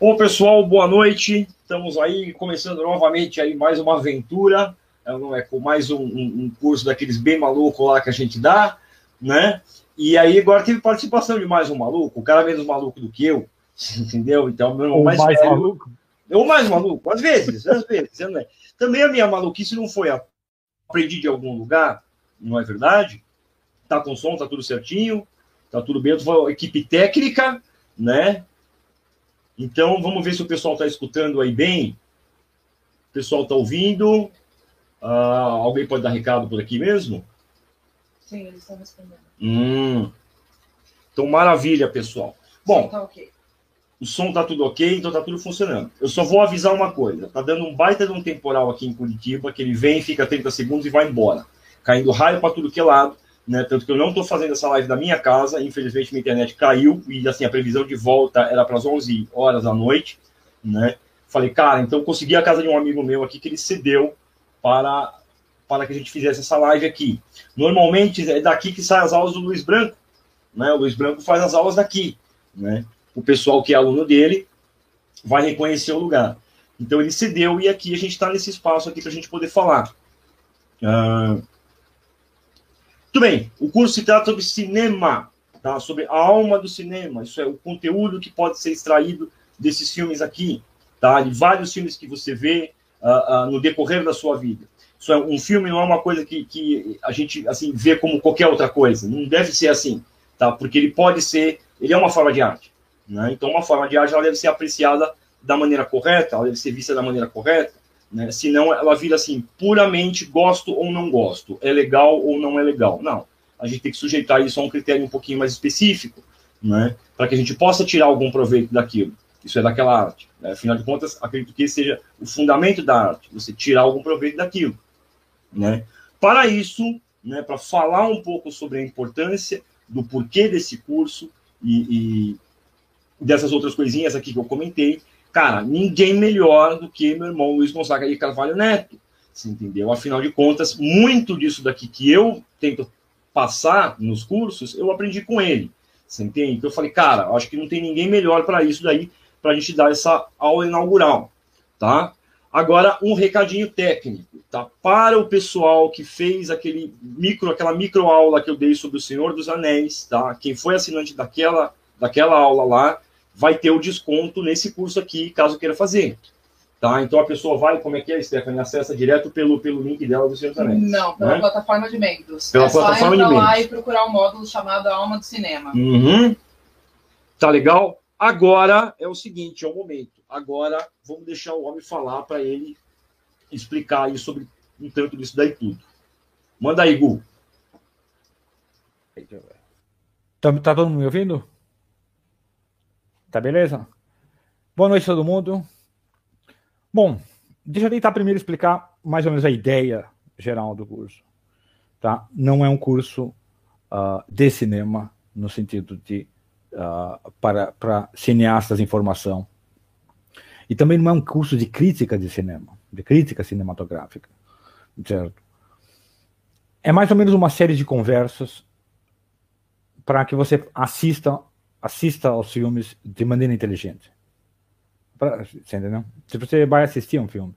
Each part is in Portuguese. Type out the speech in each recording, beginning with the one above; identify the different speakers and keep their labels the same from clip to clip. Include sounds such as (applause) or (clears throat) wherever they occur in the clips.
Speaker 1: Bom, pessoal, boa noite. Estamos aí começando novamente aí mais uma aventura, é, não é com mais um, um, curso daqueles bem maluco lá que a gente dá, né? E aí agora teve participação de mais um maluco, o cara menos maluco do que eu, (laughs) entendeu? Então, meu irmão
Speaker 2: mais, mais velho, maluco.
Speaker 1: Ou mais maluco, às vezes, às vezes. Né? Também a minha maluquice não foi aprendi de algum lugar, não é verdade? Tá com som, tá tudo certinho, tá tudo bem. Eu equipe técnica, né? Então, vamos ver se o pessoal está escutando aí bem. O pessoal está ouvindo. Uh, alguém pode dar recado por aqui mesmo?
Speaker 3: Sim, eles estão respondendo.
Speaker 1: Hum. Então, maravilha, pessoal. Bom,
Speaker 3: tá okay.
Speaker 1: o som está tudo ok, então está tudo funcionando. Eu só vou avisar uma coisa: está dando um baita de um temporal aqui em Curitiba, que ele vem, fica 30 segundos e vai embora. Caindo raio para tudo que é lado né? Tanto que eu não estou fazendo essa live da minha casa, infelizmente minha internet caiu e assim a previsão de volta era para as 11 horas da noite, né? Falei, cara, então consegui a casa de um amigo meu aqui que ele cedeu para para que a gente fizesse essa live aqui. Normalmente é daqui que saem as aulas do Luiz Branco, né? O Luiz Branco faz as aulas daqui, né? O pessoal que é aluno dele vai reconhecer o lugar. Então ele cedeu e aqui a gente está nesse espaço aqui para a gente poder falar. Uh, muito bem, o curso se trata sobre cinema, tá? sobre a alma do cinema, isso é o conteúdo que pode ser extraído desses filmes aqui, tá? de vários filmes que você vê uh, uh, no decorrer da sua vida. Isso é, um filme não é uma coisa que, que a gente assim vê como qualquer outra coisa, não deve ser assim, tá? porque ele pode ser, ele é uma forma de arte. Né? Então, uma forma de arte ela deve ser apreciada da maneira correta, ela deve ser vista da maneira correta, né? Senão ela vira assim, puramente gosto ou não gosto, é legal ou não é legal. Não, a gente tem que sujeitar isso a um critério um pouquinho mais específico, né? para que a gente possa tirar algum proveito daquilo. Isso é daquela arte. Né? Afinal de contas, acredito que seja o fundamento da arte, você tirar algum proveito daquilo. Né? Para isso, né, para falar um pouco sobre a importância do porquê desse curso e, e dessas outras coisinhas aqui que eu comentei, Cara, ninguém melhor do que meu irmão Luiz Gonzaga de Carvalho Neto. Você entendeu? Afinal de contas, muito disso daqui que eu tento passar nos cursos, eu aprendi com ele. Você entende? Então eu falei, cara, acho que não tem ninguém melhor para isso daí, para a gente dar essa aula inaugural, tá? Agora, um recadinho técnico, tá? Para o pessoal que fez aquele micro, aquela micro aula que eu dei sobre o Senhor dos Anéis, tá? Quem foi assinante daquela, daquela aula lá, vai ter o desconto nesse curso aqui, caso queira fazer. Tá? Então a pessoa vai, como é que é, Stephanie? Acessa direto pelo, pelo link dela do Senhor também.
Speaker 3: Não, pela né? plataforma de membros.
Speaker 1: Pela é plataforma
Speaker 3: só
Speaker 1: entrar
Speaker 3: lá e procurar um módulo chamado Alma do Cinema.
Speaker 1: Uhum. Tá legal? Agora é o seguinte, é o momento. Agora vamos deixar o homem falar para ele explicar aí sobre um tanto disso daí tudo. Manda aí, Gu.
Speaker 2: Tá, tá todo mundo me ouvindo? Tá beleza? Boa noite todo mundo. Bom, deixa eu tentar primeiro explicar mais ou menos a ideia geral do curso. Tá? Não é um curso uh, de cinema, no sentido de uh, para, para cineastas em formação. E também não é um curso de crítica de cinema, de crítica cinematográfica. Certo? É mais ou menos uma série de conversas para que você assista assista aos filmes de maneira inteligente. Pra, você entendeu? Se você vai assistir um filme,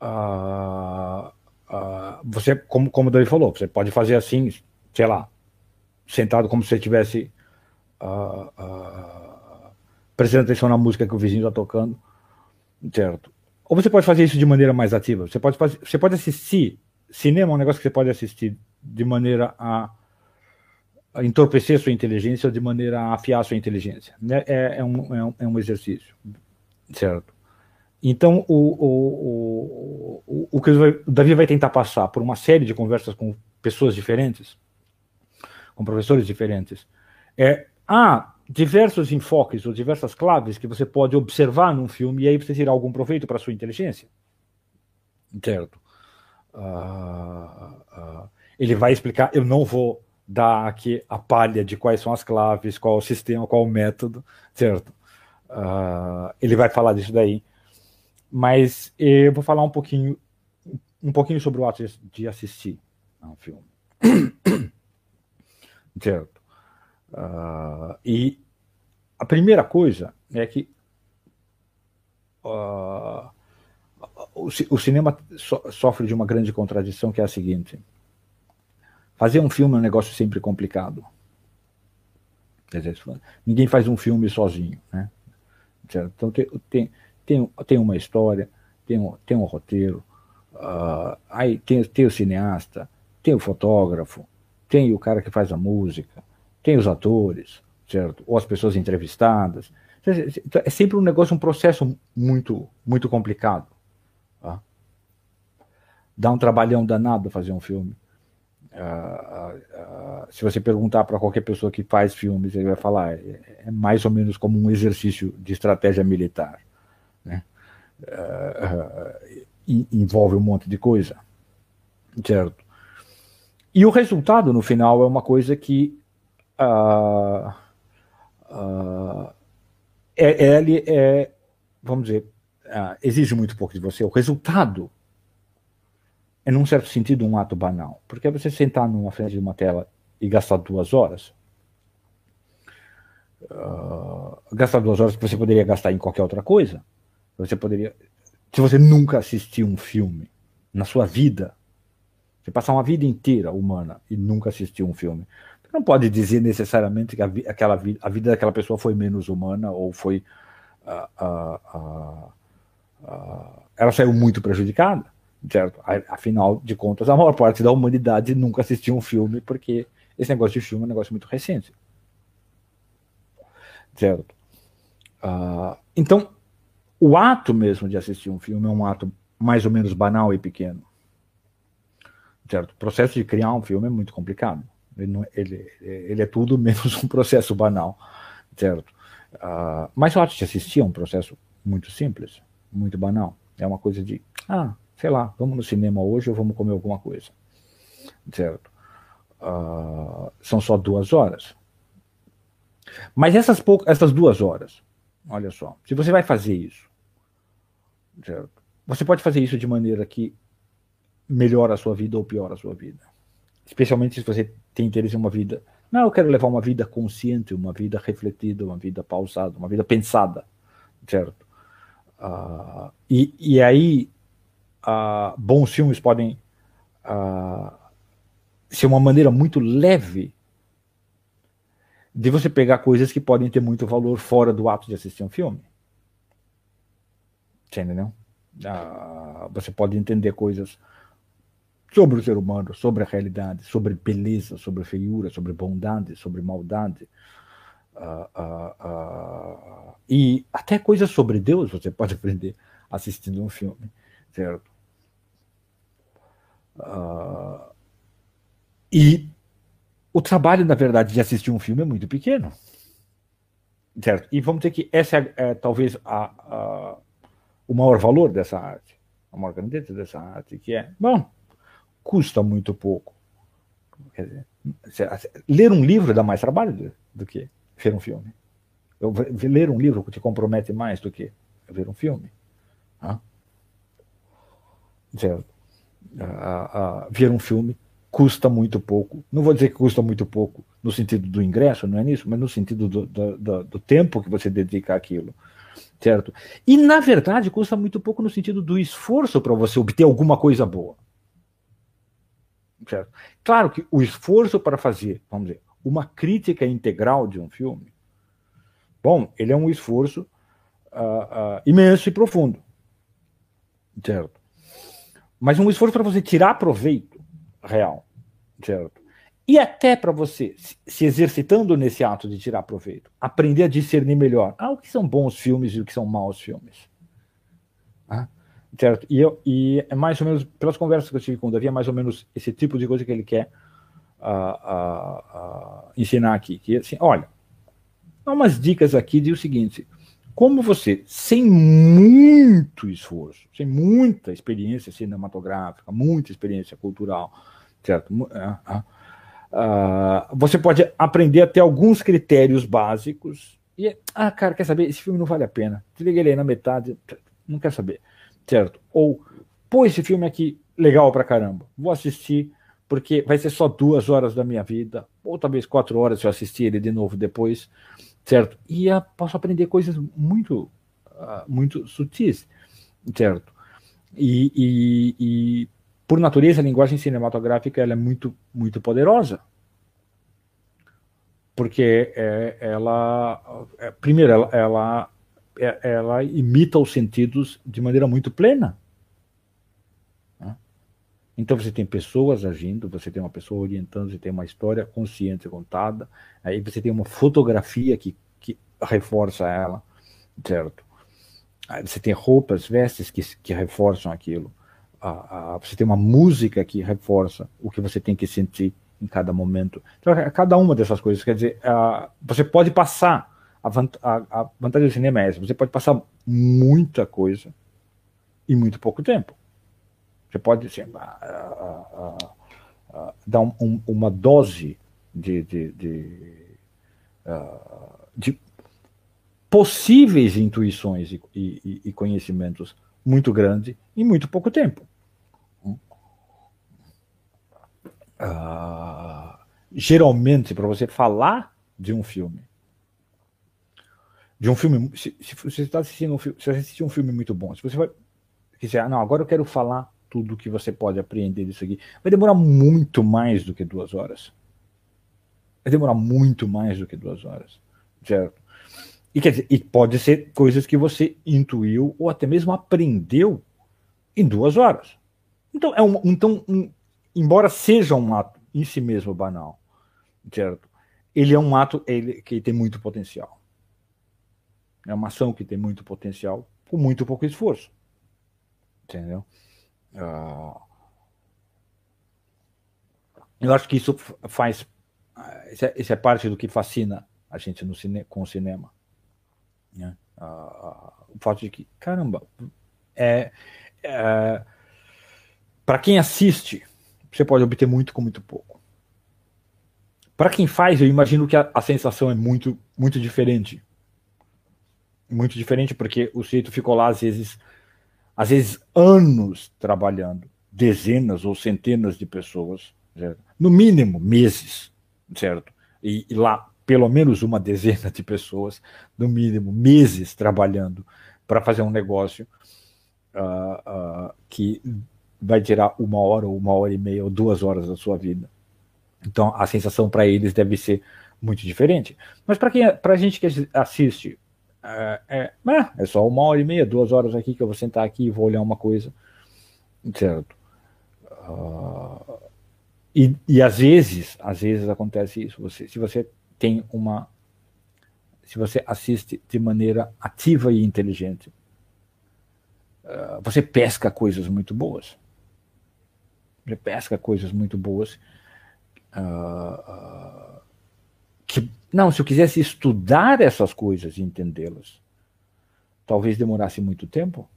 Speaker 2: uh, uh, você, como, como o David falou, você pode fazer assim, sei lá, sentado como se você estivesse uh, prestando atenção na música que o vizinho está tocando, certo? Ou você pode fazer isso de maneira mais ativa. Você pode, fazer, você pode assistir cinema, é um negócio que você pode assistir de maneira a entorpecer sua inteligência de maneira a afiar sua inteligência. Né? É, é, um, é, um, é um exercício, certo? Então, o, o, o, o que o Davi vai tentar passar por uma série de conversas com pessoas diferentes, com professores diferentes, é há diversos enfoques ou diversas claves que você pode observar num filme e aí você tirar algum proveito para sua inteligência, certo? Uh, uh, ele vai explicar, eu não vou dar aqui a palha de quais são as claves, qual o sistema, qual o método, certo? Uh, ele vai falar disso daí. Mas eu vou falar um pouquinho, um pouquinho sobre o ato de assistir a um filme. (coughs) certo? Uh, e a primeira coisa é que uh, o, o, cinema so, sofre de uma grande contradição que é a seguinte: fazer um filme é um negócio sempre complicado. Ninguém faz um filme sozinho, né? Então tem, tem, tem, tem uma história, tem um, tem um roteiro, uh, aí tem, tem o cineasta, tem o fotógrafo, tem o cara que faz a música, tem os atores, certo? Ou as pessoas entrevistadas. Então, é sempre um negócio, um processo muito, muito complicado. Tá? Dá um trabalhão danado fazer um filme. Se você perguntar para qualquer pessoa que faz filmes, ele vai falar é, é, mais ou menos como um exercício de estratégia militar, né? Uh, envolve um monte de coisa, certo? E o resultado no final é uma coisa que é, ele é, vamos dizer, exige muito pouco de você. O resultado é, num certo sentido, um ato banal. Porque é você sentar numa frente de uma tela e gastar duas horas, uh, gastar duas horas que você poderia gastar em qualquer outra coisa, você poderia. Se você nunca assistiu um filme na sua vida, você passar uma vida inteira humana e nunca assistiu um filme, você não pode dizer necessariamente que a, aquela, a vida daquela pessoa foi menos humana ou foi. Uh, uh, ela saiu muito prejudicada certo? Afinal de contas, a maior parte da humanidade nunca assistiu um filme, porque esse negócio de filme é um negócio muito recente. Certo? Uh, então, o ato mesmo de assistir um filme é um ato mais ou menos banal e pequeno. Certo? O processo de criar um filme é muito complicado. Ele, não, ele, ele é tudo menos um processo banal. Certo? Uh, mas o ato de assistir é um processo muito simples, muito banal. É uma coisa de, ah, sei lá, vamos no cinema hoje ou vamos comer alguma coisa. Certo? Uh, são só duas horas. Mas essas, poucas, essas duas horas, olha só, se você vai fazer isso, certo? você pode fazer isso de maneira que melhora a sua vida ou piora a sua vida. Especialmente se você tem interesse em uma vida. Não, eu quero levar uma vida consciente, uma vida refletida, uma vida pausada, uma vida pensada, certo? Uh, e, e aí uh, bons filmes podem uh, ser uma maneira muito leve de você pegar coisas que podem ter muito valor fora do ato de assistir um filme. Você entendeu? Uh, você pode entender coisas sobre o ser humano, sobre a realidade, sobre beleza, sobre feiura, sobre bondade, sobre maldade. E até coisas sobre Deus você pode (laughs) aprender assistindo um filme, certo? Uh, e o trabalho, na verdade, de assistir um filme é muito pequeno. Certo? E vamos dizer que essa é, é talvez a, a, o maior valor dessa arte, a maior grandeza dessa arte, que é, bom, custa muito pouco. Quer dizer, ler um livro dá mais trabalho do, do que ver um filme. Eu, ler um livro te compromete mais do que ver um filme. Ah? Certo? A, a ver um filme custa muito pouco. Não vou dizer que custa muito pouco no sentido do ingresso, não é nisso, mas no sentido do, do, do, do tempo que você dedica àquilo. Certo? E, na verdade, custa muito pouco no sentido do esforço para você obter alguma coisa boa. Certo? Claro que o esforço para fazer, vamos dizer, uma crítica integral de um filme, bom, ele é um esforço uh, uh, imenso e profundo. Certo? Mas um esforço para você tirar proveito real, certo? E até para você, se exercitando nesse ato de tirar proveito, aprender a discernir melhor ah, o que são bons filmes e o que são maus filmes. Ah, certo? E, eu, e é mais ou menos, pelas conversas que eu tive com o Davi, é mais ou menos esse tipo de coisa que ele quer uh, uh, uh, ensinar aqui. Que, assim, olha, há umas dicas aqui de o seguinte: como você, sem muito esforço, sem muita experiência cinematográfica, muita experiência cultural, certo? Uh, uh, você pode aprender a ter alguns critérios básicos e, ah, cara, quer saber? Esse filme não vale a pena. Desliguei ele aí na metade, não quer saber, certo? Ou, pô, esse filme aqui, legal pra caramba, vou assistir porque vai ser só duas horas da minha vida, ou talvez quatro horas se eu assistir ele de novo depois, certo? E eu posso aprender coisas muito, uh, muito sutis, certo? E, e, e, por natureza, a linguagem cinematográfica ela é muito, muito poderosa. Porque é, ela, é, primeiro, ela, ela, é, ela imita os sentidos de maneira muito plena. Então você tem pessoas agindo, você tem uma pessoa orientando, você tem uma história consciente contada, aí você tem uma fotografia que, que reforça ela, certo? Aí você tem roupas, vestes que, que reforçam aquilo. Você tem uma música que reforça o que você tem que sentir em cada momento. Então, cada uma dessas coisas, quer dizer, você pode passar, a vantagem do cinema é essa, você pode passar muita coisa em muito pouco tempo. Você pode assim, dar um, um, uma dose de, de, de, de possíveis intuições e, e, e, conhecimentos muito grande em muito pouco tempo. Uh, geralmente, para você falar de um filme, de um filme, se, se você está assistindo um filme, se você assistir um filme muito bom, se você vai quiser, ah, não, agora eu quero falar tudo que você pode aprender disso aqui. Vai demorar muito mais do que duas horas. Vai demorar muito mais do que duas horas. Certo? E, quer dizer, e pode ser coisas que você intuiu ou até mesmo aprendeu em duas horas. Então, é um, então um, embora seja um ato em si mesmo banal, certo? Ele é um ato ele, que tem muito potencial. É uma ação que tem muito potencial com muito pouco esforço. Entendeu? Uh, eu acho que isso faz. É, isso é, parte do que fascina a gente no cine, com o cinema. Né? Uh, o fato de que, caramba, é, é para quem assiste, você pode obter muito com muito pouco. Para quem faz, eu imagino que a, a, sensação é muito, muito diferente. Muito diferente, porque o sujeito ficou lá, às vezes, às vezes anos trabalhando, dezenas ou centenas de pessoas, certo? no mínimo meses, certo? E, e, lá pelo menos uma dezena de pessoas, no mínimo meses trabalhando para fazer um negócio uh, uh, que vai tirar uma hora ou uma hora e meia ou duas horas da sua vida. Então a sensação para eles deve ser muito diferente. Mas para quem, para a gente que assiste é, é, é, só uma hora e meia, duas horas aqui que eu vou sentar aqui e vou olhar uma coisa. Certo. Uh, e, e às vezes, às vezes acontece isso. Você, se você tem uma. Se você assiste de maneira ativa e inteligente, uh, você pesca coisas muito boas. Você pesca coisas muito boas. Uh, que não, se eu quisesse estudar essas coisas e entendê-las, talvez demorasse muito tempo.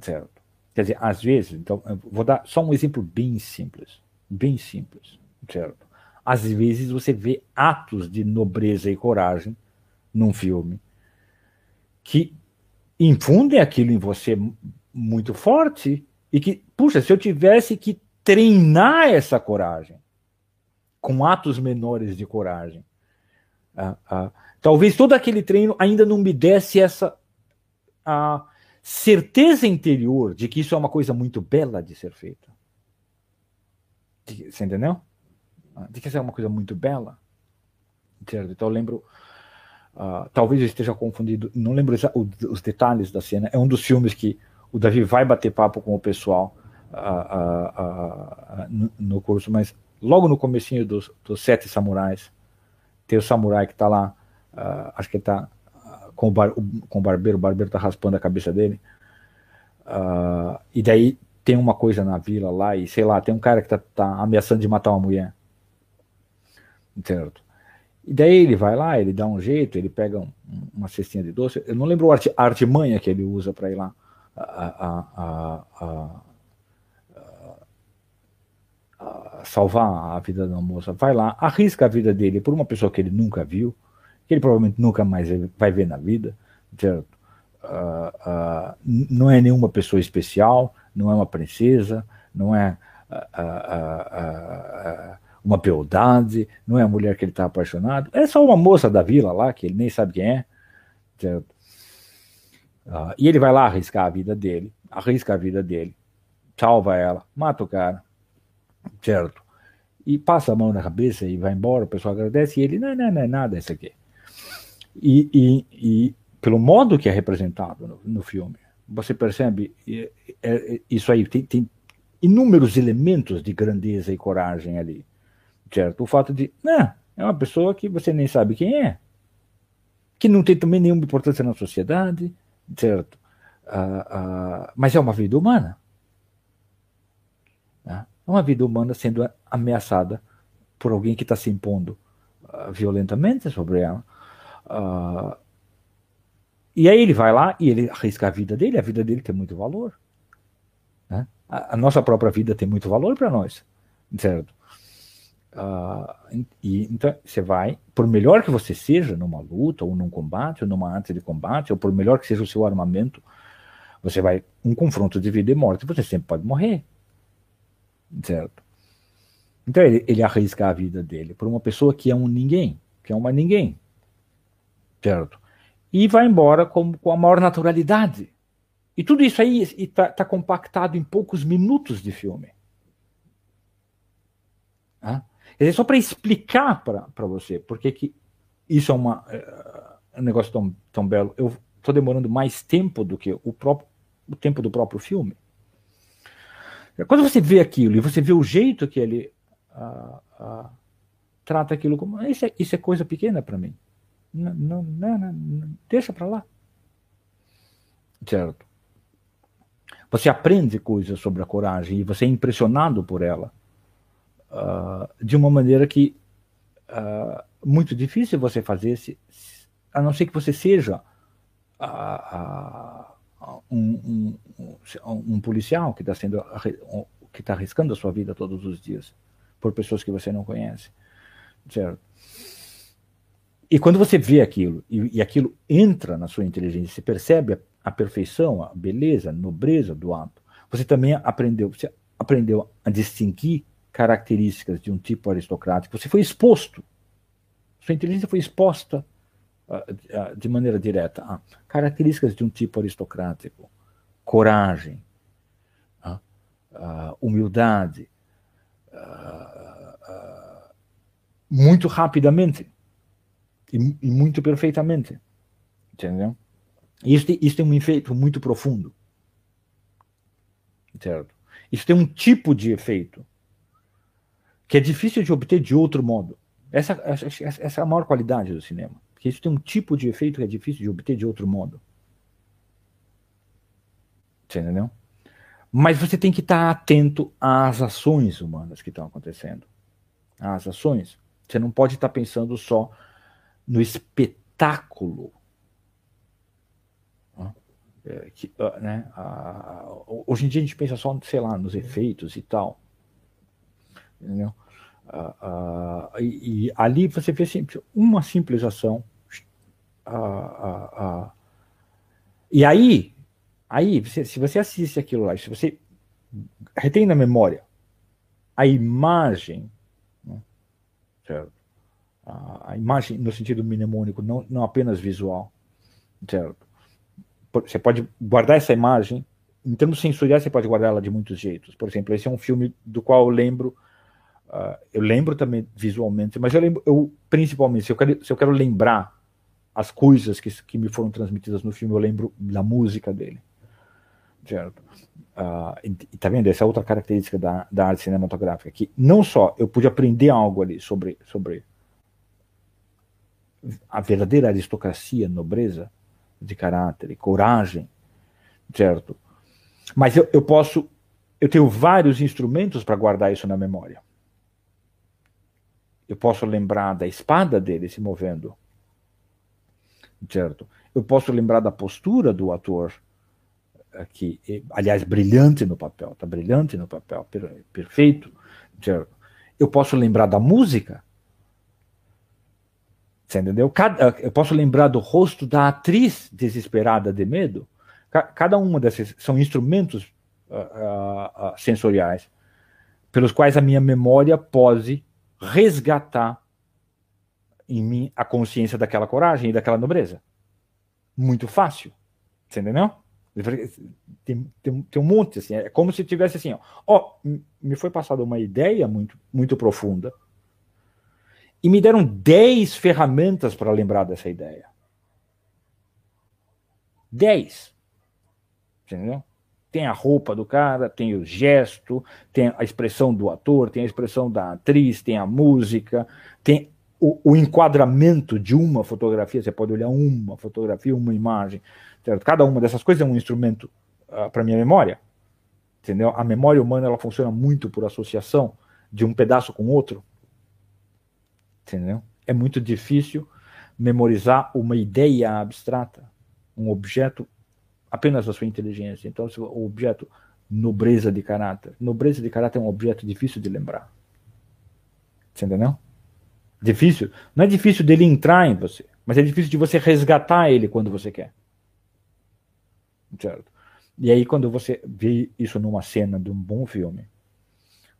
Speaker 2: Certo? Quer dizer, às vezes, então, vou dar só um exemplo bem simples, bem simples, certo? Às vezes você vê atos de nobreza e coragem num filme que infundem aquilo em você muito forte e que, puxa, se eu tivesse que treinar essa coragem com atos menores de coragem, ah, ah, talvez todo aquele treino ainda não me desse essa certeza interior de que isso é uma coisa muito bela de ser feita. De, você entendeu? Ah, de que isso é uma coisa muito bela. Certo? Então eu lembro. Uh, talvez eu esteja confundido, não lembro os detalhes da cena. É um dos filmes que o Davi vai bater papo com o pessoal uh, uh, no curso, mas logo no comecinho dos, dos Sete Samurais, tem o samurai que está lá, uh, acho que ele está uh, com, o bar, com o barbeiro, o barbeiro está raspando a cabeça dele. Uh, e daí tem uma coisa na vila lá, e sei lá, tem um cara que está tá ameaçando de matar uma mulher. Certo? E daí ele vai lá, ele dá um jeito, ele pega um, uma cestinha de doce. Eu não lembro a, arte, artimanha que ele usa para ir lá a, a, a, salvar a vida da moça, vai lá, arrisca a vida dele por uma pessoa que ele nunca viu, que ele provavelmente nunca mais vai ver na vida, certo? Uh, uh, não é nenhuma pessoa especial, não é uma princesa, não é uh, uma beldade, não é a mulher que ele está apaixonado, é só uma moça da vila lá, que ele nem sabe quem é. Certo? E ele vai lá arriscar a vida dele, arrisca a vida dele, salva ela, mata o cara, certo? E passa a mão na cabeça e vai embora, o pessoal agradece e ele, não, não, não é nada isso aqui. E, e, e pelo modo que é representado no, no filme, você percebe é, é, isso aí, tem, tem inúmeros elementos de grandeza e coragem ali, certo? O fato de, não, é uma pessoa que você nem sabe quem é, que não tem também nenhuma importância na sociedade, certo? Ah, ah, mas é uma vida humana. Uma vida humana sendo ameaçada por alguém que está se impondo uh, violentamente sobre ela. Uh, e aí ele vai lá e ele arrisca a vida dele, a vida dele tem muito valor. Né? A, a, nossa própria vida tem muito valor para nós, certo? Uh, e, então você vai, por melhor que você seja numa luta, ou num combate, ou numa arte de combate, ou por melhor que seja o seu armamento, você vai um confronto de vida e morte, você sempre pode morrer, certo? Então ele, ele arrisca a vida dele por uma pessoa que é um ninguém, que é uma ninguém, certo? E vai embora com, com a maior naturalidade. E tudo isso aí está tá compactado em poucos minutos de filme. Ah? É só para explicar para você porque que isso é uma, é, um negócio tão, tão belo. Eu estou demorando mais tempo do que o, próprio, o tempo do próprio filme. Quando você vê aquilo e você vê o jeito que ele ah, ah, trata aquilo como. Isso é, isso é coisa pequena para mim. Não, não, não, não deixa para lá. Certo? Você aprende coisas sobre a coragem e você é impressionado por ela uh, de uma maneira que uh, muito difícil você fazer, se, a não ser que você seja uh, um, um, um, policial que está sendo que está arriscando a sua vida todos os dias por pessoas que você não conhece, certo? E quando você vê aquilo e, e aquilo entra na sua inteligência, você percebe a, a perfeição, a beleza, a nobreza do ato. Você também aprendeu, você aprendeu a distinguir características de um tipo aristocrático, você foi exposto. Sua inteligência foi exposta de maneira direta a características de um tipo aristocrático, coragem, uh, humildade, muito rapidamente e, e, muito perfeitamente. Entendeu? Isso, isso tem um efeito muito profundo. Certo? Isso tem um tipo de efeito que é difícil de obter de outro modo. Essa, essa, essa é a maior qualidade do cinema. Porque isso tem um tipo de efeito que é difícil de obter de outro modo. Você entendeu? Mas você tem que estar atento às ações humanas que estão acontecendo. Às ações. Você não pode estar pensando só no espetáculo. É, que, né, hoje em dia a gente pensa só, sei lá, nos efeitos e tal. Entendeu? Uh, uh, e, e, ali você vê sempre uma simples ação. Uh, e aí, aí se você assiste aquilo lá, se você retém na memória a imagem, né, certo? a imagem no sentido mnemônico, não, não apenas visual, certo? Você pode guardar essa imagem, em termos sensoriais, você pode guardar ela de muitos jeitos. Por exemplo, esse é um filme do qual eu lembro Uh, eu lembro também visualmente, mas eu lembro, eu, principalmente, se eu, quero, se eu quero lembrar as coisas que, que me foram transmitidas no filme, eu lembro da música dele. Certo? Uh, e, tá vendo? Essa é outra característica da, da arte cinematográfica, que não só eu pude aprender algo ali sobre, sobre a verdadeira aristocracia, nobreza de caráter e coragem, certo? Mas eu, eu posso, eu tenho vários instrumentos para guardar isso na memória. Eu posso lembrar da espada dele se movendo. Certo? Eu posso lembrar da postura do ator, que, aliás, brilhante no papel, está brilhante no papel, per, perfeito. Certo? Eu posso lembrar da música. Você entendeu? Cada, eu posso lembrar do rosto da atriz desesperada de medo. Cada uma desses são instrumentos uh, uh, sensoriais pelos quais a minha memória pode resgatar em mim a consciência daquela coragem e daquela nobreza. Muito fácil. Você entendeu? Tem, tem, tem um monte, assim. É como se tivesse assim, ó, ó, me foi passada uma ideia muito, muito profunda e me deram 10 ferramentas para lembrar dessa ideia. 10. Entendeu? Tem a roupa do cara, tem o gesto, tem a expressão do ator, tem a expressão da atriz, tem a música, tem o, o enquadramento de uma fotografia. Você pode olhar uma fotografia, uma imagem. Certo? Cada uma dessas coisas é um instrumento uh, ah, para minha memória. Entendeu? A memória humana ela funciona muito por associação de um pedaço com outro. Entendeu? É muito difícil memorizar uma ideia abstrata, um objeto apenas da sua inteligência. Então, o objeto nobreza de caráter. Nobreza de caráter é um objeto difícil de lembrar. Entendeu? Difícil. Não é difícil dele entrar em você, mas é difícil de você resgatar ele quando você quer. Certo? E aí, quando você vê isso numa cena de um bom filme,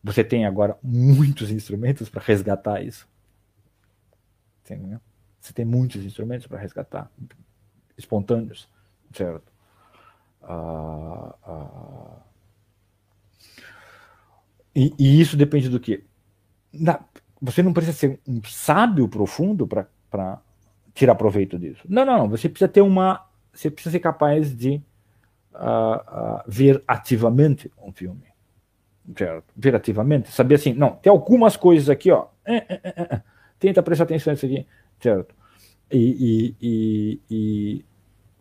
Speaker 2: você tem agora muitos instrumentos para resgatar isso. Entendeu? Você tem muitos instrumentos para resgatar, espontâneos, certo? Ah, ah. E, e, isso depende do que? Você não precisa ser um sábio profundo para tirar proveito disso. Não, não, não. Você precisa ter uma. Você precisa ser capaz de uh, uh, ver ativamente um filme. Certo? Ver ativamente. Saber assim, não, tem algumas coisas aqui, ó. É, é, é, tenta prestar atenção nisso aqui. Certo? E, e, e, e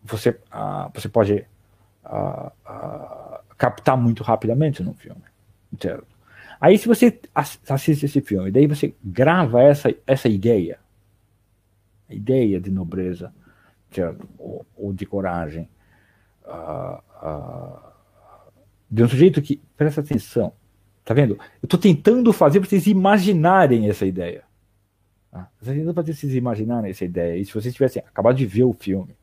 Speaker 2: você, uh, você pode captar muito rapidamente num filme. Certo? Aí se você assiste esse filme, daí você grava essa, essa ideia, a ideia de nobreza, certo? Ou, ou de coragem, de um sujeito que, presta atenção, tá vendo? Eu estou tentando fazer vocês imaginarem essa ideia. Tá? Estou tentando fazer vocês imaginarem essa ideia. E se vocês tivessem acabado de ver o filme,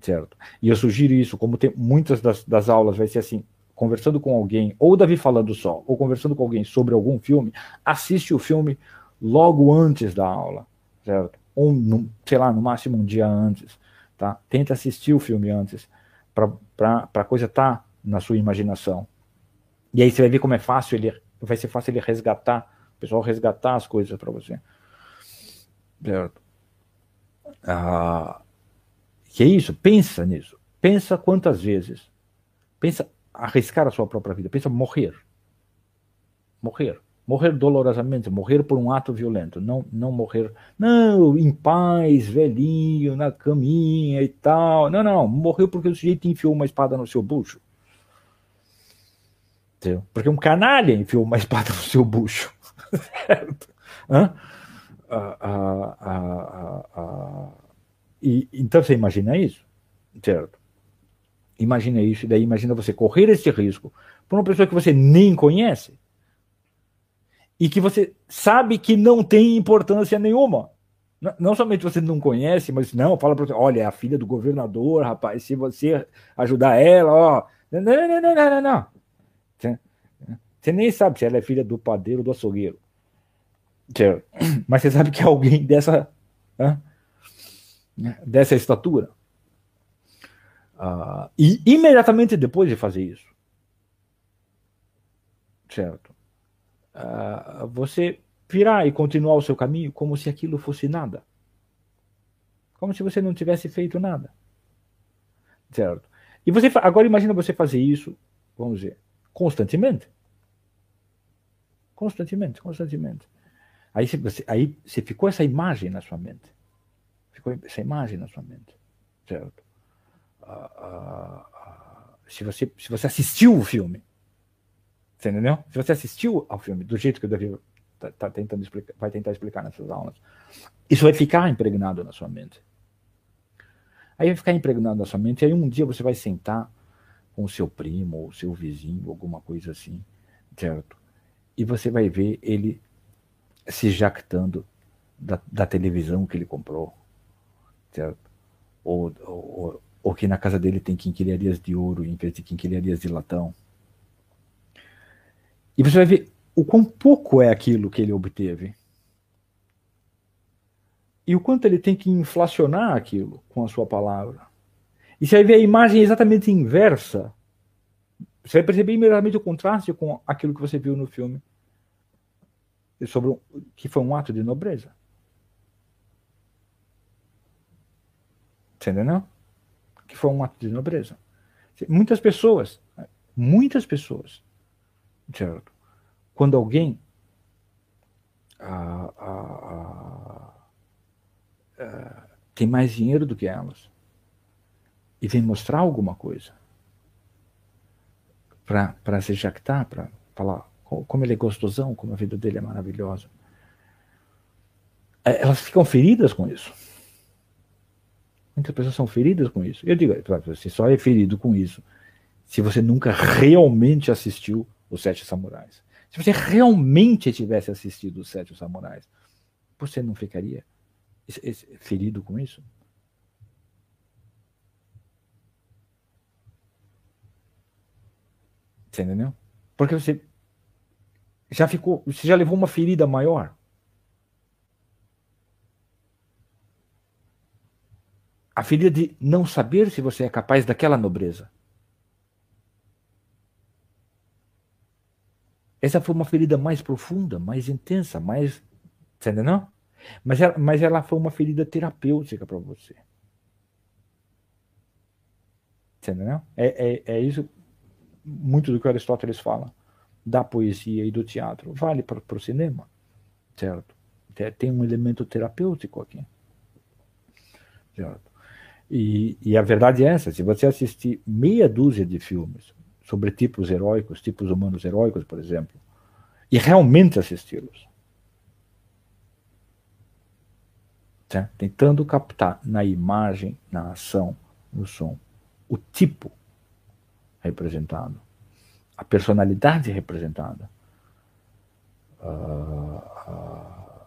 Speaker 2: certo? E eu sugiro isso, como tem muitas das, das aulas vai ser assim, conversando com alguém, ou Davi falando só, ou conversando com alguém sobre algum filme, assiste o filme logo antes da aula, certo? Ou, no, sei lá, no máximo um dia antes, tá? Tenta assistir o filme antes, para a coisa estar tá na sua imaginação. E aí você vai ver como é fácil ele, vai ser fácil ele resgatar, o pessoal resgatar as coisas para você. Certo? Ah, que é isso? Pensa nisso. Pensa quantas vezes. Pensa arriscar a sua própria vida. Pensa morrer. Morrer. Morrer dolorosamente, morrer por um ato violento, não, não morrer, não, em paz, velhinho, na caminha e tal. Não, não, morreu porque o sujeito enfiou uma espada no seu bucho. Porque um canalha enfiou uma espada no seu bucho. (laughs) certo? Hã? Ah, ah, ah e, então você imagina isso, certo? Imagina isso, e daí imagina você correr esse risco por uma pessoa que você nem conhece e que você sabe que não tem importância nenhuma. Não somente você não conhece, mas não, fala para você, olha, é a filha do governador, rapaz, se você ajudar ela, ó. Não, não, não, não, não, não. Você, você nem sabe se ela é filha do padeiro ou do açougueiro. Mas você sabe que é alguém dessa. Dessa estatura. Uh, e imediatamente depois de fazer isso, certo? Uh, você virar e continuar o seu caminho como se aquilo fosse nada. Como se você não tivesse feito nada. Certo? E você agora imagina você fazer isso, vamos dizer, constantemente. Constantemente, constantemente. Aí você, aí você ficou essa imagem na sua mente ficou essa imagem na sua mente, certo? Se, você, se você assistiu o filme, você entendeu? Se você assistiu ao filme do jeito que o Davi tá, tá tentando explicar, vai tentar explicar nessas aulas, isso vai ficar impregnado na sua mente. Aí vai ficar impregnado na sua mente, e aí um dia você vai sentar com o seu primo, ou seu vizinho, alguma coisa assim, certo? E você vai ver ele se jactando da, da televisão que ele comprou, certo? Ou, ou, ou que na casa dele tem quinquilharias de ouro em vez de quinquilharias de latão. E você vai ver o quão pouco é aquilo que ele obteve. e o quanto ele tem que inflacionar aquilo com a sua palavra. E se aí vê a imagem exatamente inversa, você vai perceber imediatamente o contraste com aquilo que você viu no filme, sobre que foi um ato de nobreza. Você entendeu? Que foi um ato de nobreza. Muitas pessoas, muitas pessoas, certo? Quando alguém ah, ah, ah, tem mais dinheiro do que elas e vem mostrar alguma coisa para se jactar, para falar como ele é gostosão, como a vida dele é maravilhosa. É, elas ficam feridas com isso. Muitas pessoas são feridas com isso. Eu digo, você só é ferido com isso se você nunca realmente assistiu Os Sete Samurais. Se você realmente tivesse assistido Os Sete Samurais, você não ficaria ferido com isso? Você entendeu? Porque você já ficou, você já levou uma ferida maior. A ferida de não saber se você é capaz daquela nobreza. Essa foi uma ferida mais profunda, mais intensa, mais. Você entendeu? Mas ela, mas ela foi uma ferida terapêutica para você. Você entendeu? É, é, é isso muito do que Aristóteles fala da poesia e do teatro vale para o cinema, certo? Tem um elemento terapêutico aqui, certo? E, e, a verdade é essa: se você assistir meia dúzia de filmes sobre tipos heróicos, tipos humanos heróicos, por exemplo, e realmente assisti-los, tá? tentando captar na imagem, na ação, no som, o tipo representado, a personalidade representada. Uh, uh,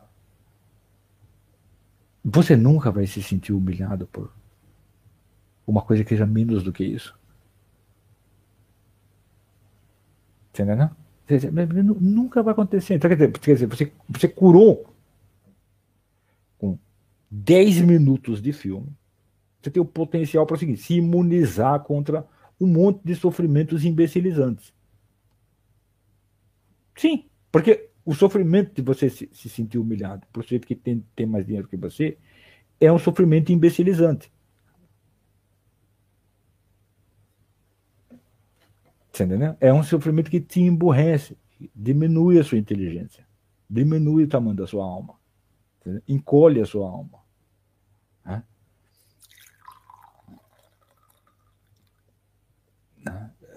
Speaker 2: você nunca vai se sentir humilhado por uma coisa que seja menos do que isso. Entendeu? Nunca vai acontecer. Então, quer dizer, você, você curou com 10 minutos de filme. Você tem o potencial para o seguinte: se imunizar contra um monte de sofrimentos imbecilizantes. Sim, porque o sofrimento de você se, se sentir humilhado por ser que tem, tem mais dinheiro que você é um sofrimento imbecilizante. Você entendeu? É um sofrimento que te emburrece, diminui a sua inteligência, diminui o tamanho da sua alma, entendeu? encolhe a sua alma. Né?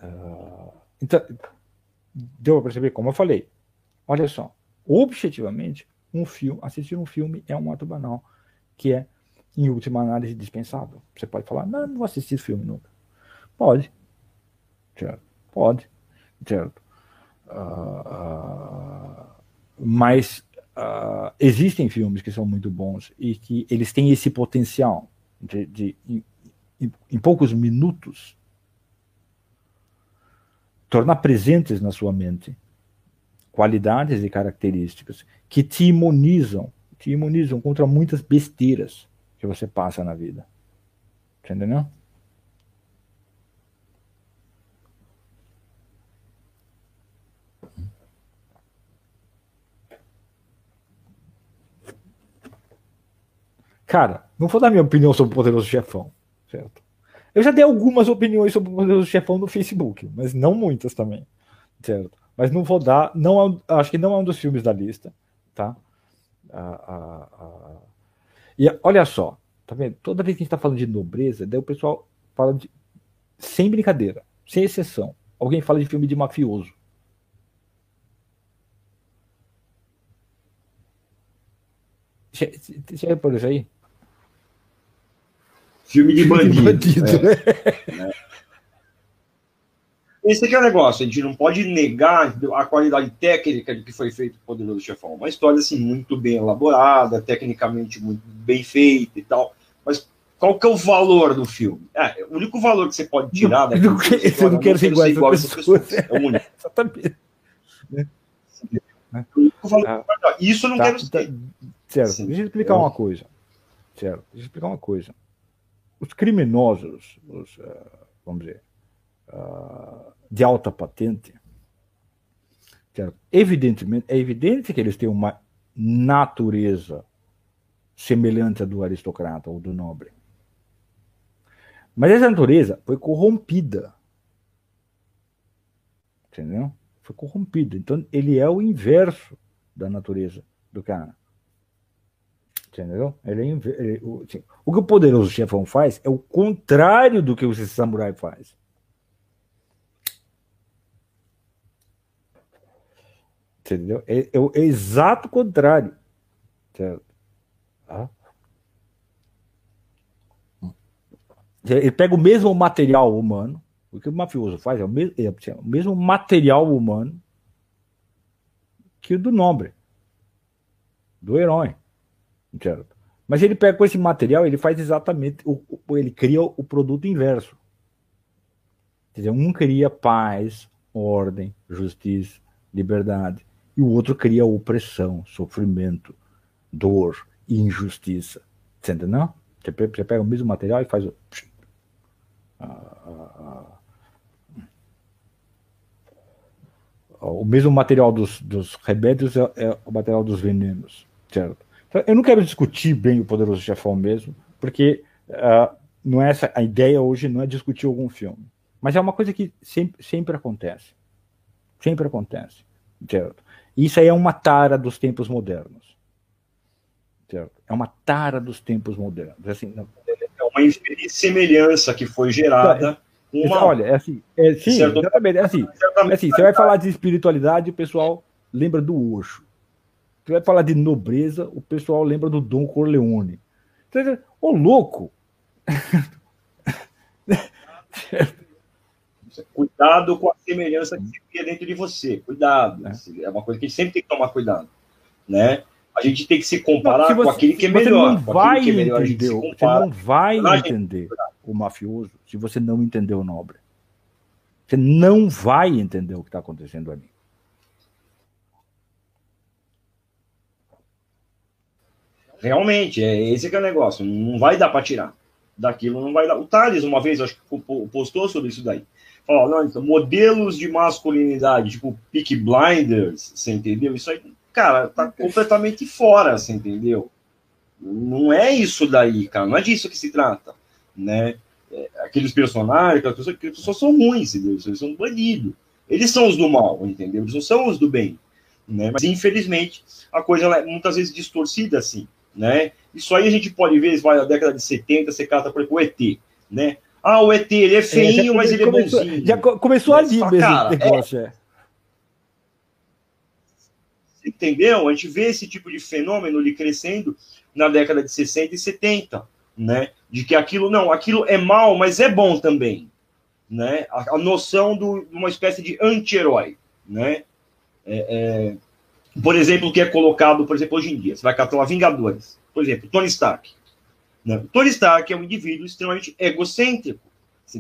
Speaker 2: Uh, então, deu para perceber, como eu falei. Olha só, objetivamente, um filme, assistir um filme é um ato banal, que é, em última análise, dispensável. Você pode falar, não, não vou assistir filme nunca. Pode. Certo. Pode. Certo. Uh, mas uh, existem filmes que são muito bons e que eles têm esse potencial de, de em, em poucos minutos, tornar presentes na sua mente qualidades e características que te imunizam, te imunizam contra muitas besteiras que você passa na vida. Entendeu? Cara, não vou dar minha opinião sobre o Poderoso Chefão, certo? Eu já dei algumas opiniões sobre o Poderoso Chefão no Facebook, mas não muitas também, certo? Mas não vou dar, não é, acho que não é um dos filmes da lista, tá? Ah, ah, ah. E olha só, tá vendo? Toda vez que a gente está falando de nobreza, daí o pessoal fala de, sem brincadeira, sem exceção. Alguém fala de filme de mafioso. Você por isso aí?
Speaker 1: Filme de bandido. bandido é. né? Esse aqui é o negócio, a gente não pode negar a qualidade técnica de que foi feito o Poderoso Chefão. Uma história assim, muito bem elaborada, tecnicamente muito bem feita e tal. Mas qual que é o valor do filme? É, o único valor que você pode tirar
Speaker 2: não, você não quer ser igual, igual pessoa.
Speaker 1: É o único. (laughs)
Speaker 2: Exatamente.
Speaker 1: Valor, ah, isso eu não tá, quero
Speaker 2: tá, Certo, Sim. deixa eu explicar eu... uma coisa. Certo? Deixa eu explicar uma coisa. Os criminosos, os, uh, vamos dizer, uh, de alta patente, evidentemente, é evidente que eles têm uma natureza semelhante à do aristocrata ou do nobre. Mas essa natureza foi corrompida. Entendeu? Foi corrompida. Então, ele é o inverso da natureza do cara. Entendeu? Ele é ele, o, assim, o que o poderoso chefão faz é o contrário do que o samurai faz. Entendeu? É, é o exato contrário. Ele pega o mesmo material humano, o que o mafioso faz é o mesmo, é assim, o mesmo material humano que o do nobre, do herói. Certo? Mas ele pega com esse material, ele faz exatamente, o, o, ele cria o produto inverso. Quer dizer, um cria paz, ordem, justiça, liberdade, e o outro cria opressão, sofrimento, dor, injustiça. Você entendeu? Você pega o mesmo material e faz o. O mesmo material dos, dos é, é o material dos venenos, certo? Eu não quero discutir bem o Poderoso Chefão mesmo, porque uh, não é essa a ideia hoje não é discutir algum filme, mas é uma coisa que sempre, sempre acontece, sempre acontece, certo? Isso aí é uma tara dos tempos modernos. Certo? É uma tara dos tempos modernos. Assim, não...
Speaker 1: É uma semelhança que foi gerada.
Speaker 2: Uma... Olha, é assim, é, sim, certo... exatamente, é assim, é assim, você vai falar de espiritualidade, o pessoal lembra do Osho. Você vai falar de nobreza, o pessoal lembra do Dom Corleone. Ô, louco! (laughs)
Speaker 1: Cuidado com a semelhança que se cria dentro de você. Cuidado. É. é uma coisa que a gente sempre tem que tomar cuidado. Né? A gente tem que se comparar você, com aquele que é melhor.
Speaker 2: Você não vai é melhor, entender, você não vai entender o mafioso se você não entender o nobre. Você não vai entender o que está acontecendo ali.
Speaker 1: Realmente, é esse que é o negócio. Não vai dar para tirar. Daquilo não vai dar. O Thales, uma vez, acho que postou sobre isso daí. Falou, não, então, modelos de masculinidade, tipo Peak Blinders, você entendeu? Isso aí cara, tá completamente fora, você entendeu? Não é isso daí, cara, não é disso que se trata, né? É, aqueles personagens, aquelas pessoas, aquelas pessoas são ruins, entendeu? Eles são bandidos. Eles são os do mal, entendeu? Eles não são os do bem, né? Mas infelizmente a coisa é muitas vezes distorcida assim, né? Isso aí a gente pode ver, vai na década de 70, você cata por exemplo, o ET, né? Ah, o ET, ele é feinho, é, mas ele
Speaker 2: começou,
Speaker 1: é bonzinho.
Speaker 2: Já começou ali mesmo cara, negócio, é.
Speaker 1: Entendeu? A gente vê esse tipo de fenômeno ali crescendo na década de 60 e 70, né? De que aquilo, não, aquilo é mal, mas é bom também, né? A, a noção de uma espécie de anti-herói, né? É, é, por exemplo, o que é colocado, por exemplo, hoje em dia, você vai catar Vingadores, por exemplo, Tony Stark. Né? Tony Stark é um indivíduo extremamente egocêntrico.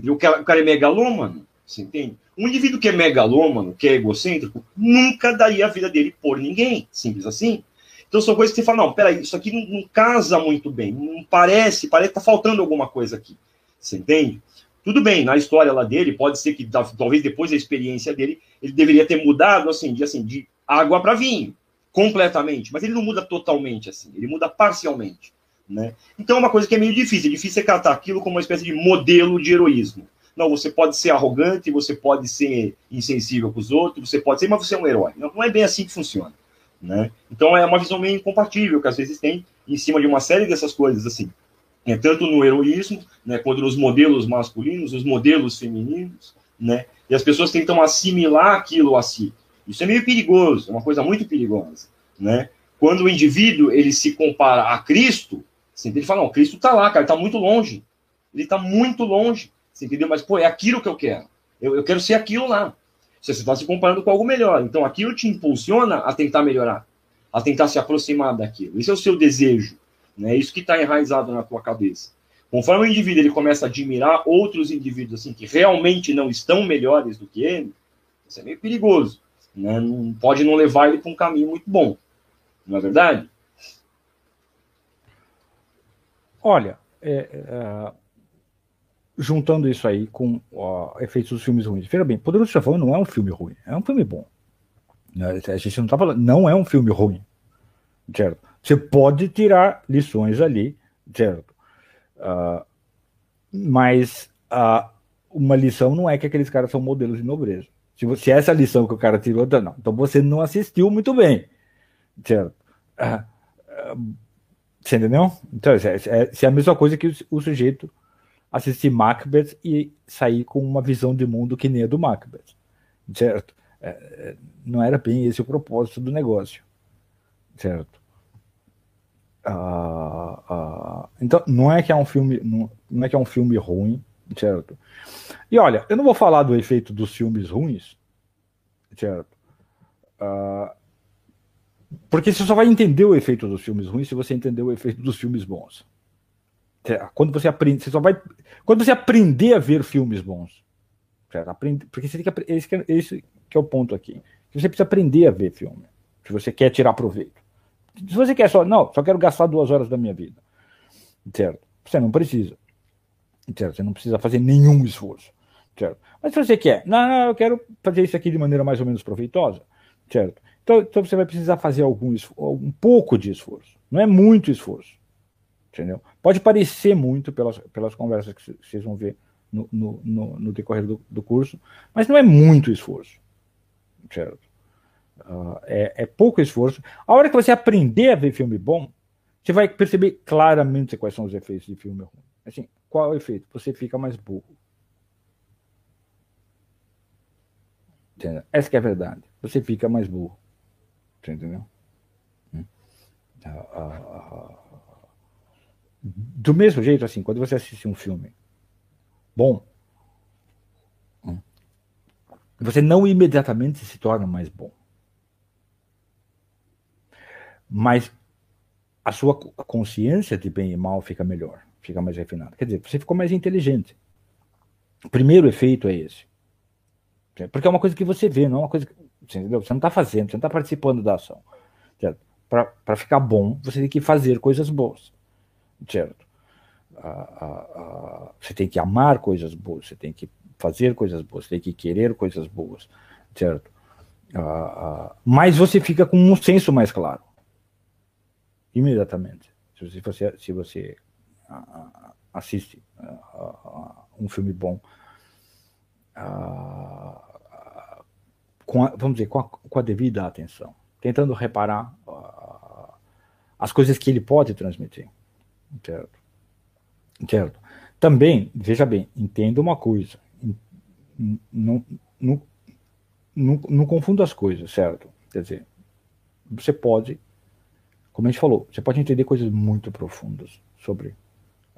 Speaker 1: O cara, o cara é megalômano, você entende? Um indivíduo que é megalômano, que é egocêntrico, nunca daria a vida dele por ninguém. Simples assim. Então são coisas que você fala, não, peraí, isso aqui não, não casa muito bem, não parece, parece que tá faltando alguma coisa aqui. Você entende? Tudo bem, na história lá dele, pode ser que talvez depois da experiência dele, ele deveria ter mudado assim, de, assim, de água para vinho, completamente, mas ele não muda totalmente assim, ele muda parcialmente. Né? Então é uma coisa que é meio difícil, é difícil você catar aquilo como uma espécie de modelo de heroísmo. Não, você pode ser arrogante, você pode ser insensível com os outros, você pode ser, mas você é um herói. Não, não é bem assim que funciona. Né? Então é uma visão meio incompatível que às vezes tem em cima de uma série dessas coisas assim. É, tanto no heroísmo, né, quanto nos modelos masculinos, os modelos femininos, né? E as pessoas tentam assimilar aquilo a si. Isso é meio perigoso, é uma coisa muito perigosa, né? Quando o indivíduo ele se compara a Cristo, ele fala, não, Cristo está lá, cara, está muito longe. Ele está muito longe. Você entendeu? Mas, pô, é aquilo que eu quero. Eu, eu quero ser aquilo lá. Você está se comparando com algo melhor. Então, aquilo te impulsiona a tentar melhorar, a tentar se aproximar daquilo. Esse é o seu desejo. Né? Isso que está enraizado na tua cabeça. Conforme o indivíduo ele começa a admirar outros indivíduos assim que realmente não estão melhores do que ele, isso é meio perigoso. Né? Não, pode não levar ele para um caminho muito bom. Não é verdade?
Speaker 2: Olha, é, é, juntando isso aí com ó, efeitos dos filmes ruins. Veja bem, Poderoso Chefão não é um filme ruim, é um filme bom. Né, a gente não está falando, não é um filme ruim, certo? Você pode tirar lições ali, certo? Uh, mas uh, uma lição não é que aqueles caras são modelos de nobreza. Se, você, essa lição que o cara tirou, não. Então você não assistiu muito bem, certo? Uh, você entendeu? Então, é, é, é, a mesma coisa que o, sujeito assistir Macbeth e sair com uma visão de mundo que nem a do Macbeth, certo? É, é, não era bem esse o propósito do negócio, certo? Ah, ah, então não é que é um filme não, não, é que é um filme ruim, certo? E olha, eu não vou falar do efeito dos filmes ruins, certo? Ah, porque você só vai entender o efeito dos filmes ruins se você entender o efeito dos filmes bons. Quando você aprende, você só vai. Quando você aprender a ver filmes bons. Certo? Aprende, porque você tem que, esse, que é, esse que é o ponto aqui. Você precisa aprender a ver filme. Se você quer tirar proveito. Se você quer só. Não, só quero gastar duas horas da minha vida. Certo? Você não precisa. Certo? Você não precisa fazer nenhum esforço. Certo? Mas se você quer, não, não, eu quero fazer isso aqui de maneira mais ou menos proveitosa. Certo? Então, então você vai precisar fazer algum um pouco de esforço. Não é muito esforço. Entendeu? Pode parecer muito pelas, pelas conversas que vocês vão ver no, no, no, no decorrer do, do, curso, mas não é muito esforço. Certo? Uh, é, é, pouco esforço. A hora que você aprender a ver filme bom, você vai perceber claramente quais são os efeitos de filme ruim. Assim, qual é o efeito? Você fica mais burro. Entendeu? Essa é a verdade. Você fica mais burro. Entendeu? Uh, uh, do mesmo jeito, assim, quando você assiste um filme bom, hum, você não imediatamente se torna mais bom. Mas a sua consciência de bem e mal fica melhor, fica mais refinada. Quer dizer, você ficou mais inteligente. O primeiro efeito é esse. Porque é uma coisa que você vê, não é uma coisa que você, entendeu? você não está fazendo, você não está participando da ação. Para ficar bom, você tem que fazer coisas boas certo? você tem que amar coisas boas, você tem que fazer coisas boas, você tem que querer coisas boas, certo? mas você fica com um senso mais claro, imediatamente. Se você, se você assiste um filme bom, com a, vamos dizer, com a, com a devida atenção, tentando reparar as coisas que ele pode transmitir. Certo. Certo. Também, veja bem, entenda uma coisa. Não, não, não, não confunda as coisas, certo? Quer dizer, você pode, como a gente falou, você pode entender coisas muito profundas sobre,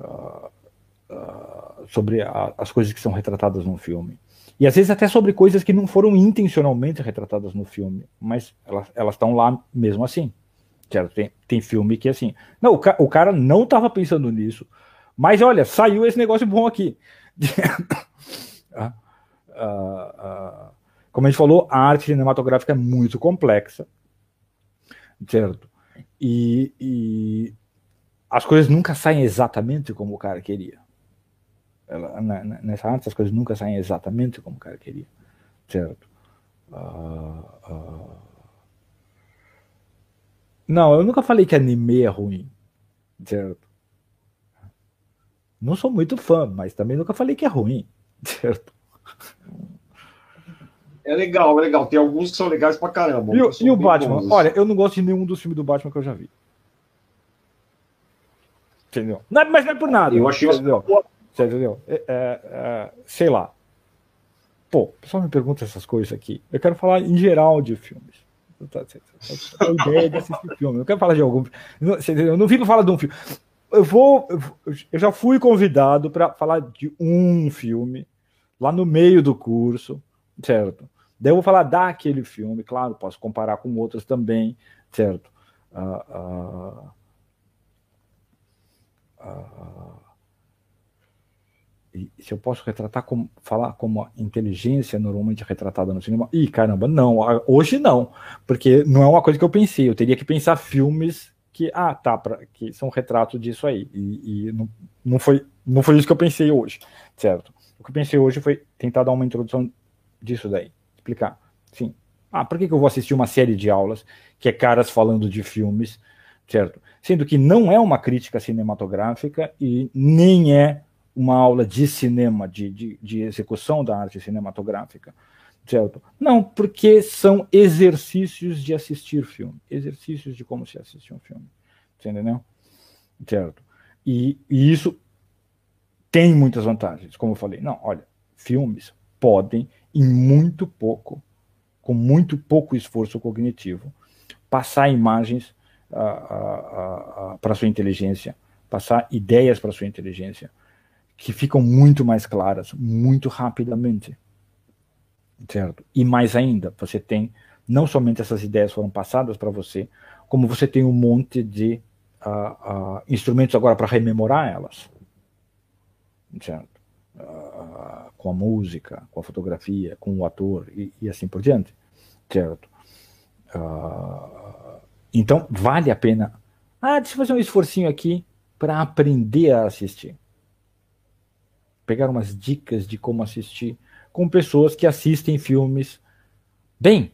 Speaker 2: uh, sobre a, as coisas que são retratadas no filme. E às vezes até sobre coisas que não foram intencionalmente retratadas no filme, mas elas estão lá mesmo assim. Certo? Tem, tem filme que assim. Não, o, ca, o cara não estava pensando nisso. Mas olha, saiu esse negócio bom aqui. (laughs) ah, ah, ah, como a gente falou, a arte cinematográfica é muito complexa. Certo? E, e as coisas nunca saem exatamente como o cara queria. Ela, nessa arte, as coisas nunca saem exatamente como o cara queria. Certo? Uh, uh, não, eu nunca falei que anime é ruim. Certo? Não sou muito fã, mas também nunca falei que é ruim. (laughs) Certo?
Speaker 1: É legal, é legal. Tem alguns que são legais pra caramba.
Speaker 2: E, o, e o Batman? Bons. Olha, eu não gosto de nenhum dos filmes do Batman que eu já vi. Entendeu? Não, mas não é por nada.
Speaker 1: Eu achei
Speaker 2: entendeu? Você entendeu? É, é, é, sei lá. Pô, o pessoal me pergunta essas coisas aqui. Eu quero falar em geral de filmes a ideia de assistir filme. Eu não quero falar de algum. Eu não fico falando de um filme. Eu vou. Eu já fui convidado para falar de um filme lá no meio do curso, certo? Daí eu vou falar daquele filme, claro, posso comparar com outros também, certo? Uh, uh, e se eu posso retratar como falar como a inteligência normalmente retratada no cinema, e caramba, não, hoje não, porque não é uma coisa que eu pensei, eu teria que pensar filmes que, ah, tá, pra, que são retratos disso aí. E, e, não, não, foi, não foi isso que eu pensei hoje, certo? O que eu pensei hoje foi tentar dar uma introdução disso daí, explicar. Sim. Ah, por que, que eu vou assistir uma série de aulas que é caras falando de filmes, certo? Sendo que não é uma crítica cinematográfica e nem é uma aula de cinema, de, de, de execução da arte cinematográfica, certo? Não, porque são exercícios de assistir filme, exercícios de como se assiste um filme, entendeu? Certo? E, e isso tem muitas vantagens, como eu falei. Não, olha, filmes podem, em muito pouco, com muito pouco esforço cognitivo, passar imagens para sua inteligência, passar ideias para sua inteligência, que ficam muito mais claras, muito rapidamente. Certo? E mais ainda, você tem, não somente essas ideias foram passadas para você, como você tem um monte de instrumentos agora para rememorar elas. Certo? com a música, com a fotografia, com o ator e, e assim por diante, certo? Uh, então vale a pena. Ah, deixa eu fazer um esforcinho aqui para aprender a assistir. Pegar umas dicas de como assistir com pessoas que assistem filmes bem,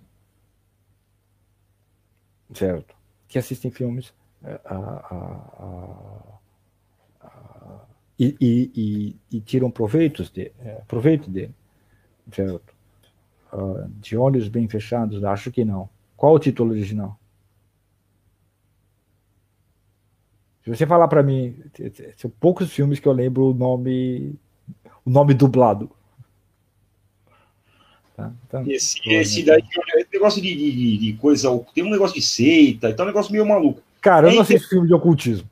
Speaker 2: certo? Que assistem filmes uh, uh, e, e, e, e tiram proveitos de, é, proveito dele. Certo? Uh, de olhos bem fechados, acho que não. Qual o título original? Se você falar para mim, são poucos filmes que eu lembro o nome, o nome dublado.
Speaker 1: Tá? Então, esse, esse daí negócio de, de, de, coisa, tem um negócio de seita, então é um negócio meio maluco.
Speaker 2: Cara, eu é não assisto filme de ocultismo.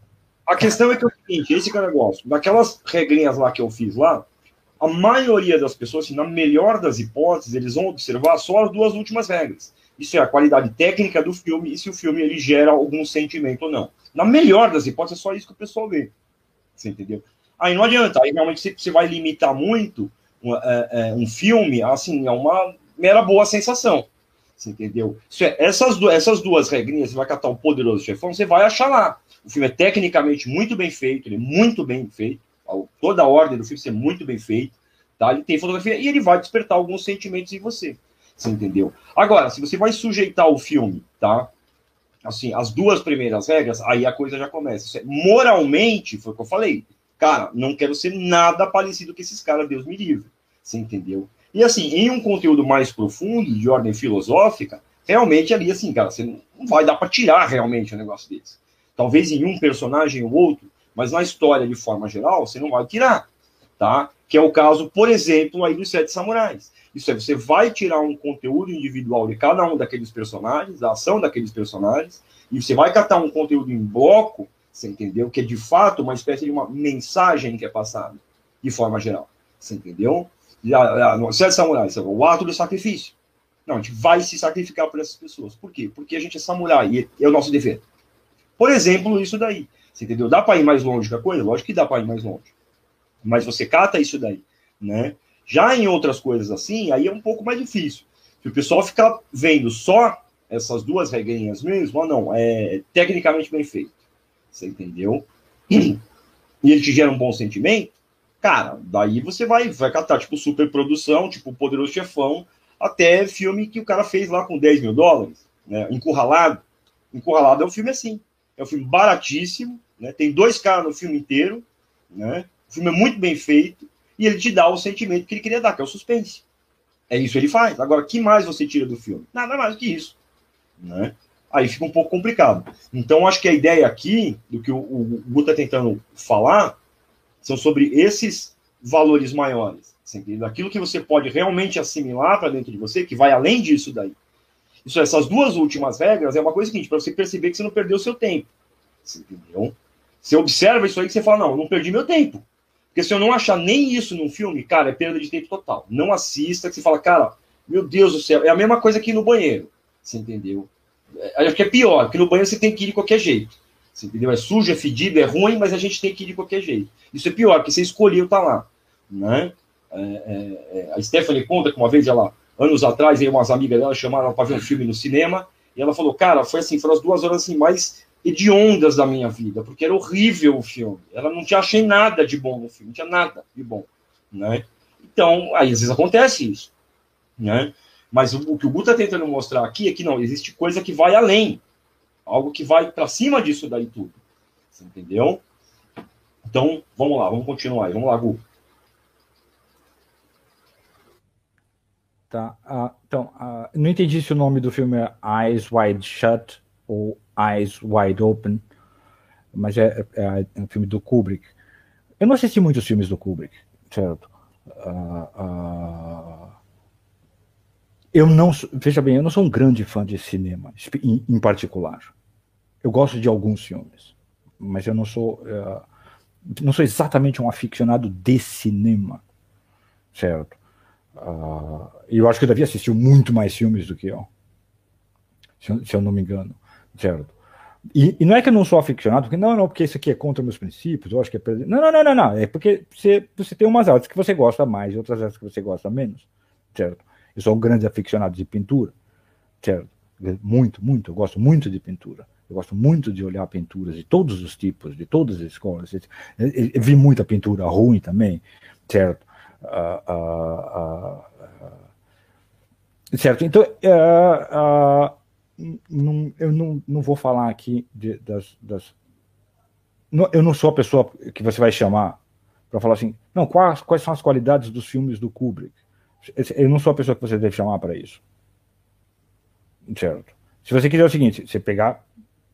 Speaker 1: A questão é que é o seguinte, esse que é o negócio. Daquelas regrinhas lá que eu fiz lá, a maioria das pessoas, assim, na melhor das hipóteses, eles vão observar só as duas últimas regras. Isso é a qualidade técnica do filme e se o filme ele gera algum sentimento ou não. Na melhor das hipóteses, é só isso que o pessoal vê. Você entendeu? Aí não adianta, aí realmente você vai limitar muito um, é, é, um filme, assim, é uma mera boa sensação. Você entendeu? É, essas, essas duas regrinhas, você vai catar o poderoso chefão, você vai achar lá. O filme é tecnicamente muito bem feito, ele é muito bem feito. Toda a ordem do filme é muito bem feito. Tá? Ele tem fotografia e ele vai despertar alguns sentimentos em você. Você entendeu? Agora, se você vai sujeitar o filme, tá? Assim, as duas primeiras regras, aí a coisa já começa. É, moralmente, foi o que eu falei. Cara, não quero ser nada parecido com esses caras, Deus me livre. Você entendeu? E assim, em um conteúdo mais profundo, de ordem filosófica, realmente ali, assim, cara, você não vai dar para tirar realmente um negócio desse talvez em um personagem ou outro, mas na história de forma geral, você não vai tirar, tá? Que é o caso, por exemplo, aí dos Sete Samurais. Isso é, você vai tirar um conteúdo individual de cada um daqueles personagens, da ação daqueles personagens, e você vai catar um conteúdo em bloco, você entendeu? Que é de fato uma espécie de uma mensagem que é passada, de forma geral. Você entendeu? Sete Samurais, o ato do sacrifício. Não, a gente vai se sacrificar por essas pessoas. Por quê? Porque a gente é samurai e é o nosso dever. Por exemplo, isso daí. Você entendeu? Dá para ir mais longe que a coisa? Lógico que dá para ir mais longe. Mas você cata isso daí, né? Já em outras coisas assim, aí é um pouco mais difícil. Se o pessoal ficar vendo só essas duas regrinhas mesmo, ou não, é tecnicamente bem feito. Você entendeu? (clears throat) E ele te gera um bom sentimento, cara, daí você vai, vai catar, tipo, superprodução, tipo, Poderoso Chefão, até filme que o cara fez lá com 10 mil dólares, né? Encurralado. Encurralado é um filme assim. É um filme baratíssimo, né? tem dois caras no filme inteiro, né? O filme é muito bem feito, e ele te dá o sentimento que ele queria dar, que é o suspense. É isso que ele faz. Agora, que mais você tira do filme? Nada mais do que isso. Né? Aí fica um pouco complicado. Então, acho que a ideia aqui, do que o, o está tentando falar, são sobre esses valores maiores. Daquilo que você pode realmente assimilar para dentro de você, que vai além disso daí. Isso, essas duas últimas regras é uma coisa seguinte, para você perceber que você não perdeu o seu tempo. Você entendeu? Você observa isso aí que você fala, não, não perdi meu tempo. Porque se eu não achar nem isso num filme, cara, é perda de tempo total. Não assista, que você fala, cara, meu Deus do céu, é a mesma coisa que no banheiro. Você entendeu? É, acho que é pior, porque no banheiro você tem que ir de qualquer jeito. Você entendeu? É sujo, é fedido, é ruim, mas a gente tem que ir de qualquer jeito. Isso é pior, porque você escolheu estar tá lá. Né? É, é, é, a Stephanie conta que uma vez ela anos atrás, aí umas amigas dela chamaram para ver um filme no cinema, e ela falou, cara, foi assim, foram as duas horas assim, mais hediondas da minha vida, porque era horrível o filme. Ela não tinha achei nada de bom no filme, não tinha nada de bom, né? Então, aí às vezes acontece isso, né? Mas o, o que o Gu está tentando mostrar aqui é que não existe coisa que vai além, algo que vai para cima disso daí tudo, Você entendeu? Então, vamos lá, vamos continuar aí, vamos lá, Gu.
Speaker 2: Tá. Uh, então, uh, não entendi se o nome do filme é Eyes Wide Shut ou Eyes Wide Open, mas é, é, é um filme do Kubrick. Eu não assisti muitos filmes do Kubrick, certo? Uh, eu não, veja bem, eu não sou um grande fã de cinema, em, em particular. Eu gosto de alguns filmes, mas eu não sou, não sou exatamente um aficionado de cinema, certo? Uh, eu acho que o Davi assistiu muito mais filmes do que eu, se, eu, se eu não me engano, certo? E, e, não é que eu não sou aficionado, porque não, não, porque isso aqui é contra meus princípios, eu acho que é. Não, não, não, não, não. É porque você, você tem umas artes que você gosta mais e outras artes que você gosta menos, certo? Eu sou um grande aficionado de pintura, certo? Muito, muito, eu gosto muito de pintura. Eu gosto muito de olhar pinturas de todos os tipos, de todas as escolas. Eu, eu, eu vi muita pintura ruim também, certo? certo? Então, não, eu não, não vou falar aqui de, das, das não, eu não sou a pessoa que você vai chamar para falar assim, não, quais, quais são as qualidades dos filmes do Kubrick? Eu não sou a pessoa que você deve chamar para isso. Certo? Se você quiser o seguinte, você pegar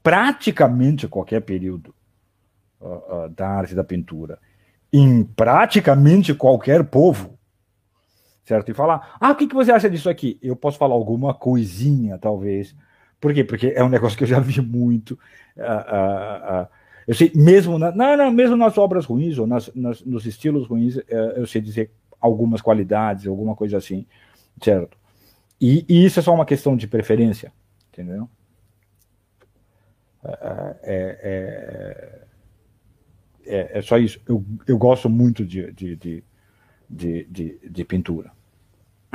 Speaker 2: praticamente qualquer período uh, uh, da arte da pintura em praticamente qualquer povo, certo? E falar, ah, o que, que você acha disso aqui? Eu posso falar alguma coisinha, talvez. Por quê? Porque é um negócio que eu já vi muito. Uh, uh, eu sei, mesmo, na, não, não, mesmo nas obras ruins, ou nas, nas nos estilos ruins, eh, eu sei dizer algumas qualidades, alguma coisa assim, certo? E, e isso é só uma questão de preferência, entendeu? é, é é, é só isso. Eu, eu gosto muito de, de, de, de, de, de pintura,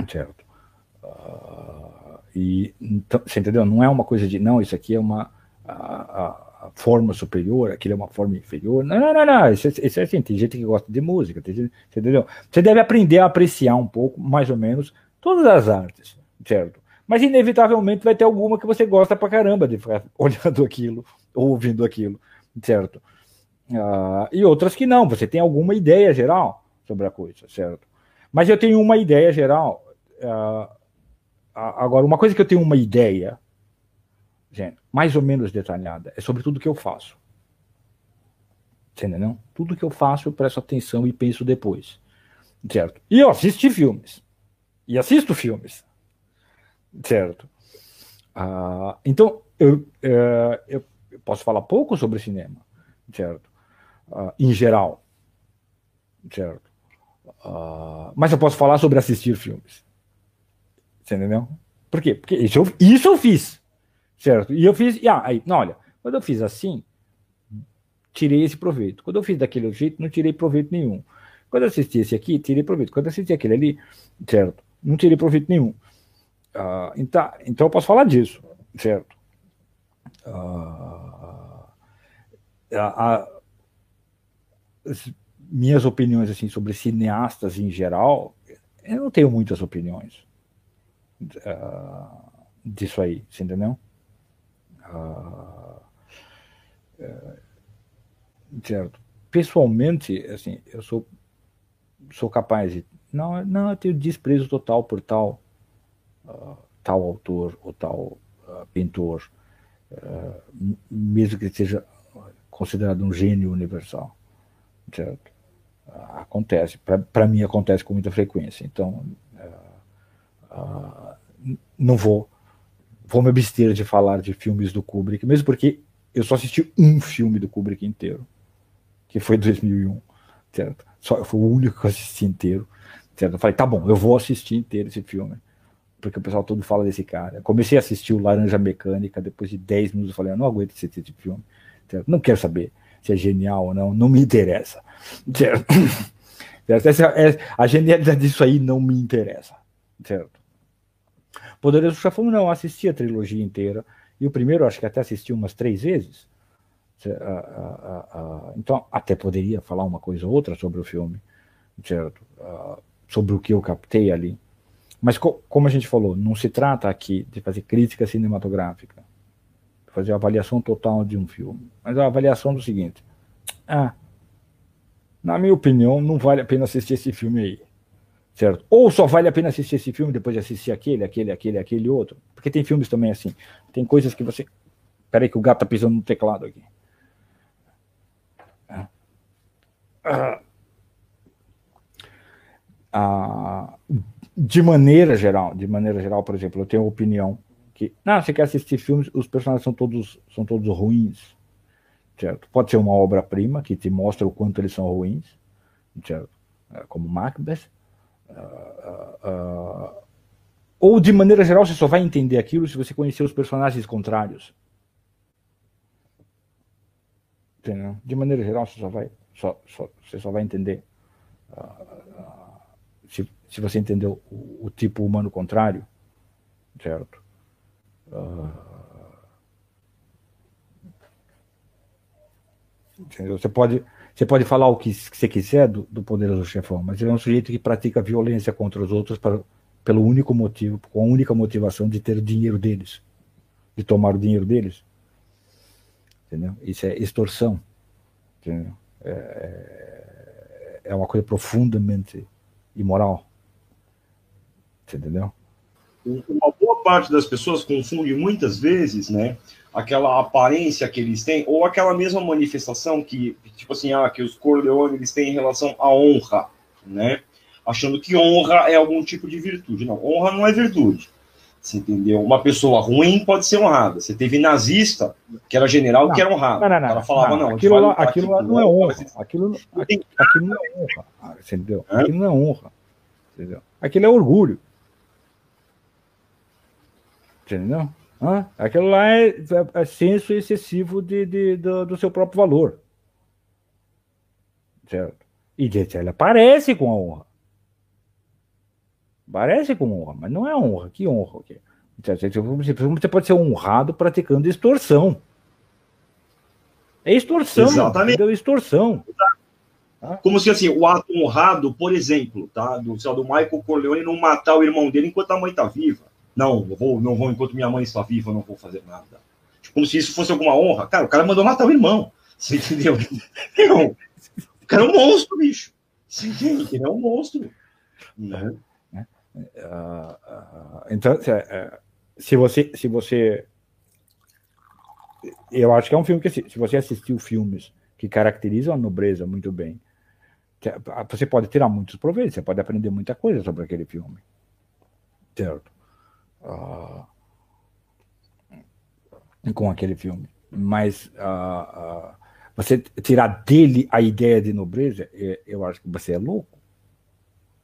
Speaker 2: certo? Uh, e então, você entendeu? Não é uma coisa de não, isso aqui é uma a, a, forma superior, aquilo é uma forma inferior. Não, não, não, não. Isso, isso é assim. Tem gente que gosta de música, tem gente, você entendeu? Você deve aprender a apreciar um pouco, mais ou menos, todas as artes, certo? Mas inevitavelmente vai ter alguma que você gosta pra caramba de ficar (laughs) olhando aquilo, ou ouvindo aquilo, certo? Uh, e outras que não, você tem alguma ideia geral sobre a coisa, certo? Mas eu tenho uma ideia geral. Uh, agora, uma coisa que eu tenho uma ideia, gente, mais ou menos detalhada, é sobre tudo que eu faço. Entendeu? Tudo que eu faço eu presto atenção e penso depois. Certo? E eu assisto filmes. E assisto filmes. Certo? Uh, então, eu, uh, eu posso falar pouco sobre cinema. Certo? uh, em geral. Certo? Uh, mas eu posso falar sobre assistir filmes. Você entendeu? Por quê? Porque isso eu, isso eu fiz. Certo? E eu fiz. E, ah, aí, não, olha, quando eu fiz assim, tirei esse proveito. Quando eu fiz daquele jeito, não tirei proveito nenhum. Quando eu assisti esse aqui, tirei proveito. Quando eu assisti aquele ali, certo? Não tirei proveito nenhum. Uh, então, então eu posso falar disso, certo? Uh, a, minhas opiniões assim sobre cineastas em geral, eu não tenho muitas opiniões uh, disso aí, você entendeu? Uh, certo. Pessoalmente, assim, eu sou sou capaz de não, não, eu tenho desprezo total por tal tal autor ou tal pintor, mesmo que seja considerado um gênio universal certo? Acontece, para mim acontece com muita frequência. Então, uh, não vou, vou me abster de falar de filmes do Kubrick, mesmo porque eu só assisti um filme do Kubrick inteiro, que foi 2001, certo? Só, foi o único que eu assisti inteiro, certo? Eu falei, tá bom, eu vou assistir inteiro esse filme, porque o pessoal todo fala desse cara. comecei a assistir o Laranja Mecânica, depois de 10 minutos eu falei, eu não aguento assistir esse filme, certo? Não quero saber se é genial ou não, não me interessa. (laughs) Certo? Essa, é, a genialidade disso aí não me interessa. Certo? Poderoso Chefão, não, assisti a trilogia inteira. E o primeiro, acho que até assisti umas três vezes. Então, até poderia falar uma coisa ou outra sobre o filme, certo? sobre o que eu captei ali. Mas, co como a gente falou, não se trata aqui de fazer crítica cinematográfica, fazer a avaliação total de um filme, mas a avaliação do seguinte: ah, na minha opinião, não vale a pena assistir esse filme aí. Certo? Ou só vale a pena assistir esse filme depois de assistir aquele, aquele, aquele, aquele outro. Porque tem filmes também assim. Tem coisas que você. Peraí, que o gato tá pisando no teclado aqui. Ah, ah, de maneira geral, de maneira geral, por exemplo, eu tenho a opinião que, não, você quer assistir filmes, os personagens são todos, são todos ruins, certo? Pode ser uma obra-prima que te mostra o quanto eles são ruins, certo? É, como Macbeth. Uh, uh, ou de maneira geral, você só vai entender aquilo se você conhecer os personagens contrários. Entendeu? De maneira geral, você só vai, só, só, você só vai entender se, se você entendeu o, o tipo humano contrário, certo? Você pode, você pode falar o que você quiser do, do poderoso chefão, mas ele é um sujeito que pratica violência contra os outros para, pelo único motivo, com a única motivação de ter o dinheiro deles, de tomar o dinheiro deles. Entendeu? Isso é extorsão. Entendeu? É, é, é uma coisa profundamente imoral. Entendeu?
Speaker 1: Uma boa parte das pessoas confunde muitas vezes, né, aquela aparência que eles têm, ou aquela mesma manifestação que, tipo assim, ah, que os Corleone eles têm em relação à honra, né? Achando que honra é algum tipo de virtude. Não, honra não é virtude. Você entendeu? Uma pessoa ruim pode ser honrada. Você teve nazista, que era general,
Speaker 2: não,
Speaker 1: que era honrado.
Speaker 2: Não, não, não, o cara falava, não, aquilo, lá, aquilo lá não é honra. Aquilo, aquilo, aquilo não é honra. Entendeu? Aquilo não é honra. Entendeu? Aquilo é orgulho. Entendeu? Hã? Aquilo lá é, é, é senso excessivo de, de, do, do, seu próprio valor. Certo? E ele aparece com a honra. Parece com honra, mas não é honra. Que honra? Você pode ser honrado praticando extorsão. É extorsão.
Speaker 1: Exatamente. Entendeu?
Speaker 2: Extorsão.
Speaker 1: Como se assim, o ato honrado, por exemplo, tá? Do, do Michael Corleone não matar o irmão dele enquanto a mãe está viva. Não, vou, não vou enquanto minha mãe está viva, não vou fazer nada. Como se isso fosse alguma honra. Cara, o cara mandou matar o irmão. Você entendeu? Não. O cara é um monstro, bicho. Você entende? Ele é um monstro. Não.
Speaker 2: Uh, uh, então, se, uh, se, você, se você, eu acho que é um filme que se, se você assistiu filmes que caracterizam a nobreza muito bem, você pode tirar muitos proveitos, você pode aprender muita coisa sobre aquele filme, certo? Com aquele filme, mas você tirar dele a ideia de nobreza, eu acho que você é louco,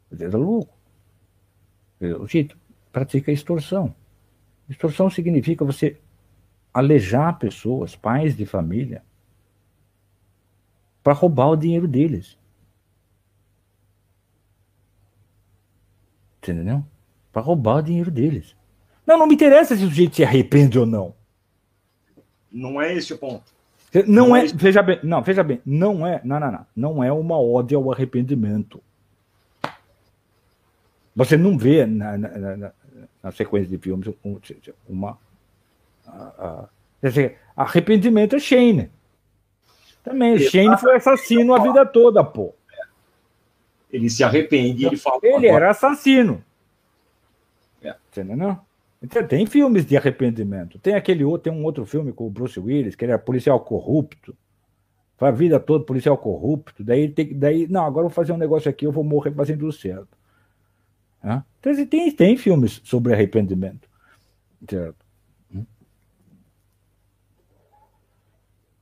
Speaker 2: você é louco o jeito pratica extorsão. Extorsão significa você alejar pessoas, pais de família, para roubar o dinheiro deles. Entendeu? Para roubar o dinheiro deles. Não, não me interessa se o sujeito se arrepende ou não.
Speaker 1: Não é esse o ponto.
Speaker 2: Não, não é, é veja bem, não, veja bem, não é, não, não, não, não é uma ode ao arrependimento. Você não vê na, na, na, na sequência de filmes uma. quer dizer, arrependimento é Shane. Também, Shane foi assassino a vida toda, pô.
Speaker 1: Ele se arrepende ele fala.
Speaker 2: Ele era assassino. É. Entendeu? Então, tem filmes de arrependimento. Tem aquele outro, tem um outro filme com o Bruce Willis, que ele era policial corrupto. Foi a vida toda policial corrupto. Daí tem daí, não, agora eu vou fazer um negócio aqui, eu vou morrer fazendo certo. Né? Então, tem, tem filmes sobre arrependimento. Certo?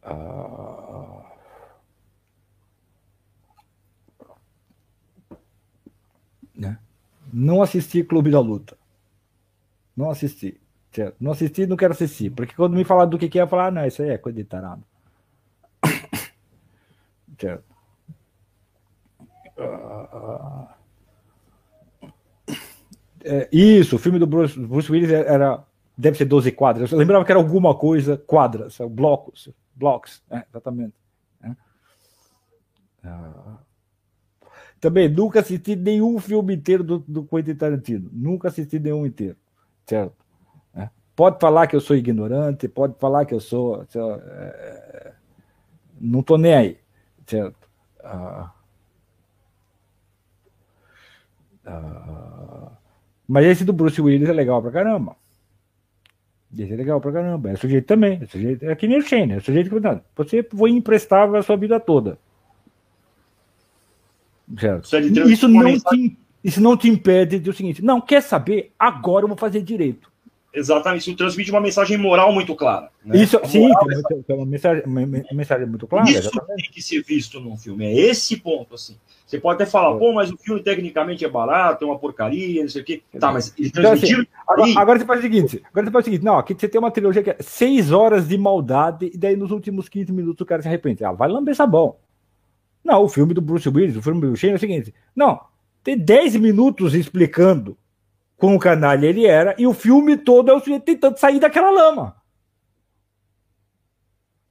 Speaker 2: Ah... Né? Não assisti Clube da Luta. Não assisti. Não assisti não quero assistir. Porque quando me falar do que, que é, eu falar, ah, não, isso aí é coisa de tarado. (coughs) certo? Ah... É, isso, o filme do Bruce, Bruce, Willis era. Deve ser 12 quadras. Eu lembrava que era alguma coisa, quadras, blocos. blocks, é, exatamente. É. Ah. Também nunca assisti nenhum filme inteiro do, do Quentin Tarantino. Nunca assisti nenhum inteiro, certo? É. Pode falar que eu sou ignorante, pode falar que eu sou. sou é, não tô nem aí, certo? Ah. Ah. Mas esse do Bruce Willis é legal pra caramba. Esse é legal pra caramba. É sujeito também. É, sujeito, é que nem o Shane. É sujeito que não, você foi imprestável a sua vida toda. Certo? Isso não, te, isso não te impede de o seguinte: não, quer saber? Agora eu vou fazer direito.
Speaker 1: Exatamente, isso transmite uma mensagem moral muito clara.
Speaker 2: Né? Isso, sim, é uma mensagem, uma mensagem muito clara.
Speaker 1: Isso exatamente. tem que ser visto num filme. É esse ponto, assim. Você pode até falar, é. pô, mas o filme tecnicamente é barato, é uma porcaria, não sei o quê. Tá, mas.
Speaker 2: Então, assim, agora, agora, você faz o seguinte: agora você faz o seguinte, não, aqui você tem uma trilogia que é seis horas de maldade, e daí nos últimos 15 minutos o cara se arrepende. Ah, vai lamber sabão. Não, o filme do Bruce Willis, o filme do Shane é o seguinte: não, tem 10 minutos explicando com o canalha ele era, e o filme todo é o sujeito tentando sair daquela lama.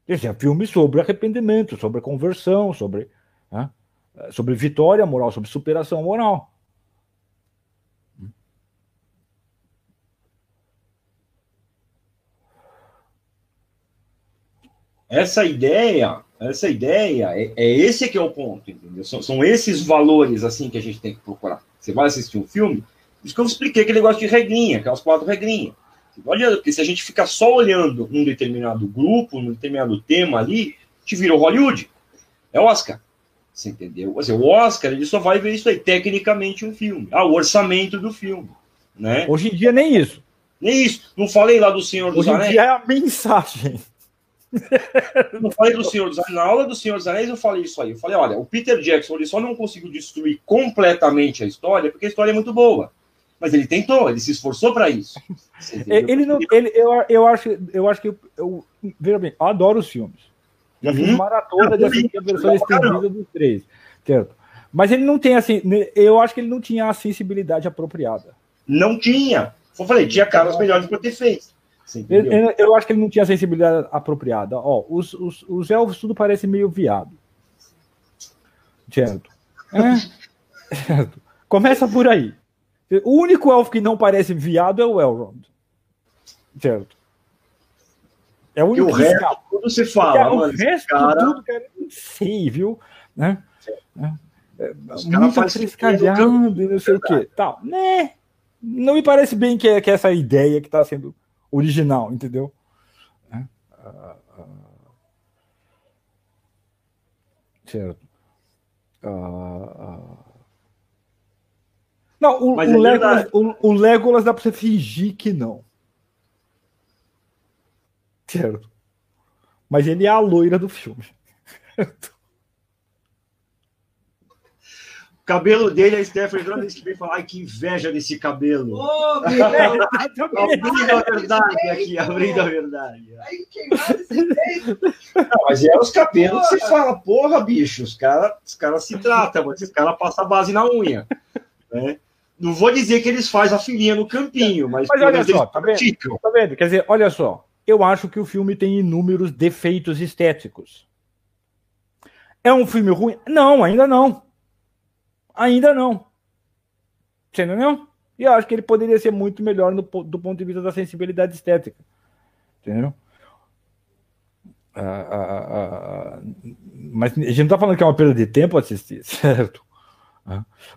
Speaker 2: Esse é um filme sobre arrependimento, sobre conversão, sobre, né, sobre vitória moral, sobre superação moral.
Speaker 1: Essa ideia, essa ideia, é, é esse que é o ponto, entendeu? São, são esses valores assim que a gente tem que procurar. Você vai assistir um filme, isso que eu expliquei aquele negócio de regrinha, aquelas quatro regrinhas. Olha, porque se a gente ficar só olhando um determinado grupo, num determinado tema ali, te virou Hollywood. É Oscar. Você entendeu? O Oscar ele só vai ver isso aí, tecnicamente, um filme. Ah, o orçamento do filme. Né?
Speaker 2: Hoje em dia, nem isso.
Speaker 1: Nem isso. Não falei lá do Senhor dos
Speaker 2: Hoje Anéis. Hoje em dia é a mensagem.
Speaker 1: Não falei do Senhor dos Anéis. Na aula do Senhor dos Anéis eu falei isso aí. Eu falei, olha, o Peter Jackson ele só não conseguiu destruir completamente a história porque a história é muito boa mas ele tentou, ele se esforçou para isso.
Speaker 2: Ele não, ele, eu, eu acho, eu acho que eu, eu veja bem, eu adoro os filmes. Já fiz uhum. maratona de assistir a versão estendida dos três, certo? Mas ele não tem assim, eu acho que ele não tinha a sensibilidade apropriada.
Speaker 1: Não tinha. Eu falei, tinha caras melhores para ter feito.
Speaker 2: Eu, eu, acho que ele não tinha a sensibilidade apropriada. Ó, os, os, os elfos tudo parece meio viado. Certo? É, (laughs) certo. Começa por aí. O único elfo que não parece viado é o Elrond. Certo?
Speaker 1: É o único. E o resto tudo se fala,
Speaker 2: é, mano. O resto cara... tudo, cara, não sei, viu? Né? É, muito frescalhando e não sei o quê. Tal. Né? Não me parece bem que é, que é essa ideia que está sendo original, entendeu? É. Certo. Uh... Não, o, o, é Legolas, o, o, Legolas, dá pra você fingir que não. Certo. Mas ele é a loira do filme. (laughs)
Speaker 1: O cabelo dele, a Stephanie, toda vez que vem falar, ai, que inveja desse cabelo. Oh, abrindo a verdade aqui, abrindo a verdade. Não, mas é os cabelos que você fala, porra, bicho, os caras os cara se tratam, mas os caras passam a base na unha. Né? Não vou dizer que eles fazem a filhinha no campinho, mas,
Speaker 2: mas olha só, tá vendo? tá vendo? Quer dizer, olha só, eu acho que o filme tem inúmeros defeitos estéticos. É um filme ruim? Não, ainda não. Ainda não. Você entendeu? E eu acho que ele poderia ser muito melhor no, do ponto de vista da sensibilidade estética. Entendeu? Ah, ah, ah, mas a gente não está falando que é uma perda de tempo assistir, (laughs) certo?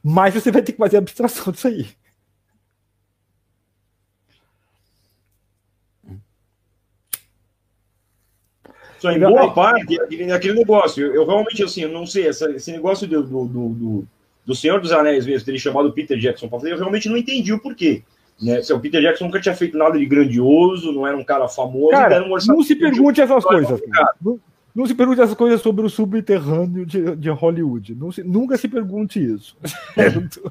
Speaker 2: Mas você vai ter que fazer abstração disso aí.
Speaker 1: Só em boa parte, aquele negócio, eu, eu realmente, assim, eu não sei, essa, esse negócio do, do, do, do, Senhor dos Anéis mesmo, ter chamado Peter Jackson para fazer, eu realmente não entendi o porquê. Né? O Peter Jackson nunca tinha feito nada de grandioso, não era um cara famoso.
Speaker 2: Cara, um não se pergunte essas coisas. Não, não se pergunte essas coisas sobre o subterrâneo de, de Hollywood. Se, nunca se pergunte isso. (laughs)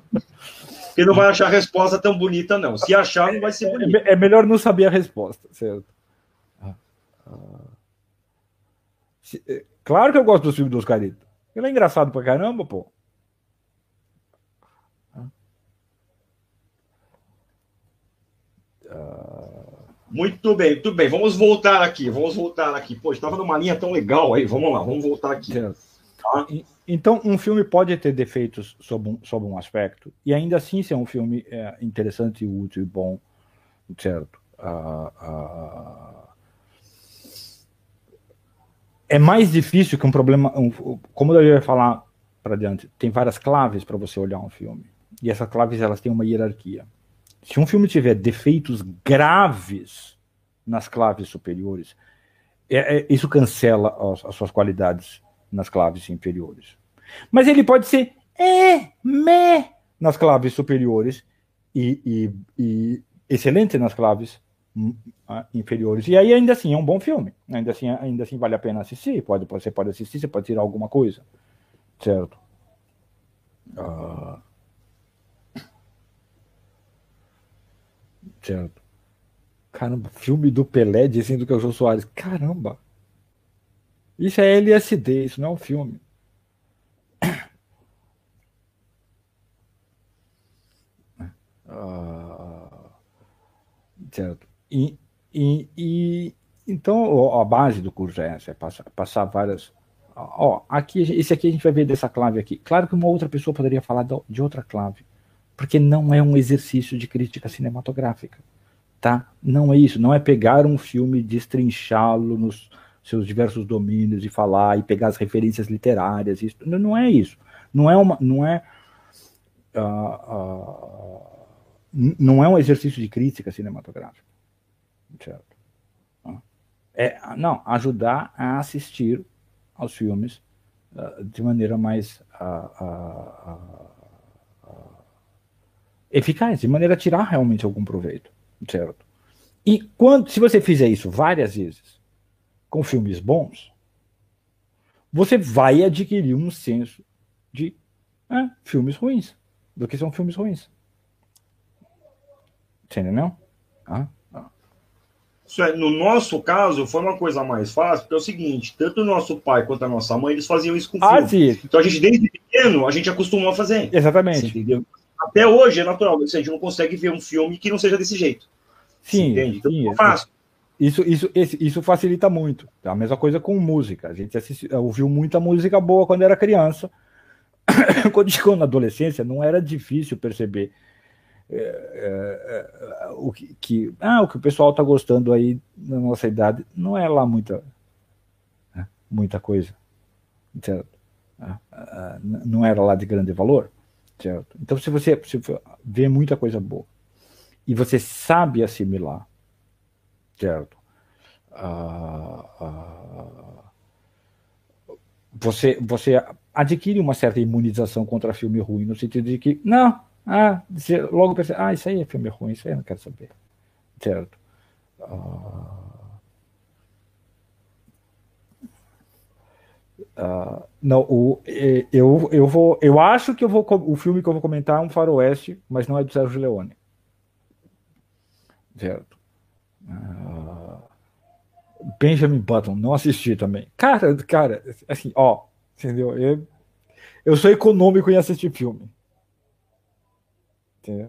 Speaker 1: Porque não vai achar a resposta tão bonita, não. Se achar, não vai ser bonita.
Speaker 2: É, é melhor não saber a resposta, certo? Ah, ah. Se, é, claro que eu gosto do filme dos Carita. Ele é engraçado pra caramba, pô.
Speaker 1: Muito bem, muito bem. Vamos voltar aqui, vamos voltar aqui. Pô, estava numa linha tão legal aí. Vamos lá, vamos voltar aqui.
Speaker 2: Tá? Então, um filme pode ter defeitos sob um, sob um aspecto, e ainda assim ser um filme é, interessante, útil e bom, certo? Ah, ah, é mais difícil que um problema. Um, como eu ia falar para diante, tem várias claves para você olhar um filme. E essas claves elas têm uma hierarquia. Se um filme tiver defeitos graves nas claves superiores, é, é, isso cancela as, as, suas qualidades nas claves inferiores. Mas ele pode ser é, me nas claves superiores e, e, e excelente nas claves hum, inferiores. E aí ainda assim é um bom filme. Ainda assim, ainda assim vale a pena assistir. Pode, você pode assistir, você pode tirar alguma coisa. Certo? Uh... Certo. Caramba, filme do Pelé dizendo que é o Jô Soares. Caramba! Isso é LSD, isso não é um filme. Uh, (coughs) certo. E, e, e, então a base do curso é essa, é passar, passar várias. Ó, aqui, esse aqui a gente vai ver dessa clave aqui. Claro que uma outra pessoa poderia falar de outra clave porque não é um exercício de crítica cinematográfica, tá? Não é isso, não é pegar um filme destrinchá-lo nos seus diversos domínios e falar e pegar as referências literárias, isso. Não é isso, não é uma, não é uh, uh, não é um exercício de crítica cinematográfica, certo? É, não, ajudar a assistir aos filmes uh, de maneira mais eficaz, de maneira a tirar realmente algum proveito, certo? E quando, se você fizer isso várias vezes com filmes bons, você vai adquirir um senso de é, filmes ruins, do que são filmes ruins. Entendeu? Ah, ah.
Speaker 1: Isso é, no nosso caso, foi uma coisa mais fácil, porque é o seguinte, tanto o nosso pai quanto a nossa mãe, eles faziam isso com
Speaker 2: ah, filme. Sim.
Speaker 1: Então a gente, desde pequeno, a gente acostumou a fazer.
Speaker 2: Exatamente. Entendeu?
Speaker 1: Até hoje é natural, a gente não consegue ver um filme que não seja desse jeito.
Speaker 2: Sim, entende? Então, sim, é fácil. Isso, isso, isso facilita muito. A mesma coisa com música. A gente assistiu, ouviu muita música boa quando era criança. (coughs) quando chegou na adolescência, não era difícil perceber é, é, é, o que, que, ah, o que o pessoal está gostando aí na nossa idade. Não é lá muita, né, muita coisa. Ah, não era lá de grande valor. Certo? Então, se você, se vê muita coisa boa e você sabe assimilar, certo? Ah, ah, você, você adquire uma certa imunização contra filme ruim, no sentido de que, não, ah, você logo percebe, ah, isso aí é filme ruim, isso aí eu não quero saber, certo? Ah, Uh, não, o, eu, eu vou. Eu acho que eu vou. O filme que eu vou comentar é um faroeste, mas não é do Sérgio Leone. Certo. Uh, Benjamin Button, não assisti também. Cara, cara, assim, ó, entendeu? Eu, eu sou econômico em assistir filme.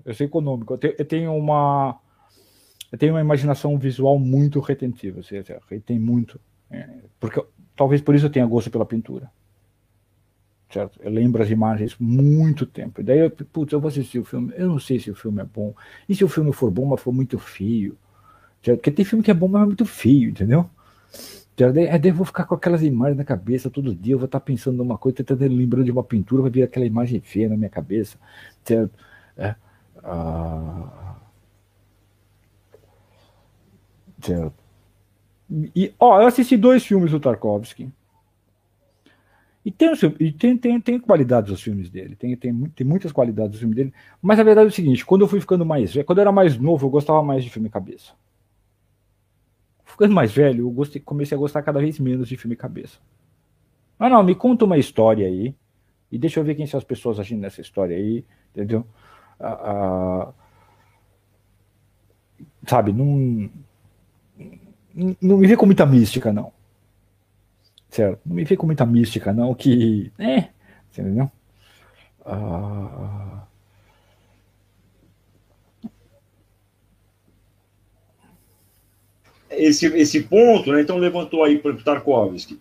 Speaker 2: Eu sou econômico. Eu tenho, eu tenho uma. Eu tenho uma imaginação visual muito retentiva. Ou tem muito. É, porque Talvez por isso eu tenha gosto pela pintura. Certo? Eu lembro as imagens muito tempo. E daí eu, putz, eu vou assistir o filme. Eu não sei se o filme é bom. E se o filme for bom, mas for muito feio? Certo? Porque tem filme que é bom, mas é muito feio, entendeu? Certo? Daí, daí eu vou ficar com aquelas imagens na cabeça todo dia. Eu vou estar pensando numa coisa, tentando lembrando de uma pintura, vai vir aquela imagem feia na minha cabeça. Certo? É, ah, certo. E, ó, eu assisti dois filmes do Tarkovsky. E tem, tem, tem, tem qualidades os filmes dele, tem, tem, tem muitas qualidades os filmes dele, mas a verdade é o seguinte: quando eu fui ficando mais velho, quando eu era mais novo, eu gostava mais de filme cabeça. Ficando mais velho, eu gostei, comecei a gostar cada vez menos de filme cabeça. Ah, não, me conta uma história aí, e deixa eu ver quem são as pessoas agindo nessa história aí, entendeu? Ah, ah, sabe, não não me vê com muita mística, não. Certo? Não me vê com muita mística, não, que. É. Entendeu? Ah.
Speaker 1: esse, esse ponto, né? Então levantou aí para o Tarkovsky.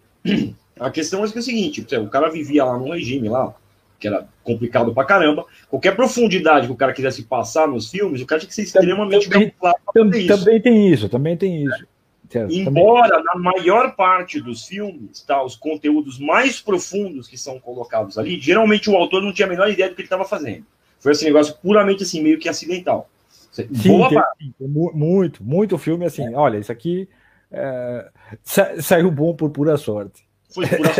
Speaker 1: A questão é, é o seguinte: o cara vivia lá num regime lá, que era complicado pra caramba. Qualquer profundidade que o cara quisesse passar nos filmes, o cara tinha que ser extremamente
Speaker 2: também, também, também tem isso, também tem isso.
Speaker 1: Embora na maior parte dos filmes, tá, os conteúdos mais profundos que são colocados ali, geralmente o autor não tinha a menor ideia do que ele estava fazendo. Foi esse negócio puramente assim, meio que acidental.
Speaker 2: Sim, Boa tem, parte. muito, muito filme assim. É. Olha, isso aqui é, sa saiu bom por pura sorte.
Speaker 1: Foi pura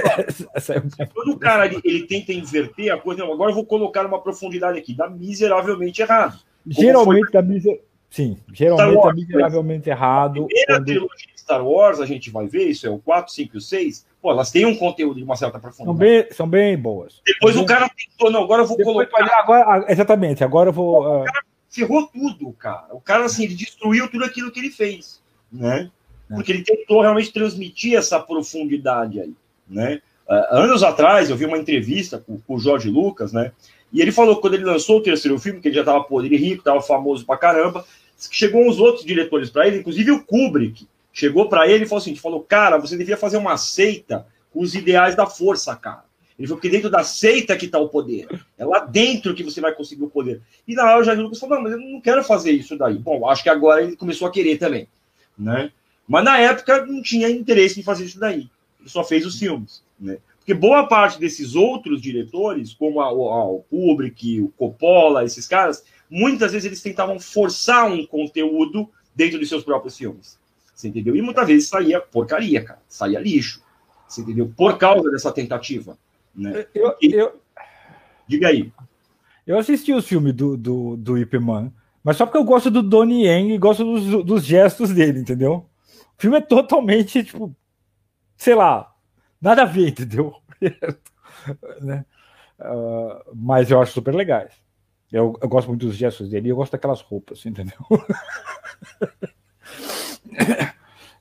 Speaker 1: sorte. (laughs) Quando o cara ele, ele, tenta inverter a coisa, não, agora eu vou colocar uma profundidade aqui, dá miseravelmente errado.
Speaker 2: Geralmente foi... dá miseravelmente Sim, geralmente Wars, é miseravelmente errado.
Speaker 1: A primeira quando... trilogia de Star Wars, a gente vai ver, isso é o 4, 5 e o 6. Pô, elas têm um conteúdo de uma certa profundidade.
Speaker 2: São bem, são bem boas.
Speaker 1: Depois
Speaker 2: o
Speaker 1: cara não, agora eu vou Depois, colocar.
Speaker 2: Agora, exatamente, agora eu vou.
Speaker 1: O cara ferrou tudo, cara. O cara, assim, ele destruiu tudo aquilo que ele fez, né? É. Porque ele tentou realmente transmitir essa profundidade aí, né? Uh, anos atrás, eu vi uma entrevista com, com o Jorge Lucas, né? E ele falou que quando ele lançou o terceiro filme, que ele já estava podre rico, estava famoso pra caramba, chegou uns outros diretores para ele, inclusive o Kubrick, chegou para ele e falou assim: falou, cara, você devia fazer uma seita com os ideais da força, cara. Ele falou que dentro da seita que está o poder. É lá dentro que você vai conseguir o poder. E na hora o Jair Lucas falou: não, mas eu não quero fazer isso daí. Bom, acho que agora ele começou a querer também. Né? Mas na época não tinha interesse em fazer isso daí. Ele só fez os filmes. Né? Porque boa parte desses outros diretores, como a, a, o Kubrick, o Coppola, esses caras, muitas vezes eles tentavam forçar um conteúdo dentro de seus próprios filmes. Você entendeu? E muitas vezes saía porcaria, cara. Saía lixo. Você entendeu? Por causa dessa tentativa. Né?
Speaker 2: Eu, eu...
Speaker 1: Diga aí.
Speaker 2: Eu assisti o filme do, do, do Ip Man, mas só porque eu gosto do Donnie Yen e gosto dos, dos gestos dele, entendeu? O filme é totalmente, tipo, sei lá, nada a ver, (laughs) entendeu? (laughs) né? Uh, mas eu acho super legais. Eu, eu, gosto muito dos gestos dele eu gosto daquelas roupas, (laughs) entendeu?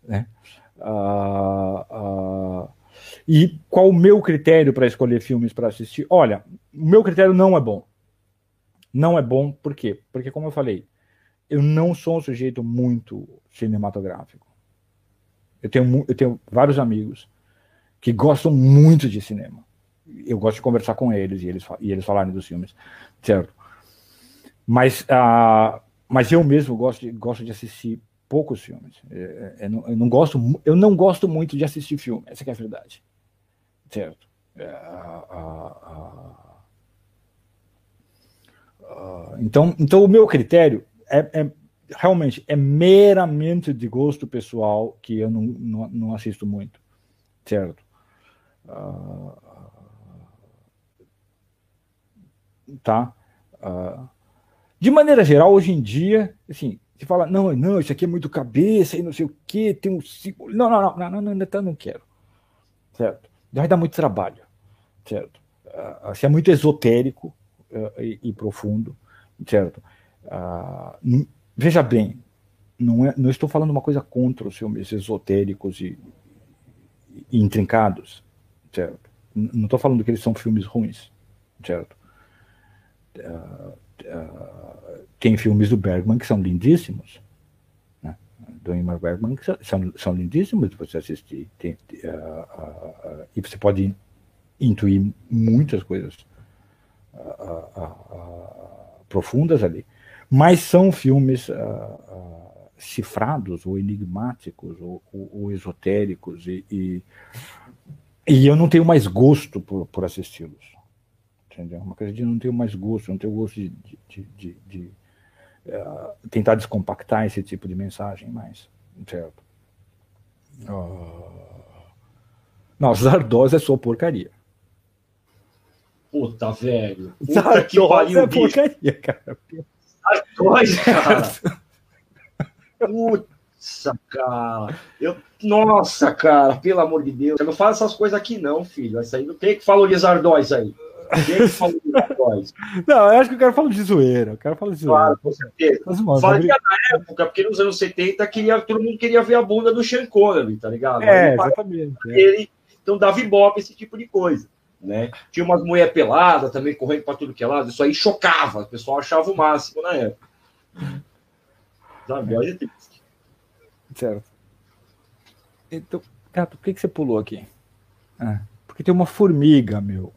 Speaker 2: né? Uh, uh, e qual o meu critério para escolher filmes para assistir? Olha, o meu critério não é bom. Não é bom, por quê? Porque, como eu falei, eu não sou um sujeito muito cinematográfico. Eu tenho, eu tenho vários amigos que gostam muito de cinema. Eu gosto de conversar com eles e eles, e eles falarem dos filmes, certo? Mas, uh, mas eu mesmo gosto de, gosto de assistir poucos filmes. Eu, é, é, eu, não, eu, não, gosto, eu não gosto muito de assistir filme, essa é a verdade. Certo? Uh, uh, então, então, o meu critério é, é, realmente é meramente de gosto pessoal que eu não, não, não assisto muito. Certo? tá? Uh, de maneira geral, hoje em dia, assim, você fala, não, não, isso aqui é muito cabeça e não sei o que, tem um símbolo. Não, não, não, não, não, não, não quero. Certo? Vai dar muito trabalho. Certo? Uh, é muito esotérico uh, e, profundo. Certo? Uh, veja bem, não, é, não estou falando uma coisa contra os filmes esotéricos e, e intrincados. Certo? Não estou falando que eles são filmes ruins. Certo? Uh, uh, tem filmes do Bergman que são lindíssimos, né? do Ingmar Bergman que são, são lindíssimos de você assistir. Tem, uh, e você pode intuir muitas coisas profundas ali. Mas são filmes cifrados ou enigmáticos ou, ou, ou esotéricos e, e, e, eu não tenho mais gosto por, por assisti-los entendeu? Uma coisa de não ter mais gosto, não ter gosto de, de, de, de uh, tentar descompactar esse tipo de mensagem mais, certo? Uh... Não, Zardoz é só porcaria.
Speaker 1: Puta, velho.
Speaker 2: Puta Zardoz que pariu, é bicho. porcaria, cara.
Speaker 1: Zardoz, (laughs) cara. Putz, cara. Eu, nossa, cara, pelo amor de Deus. Eu não falo essas coisas aqui, não, filho. Essa aí, quem é que falou de Zardoz aí? Quem falou de (laughs)
Speaker 2: Não, eu acho que o cara fala de zoeira. O cara fala de zoeira. Claro,
Speaker 1: com certeza. Fala que na época, porque nos anos 70 queria, todo mundo queria ver a bunda do Sean Connery, tá ligado?
Speaker 2: É, exatamente.
Speaker 1: É. Ele, então dava ibope esse tipo de coisa. Né? Tinha umas mulher pelada também correndo para tudo que é lado, isso aí chocava, o pessoal achava o máximo na época. Sabe? Olha
Speaker 2: Certo. Então, gato, por que, que você pulou aqui? Ah, porque tem uma formiga, meu.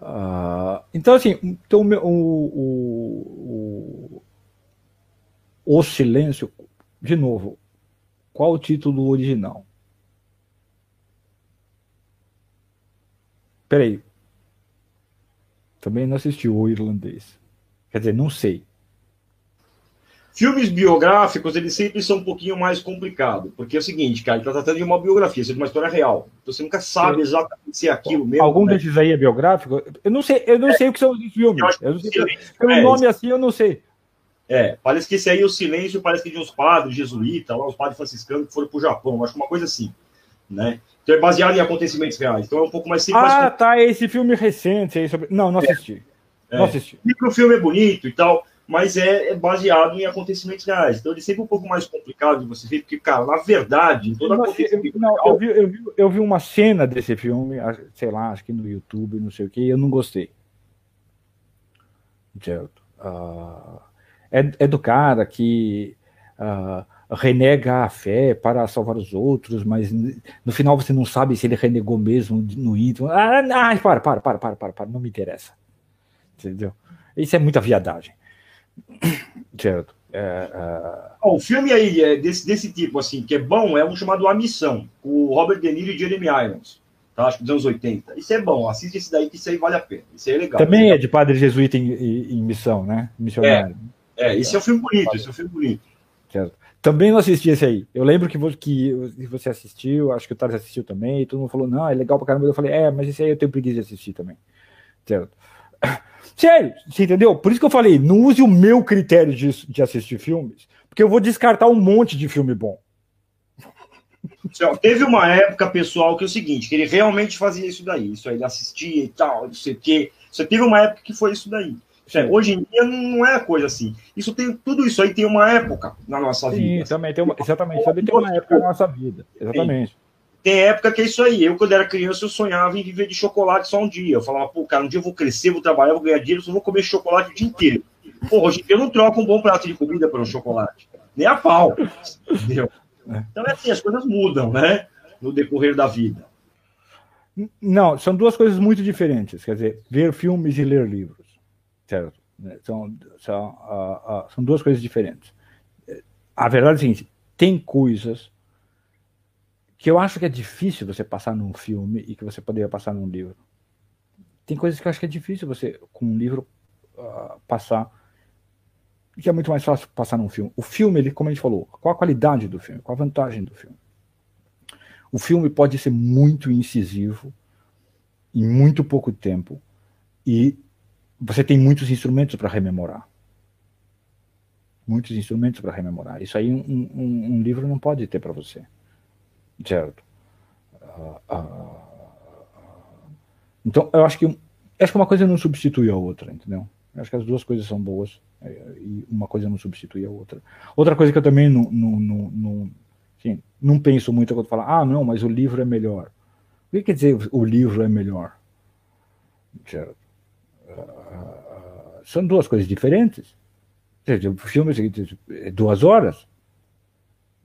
Speaker 2: Uh, então, assim, então, o, o, o, o silêncio, de novo, qual o título original? Peraí. Também não assisti o irlandês. Quer dizer, não sei.
Speaker 1: Filmes biográficos, eles sempre são um pouquinho mais complicados, porque é o seguinte, cara, ele está tratando de uma biografia, de uma história real. Então você nunca sabe exatamente se é aquilo mesmo.
Speaker 2: Algum né? desses aí é biográfico? Eu não sei, eu não é, sei o que são os filmes. Eu, não sei, pelo é, nome assim, eu não sei.
Speaker 1: É, parece que esse aí, o silêncio, parece que de uns padres jesuítas, lá, os padres franciscanos que foram para o Japão, acho que uma coisa assim, né? Então é baseado em acontecimentos reais. Então é um pouco mais
Speaker 2: simples. Ah, mais... tá, esse filme recente aí sobre. Não, não assisti.
Speaker 1: É, não assisti. É. O filme é bonito e tal mas é, é, baseado em acontecimentos reais. Então ele é sempre um pouco mais complicado de você ver, porque, cara, na verdade, toda
Speaker 2: não, eu, não, eu, vi, eu, vi, eu vi uma cena desse filme, sei lá, acho que no YouTube, não sei o que, e eu não gostei. Certo. Uh, é, é do cara que uh, renega a fé para salvar os outros, mas no final você não sabe se ele renegou mesmo no íntimo. Ah, não, para, para, para, para, para, para, não me interessa. Entendeu? Isso é muita viadagem. Certo. É,
Speaker 1: é... o filme aí é desse, desse tipo, assim, que é bom, é um chamado A Missão, com o Robert De Niro e Jeremy Irons, tá? Acho que dos anos 80. Isso é bom, assiste esse daí, que isso aí vale a pena. Isso aí é legal.
Speaker 2: Também
Speaker 1: é,
Speaker 2: de padre jesuíta em, em, em missão, né?
Speaker 1: Missionário. É, é, esse é um filme bonito, esse é um filme bonito.
Speaker 2: Certo. Também não assisti esse aí. Eu lembro que, que você assistiu, acho que o Thales assistiu também, e todo mundo falou, não, é legal pra caramba. Eu falei, é, mas esse aí eu tenho preguiça de assistir também. Certo. Sério, você entendeu? Por isso que eu falei, não use o meu critério de, de assistir filmes, porque eu vou descartar um monte de filme bom.
Speaker 1: Teve uma época, pessoal, que é o seguinte, que ele realmente fazia isso daí, isso aí, ele assistia e tal, não sei o quê. Você teve uma época que foi isso daí. Hoje em dia não é coisa assim. Isso tem tudo isso aí tem uma época na nossa Sim, vida.
Speaker 2: Também tem uma, exatamente, também tem uma época na nossa vida. Exatamente. Sim.
Speaker 1: Tem época que é isso aí. Eu, quando era criança, eu sonhava em viver de chocolate só um dia. Eu falava, pô, cara, um dia eu vou crescer, vou trabalhar, vou ganhar dinheiro, só vou comer chocolate o dia inteiro. Pô, hoje eu não troco um bom prato de comida por um chocolate. Nem a pau. Entendeu? Então é assim, as coisas mudam, né? No decorrer da vida.
Speaker 2: Não, são duas coisas muito diferentes. Quer dizer, ver filmes e ler livros. Certo? São, são, uh, uh, são duas coisas diferentes. A verdade é a seguinte: tem coisas que eu acho que é difícil você passar num filme e que você poderia passar num livro. Tem coisas que eu acho que é difícil você, com um livro, uh, passar, que é muito mais fácil passar num filme. O filme, ele, como a gente falou, qual a qualidade do filme, qual a vantagem do filme? O filme pode ser muito incisivo, em muito pouco tempo, e você tem muitos instrumentos para rememorar. Muitos instrumentos para rememorar. Isso aí um, um, um livro não pode ter para você. Certo. Uh, uh, então, eu acho que acho que uma coisa não substitui a outra, entendeu? Eu acho que as duas coisas são boas é, e uma coisa não substitui a outra. Outra coisa que eu também não, não, não, não, não penso muito quando falo, ah, não, mas o livro é melhor. O que quer dizer o livro é melhor? Certo. Uh, são duas coisas diferentes. O filme é duas horas.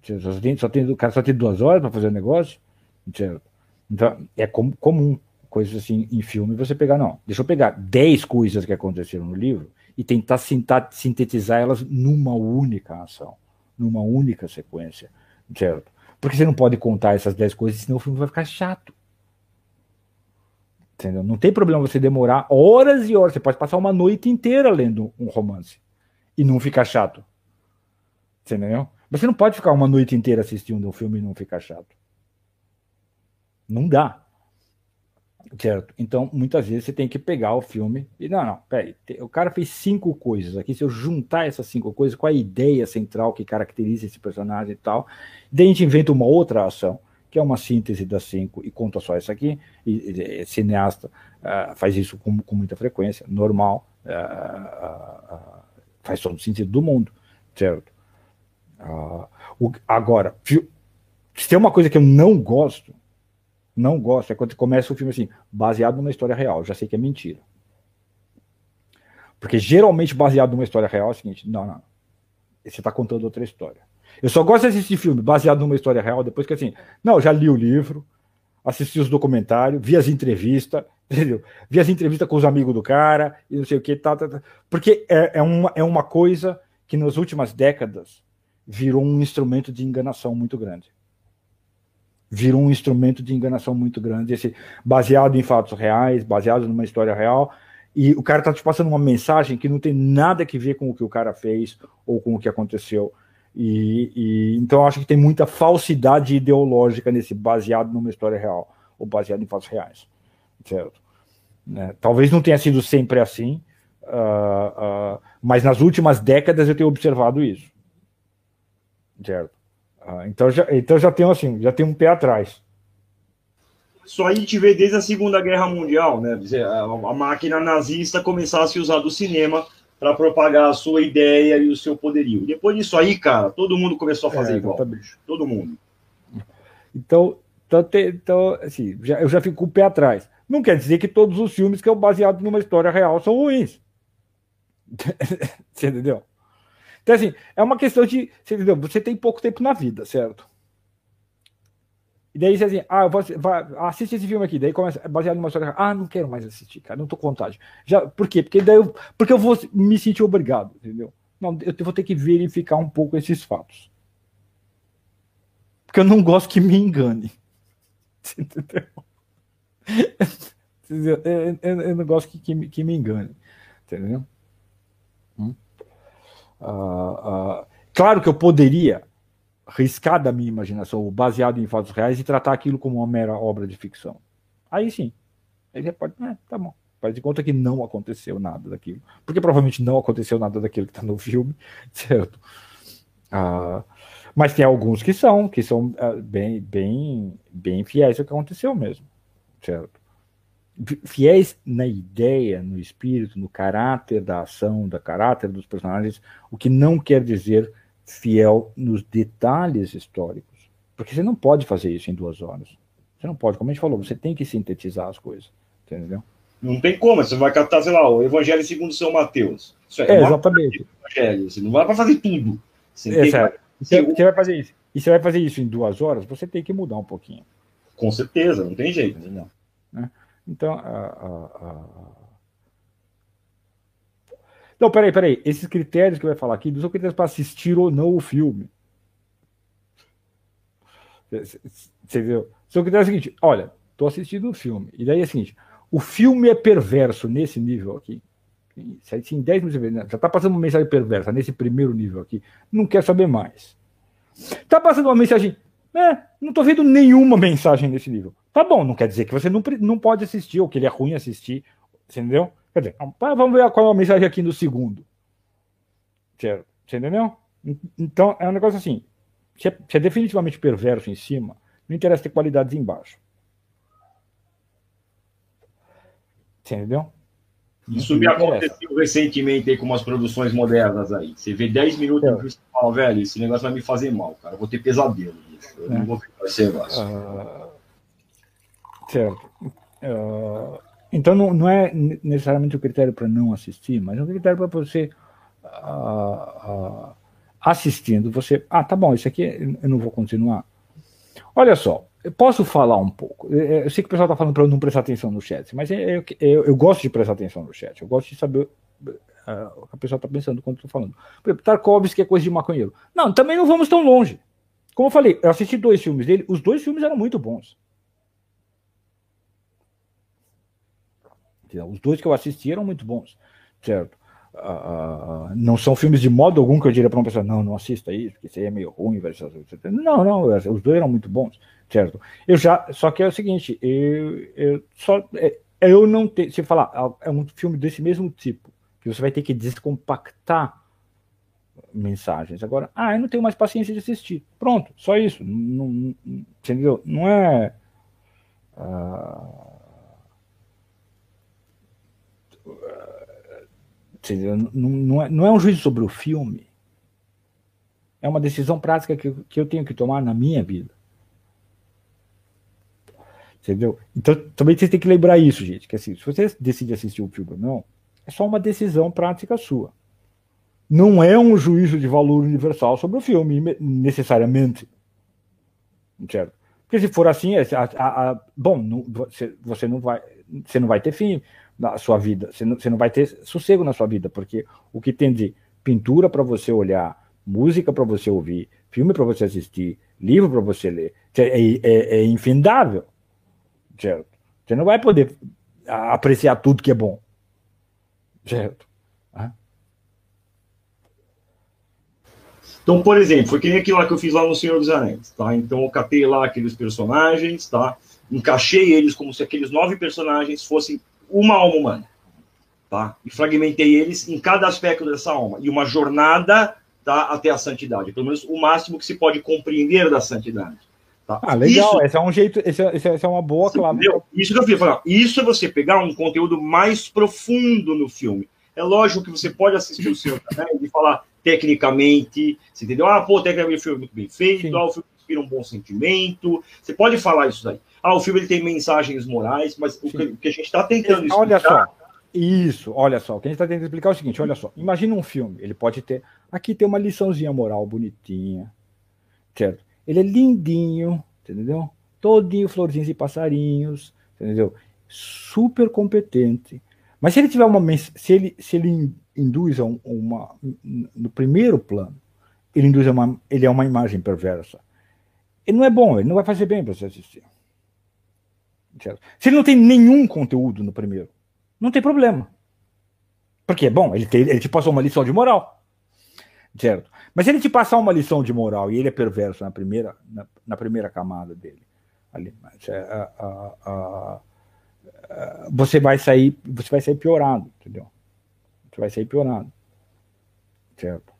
Speaker 2: Só tem, só tem, o cara só tem duas horas para fazer o negócio. Então, é com, comum, coisas assim em filme, você pegar, não, deixa eu pegar dez coisas que aconteceram no livro e tentar sintetizar elas numa única ação, numa única sequência, certo? Porque você não pode contar essas dez coisas, senão o filme vai ficar chato. Entendeu? Não tem problema você demorar horas e horas, você pode passar uma noite inteira lendo um romance e não ficar chato. Entendeu? Você não pode ficar uma noite inteira assistindo um filme e não ficar chato. Não dá. Certo? Então, muitas vezes você tem que pegar o filme e, não, não, peraí, o cara fez cinco coisas aqui, se eu juntar essas cinco coisas, qual é a ideia central que caracteriza esse personagem e tal, daí a gente inventa uma outra ação, que é uma síntese das cinco e conta só essa aqui, e, e cineasta uh, faz isso com, com, muita frequência, normal, uh, uh, faz todo o sentido do mundo, certo? Ah, o, agora, se tem uma coisa que eu não gosto, não gosto, é quando começa o filme assim, baseado numa história real. Já sei que é mentira. Porque geralmente baseado numa história real é o seguinte: não, não. Você está contando outra história. Eu só gosto de assistir filme baseado numa história real depois que assim, não, já li o livro, assisti os documentários, vi as entrevistas, (laughs) entendeu? Vi as entrevistas com os amigos do cara e não sei o que, tá, tá, tá. porque é, é, uma, é uma coisa que nas últimas décadas virou um instrumento de enganação muito grande. Virou um instrumento de enganação muito grande, esse, baseado em fatos reais, baseado numa história real, e o cara está te passando uma mensagem que não tem nada que ver com o que o cara fez ou com o que aconteceu. E, e então acho que tem muita falsidade ideológica nesse baseado numa história real ou baseado em fatos reais, certo? Né? Talvez não tenha sido sempre assim, uh, uh, mas nas últimas décadas eu tenho observado isso, certo? Uh, então já então já tenho assim já tenho um pé atrás.
Speaker 1: Isso aí te vê desde a Segunda Guerra Mundial, né? A máquina nazista começar a se usar do cinema para propagar a sua ideia e o seu poderio. Depois disso aí, cara, todo mundo começou a fazer é, igual. Todo mundo.
Speaker 2: Então, então, então assim, já, eu já fico com o pé atrás. Não quer dizer que todos os filmes que são baseados numa história real são ruins. (laughs) você entendeu? Então, assim, é uma questão de. Você entendeu? Você tem pouco tempo na vida, certo? E daí você assim, ah, vou, vai, assiste esse filme aqui. Daí começa, é baseado numa história. Ah, não quero mais assistir, cara, não tô com vontade. Já, por quê? Porque daí eu, porque eu vou me sentir obrigado, entendeu? Não, eu vou ter que verificar um pouco esses fatos. Porque eu não gosto que me engane. (laughs) (laughs) Entendeu? Eu, eu, eu não gosto que, que, que me engane. Entendeu? Uh, uh, claro que eu poderia riscar da minha imaginação, baseado em fatos reais, e tratar aquilo como uma mera obra de ficção. Aí sim. Aí você pode, é, tá bom. Faz de conta que não aconteceu nada daquilo. Porque provavelmente não aconteceu nada daquilo que está no filme, (laughs) certo? Ah, mas tem alguns que são, que são bem, bem, bem fiéis ao que aconteceu mesmo, certo? Fiéis na ideia, no espírito, no caráter da ação, da caráter dos personagens, o que não quer dizer fiel nos detalhes históricos. Porque você não pode fazer isso em duas horas. Você não pode, como a gente falou, você tem que sintetizar as coisas. Entendeu?
Speaker 1: Não tem como, você vai captar, sei lá, o Evangelho segundo São Mateus.
Speaker 2: Isso é, é exatamente.
Speaker 1: Evangelho, você não vai para fazer tudo.
Speaker 2: Você, é, tem... você, você vai fazer isso. E você vai fazer isso em duas horas, você tem que mudar um pouquinho.
Speaker 1: Com certeza, não tem jeito. Não.
Speaker 2: Né? Então, a, a, não, peraí, peraí. Esses critérios que vai falar aqui não são critérios para assistir ou não o filme. Você viu? São critérios seguinte: olha, estou assistindo o filme. E daí é o seguinte: o filme é perverso nesse nível aqui. Se em 10 minutos já está passando uma mensagem perversa nesse primeiro nível aqui, não quer saber mais. Está passando uma mensagem. É, não estou vendo nenhuma mensagem nesse nível. Tá bom, não quer dizer que você não, não pode assistir, ou que ele é ruim assistir, entendeu? Quer dizer, vamos ver qual é a mensagem aqui no segundo. Certo? Você entendeu? Então, é um negócio assim. Se é, se é definitivamente perverso em cima, não interessa ter qualidades embaixo. Você entendeu?
Speaker 1: Isso me aconteceu recentemente aí com umas produções modernas aí. Você vê 10 minutos é. e fala, velho, esse negócio vai me fazer mal, cara. Eu vou ter pesadelo. Eu é. não vou ficar esse negócio. Uh,
Speaker 2: certo. Uh, então não, não é necessariamente o critério para não assistir, mas é um critério para você uh, uh, assistindo, você. Ah, tá bom, isso aqui eu não vou continuar. Olha só, eu posso falar um pouco. Eu, sei que o pessoal está falando para eu não prestar atenção no chat, mas eu, eu, eu, gosto de prestar atenção no chat. Eu gosto de saber uh, o que a pessoa está pensando quando estou falando. Por exemplo, Tarkovsky é coisa de maconheiro. Não, também não vamos tão longe. Como eu falei, eu assisti dois filmes dele, os dois filmes eram muito bons. Os dois que eu assisti eram muito bons, certo? Uh, não são filmes de modo algum que eu diria para uma pessoa, não, não assista isso, porque isso aí é meio ruim. Não, não, os dois eram muito bons, certo? Eu já, só que é o seguinte, eu, eu só, é, eu não tenho, se falar, é um filme desse mesmo tipo, que você vai ter que descompactar mensagens. Agora, ah, eu não tenho mais paciência de assistir. Pronto, só isso. Não, não, entendeu? Não é. Uh, não, não, é, não é um juízo sobre o filme. É uma decisão prática que, que eu tenho que tomar na minha vida. Entendeu? Então também você tem que lembrar isso, gente. Que assim, se você decide assistir o filme ou não, é só uma decisão prática sua. não é um juízo de valor universal sobre o filme, necessariamente. Certo? Porque se for assim, a, a, a, bom, não, você, você, não vai, você não vai ter fim na sua vida, você não, você não vai ter sossego na sua vida, porque o que tem de pintura para você olhar, música para você ouvir, filme para você assistir, livro para você ler, é, é, é infindável. Certo? Você não vai poder apreciar tudo que é bom. Certo?
Speaker 1: Então, por exemplo, foi que nem aquilo lá que eu fiz lá no Senhor dos Anéis, tá? Então eu catei lá aqueles personagens, tá? Encaixei eles como se aqueles nove personagens fossem uma alma humana, tá? E fragmentei eles em cada aspecto dessa alma e uma jornada, tá? Até a santidade, pelo menos o máximo que se pode compreender da santidade.
Speaker 2: Tá? Ah, legal. Isso, esse é um jeito, esse é, esse é uma boa clave.
Speaker 1: Isso que eu fiz, isso é você pegar um conteúdo mais profundo no filme. É lógico que você pode assistir o seu né, e falar tecnicamente, você entendeu? Ah, pô, tecnicamente o filme é muito bem feito, ah, o filme inspira um bom sentimento. Você pode falar isso daí. Ah, o filme ele tem mensagens morais, mas o que, o que, a gente está tentando
Speaker 2: explicar... Olha só, isso, olha só, o que a gente está tentando explicar é o seguinte, olha só, imagina um filme, ele pode ter, aqui tem uma liçãozinha moral bonitinha, certo? Ele é lindinho, entendeu? Todinho florzinhos e passarinhos, entendeu? Super competente. Mas se ele tiver uma se ele se ele induz a uma no primeiro plano, ele induz a uma ele é uma imagem perversa. Ele não é bom, ele não vai fazer bem para você assistir. Se ele não tem nenhum conteúdo no primeiro, não tem problema. Porque, bom, ele, tem, ele te passou uma lição de moral. Certo? Mas se ele te passar uma lição de moral e ele é perverso na primeira, na, na primeira camada dele, ali, é, a, a, a, você vai sair, você vai sair piorado, entendeu? Você vai sair piorado, certo?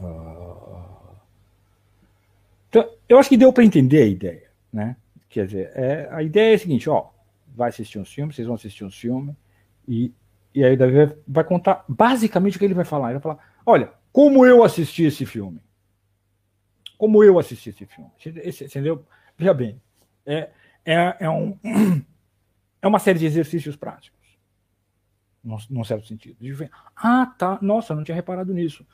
Speaker 2: Uh, então, eu acho que deu para entender a ideia, né? Quer dizer, é, a ideia é a seguinte, ó, vai assistir um filme, vocês vão assistir um filme e e aí o Davi vai contar basicamente o que ele vai falar. Ele vai falar: olha, como eu assisti esse filme. Como eu assisti esse filme. Entendeu? Veja bem, é, é, é, um, (clears throat) é uma série de exercícios práticos. Num, num certo sentido. ah, tá. Nossa, não tinha reparado nisso.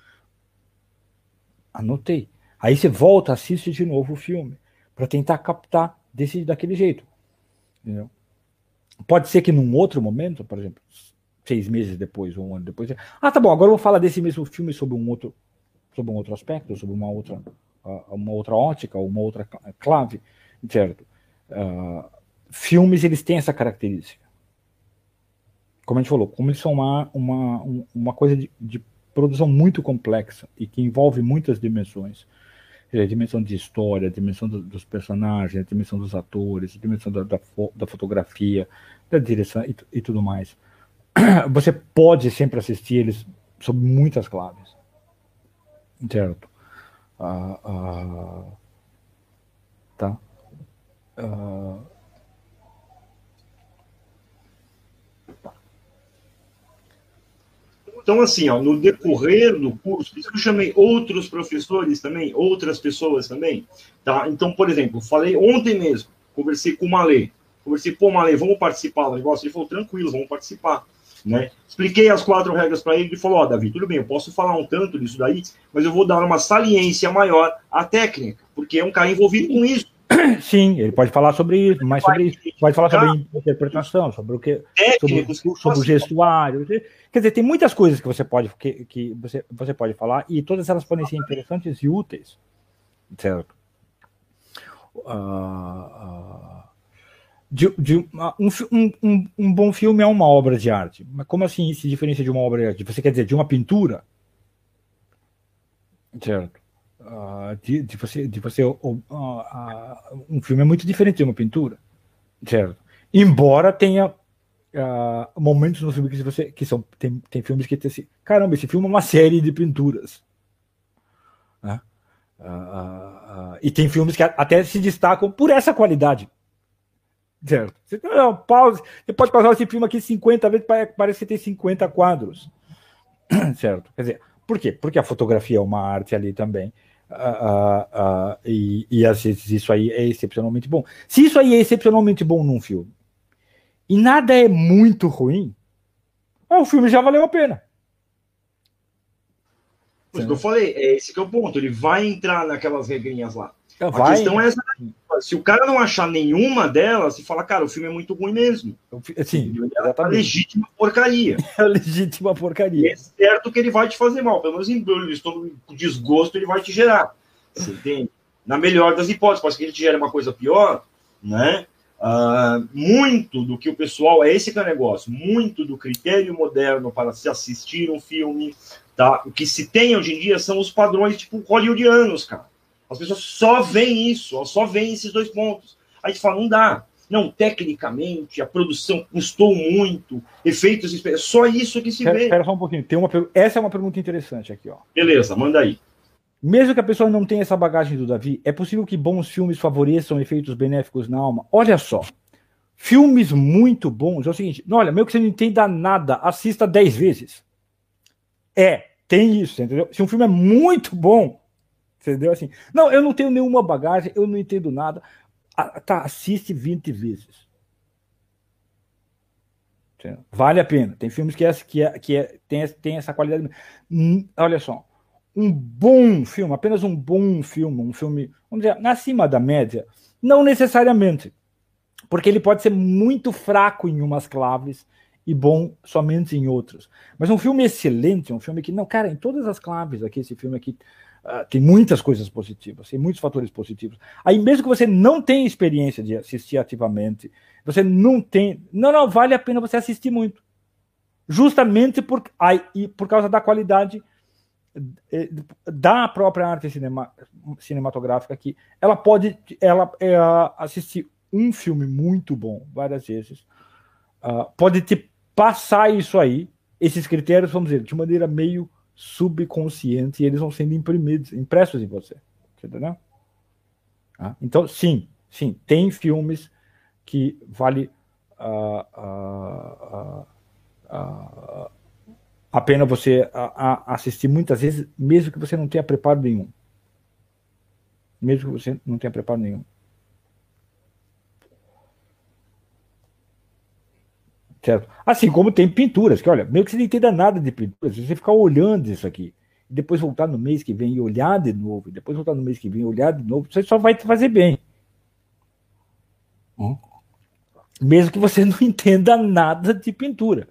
Speaker 2: Anotei. Aí você volta, assiste de novo o filme. para tentar captar desse, daquele jeito. Entendeu? Pode ser que num outro momento, por exemplo, seis meses depois, ou um ano depois. Ah, tá bom, agora eu vou falar desse mesmo filme sobre um outro, sobre um outro aspecto, sobre uma outra, uma outra ótica, uma outra clave, certo? Uh, filmes, eles têm essa característica. Como a gente falou, como eles são uma, uma, uma coisa de, de produção muito complexa e que envolve muitas dimensões. A dimensão de história, a dimensão do, dos personagens, a dimensão dos atores, a dimensão da, da, da fotografia, da direção e, e tudo mais. (clears throat) você pode sempre assistir eles sob muitas claves. Certo? Uh, uh, tá? Uh,
Speaker 1: Então, assim, ó, no decorrer do curso, eu chamei outros professores também, outras pessoas também, tá? Então, por exemplo, falei ontem mesmo, conversei com o Malê, conversei, pô, Malê, vamos participar do negócio? Ele falou, tranquilo, vamos participar. Né? Expliquei as quatro regras para ele, ele falou: Ó, oh, Davi, tudo bem, eu posso falar um tanto disso daí, mas eu vou dar uma saliência maior à técnica, porque é um cara envolvido com isso. (coughs)
Speaker 2: Sim, ele pode falar sobre isso, mais sobre isso, pode falar sobre interpretação, sobre o que, sobre, sobre o gestuário. Quer dizer, tem muitas coisas que você pode que, que você, você pode falar e todas elas podem ser interessantes e úteis, certo? Uh, uh, de, de um, um, um, bom filme é uma obra de arte. Mas como assim se diferencia de uma obra de arte? Você quer dizer de uma pintura? Certo. Uh, de, de, você, de você uh, uh, um filme é muito diferente de uma pintura, certo? Embora tenha momentos no filme que você que são tem, tem filmes que tem assim, caramba, esse filme é uma série de pinturas, né? e tem filmes que até se destacam por essa qualidade Certo. Você, não, pause, você pode passar esse filme aqui 50 vezes, parece que tem 50 quadros. (coughs) Certo. Quer dizer, por quê? Porque a fotografia é uma arte ali também. Uh, uh, uh, e, e às vezes isso aí é excepcionalmente bom. Se isso aí é excepcionalmente bom num filme e nada é muito ruim, o filme já valeu a pena.
Speaker 1: Por eu falei, é esse que é o ponto. Ele vai entrar naquelas regrinhas lá.
Speaker 2: Vai,
Speaker 1: A questão é essa. Se o cara não achar nenhuma delas, e fala, cara, o filme é muito ruim mesmo.
Speaker 2: Sim,
Speaker 1: É legítima porcaria. (laughs)
Speaker 2: É legítima
Speaker 1: E
Speaker 2: porcaria.
Speaker 1: é certo que ele vai te fazer mal. Pelo menos em todo desgosto ele vai te gerar. Você entende? Na melhor das hipóteses, pode ser que ele te gere uma coisa pior, né? Ah, muito do que o pessoal, é esse que é o negócio, muito do critério moderno para se assistir um filme, tá? O que se tem hoje em dia são os padrões, tipo, hollywoodianos, cara. As pessoas só veem isso, só veem esses dois pontos. Aí a gente fala, não dá. Não, tecnicamente, a produção custou muito, efeitos só isso que se vê.
Speaker 2: espera só um pouquinho. Tem uma, essa é uma pergunta interessante aqui, ó.
Speaker 1: Beleza, manda aí.
Speaker 2: Mesmo que a pessoa não tenha essa bagagem do Davi, é possível que bons filmes favoreçam efeitos benéficos na alma? Olha só. Filmes muito bons é o seguinte: olha, mesmo que você não entenda nada, assista 10 vezes. É, tem isso, entendeu? Se um filme é muito bom, entendeu? Assim, não, eu não tenho nenhuma bagagem, eu não entendo nada. Ah, tá, assiste 20 vezes. Vale a pena. Tem filmes que, é, que, é, que é, tem, tem essa qualidade. Hum, Olha só um bom filme, apenas um bom filme, um filme, vamos dizer, acima da média, não necessariamente, porque ele pode ser muito fraco em umas claves e bom somente em outras. Mas um filme excelente, um filme que, não, cara, em todas as claves aqui, esse filme aqui uh, tem muitas coisas positivas, tem muitos fatores positivos. Aí, mesmo que você não tenha experiência de assistir ativamente, você não tem, não, não, vale a pena você assistir muito. Justamente por, aí, por causa da qualidade da própria arte cinema, cinematográfica que ela pode ela é, assistir um filme muito bom várias vezes uh, pode te passar isso aí. Esses critérios vamos dizer de maneira meio subconsciente e eles vão sendo imprimidos impressos em você entendeu? Ah, então sim sim tem filmes que vale uh, uh, a pena você a, a assistir muitas vezes, mesmo que você não tenha preparo nenhum. Mesmo que você não tenha preparo nenhum. Certo? Assim como tem pinturas, que olha, mesmo que você não entenda nada de pinturas, você ficar olhando isso aqui, depois voltar no mês que vem e olhar de novo, e depois voltar no mês que vem e olhar de novo, você só vai te fazer bem. Hum? Mesmo que você (laughs) não entenda nada de pintura.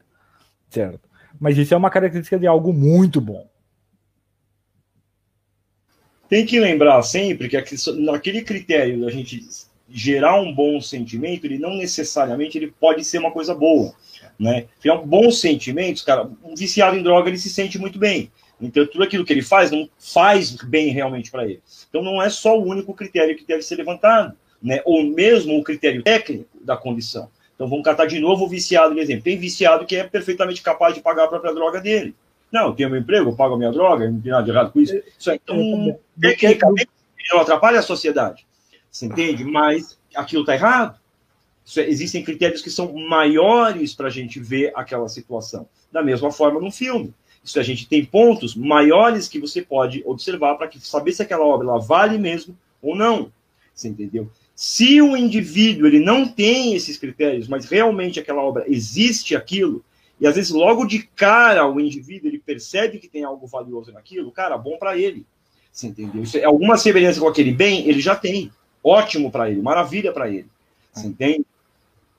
Speaker 2: Certo? Mas isso é uma característica de algo muito bom.
Speaker 1: Tem que lembrar sempre que aquele critério da gente gerar um bom sentimento, ele não necessariamente ele pode ser uma coisa boa, né? Criar bons sentimentos, cara, um viciado em droga ele se sente muito bem. Então tudo aquilo que ele faz não faz bem realmente para ele. Então não é só o único critério que deve ser levantado, né? Ou mesmo o critério técnico da condição. Então vamos catar de novo o viciado, por exemplo. Tem viciado que é perfeitamente capaz de pagar a própria droga dele. Não, eu tenho meu emprego, eu pago a minha droga, não tem nada de errado com isso. Isso aí, então, tecnicamente, não atrapalha a sociedade. Você entende? Mas aquilo está errado. Isso, existem critérios que são maiores para a gente ver aquela situação. Da mesma forma no filme. Isso a gente tem pontos maiores que você pode observar para saber se aquela obra ela vale mesmo ou não. Você entendeu? Se o indivíduo ele não tem esses critérios, mas realmente aquela obra existe aquilo, e às vezes logo de cara o indivíduo ele percebe que tem algo valioso naquilo, cara, bom para ele. Você entendeu? Isso é alguma semelhança com aquele bem, ele já tem. Ótimo para ele, maravilha para ele. Você entende?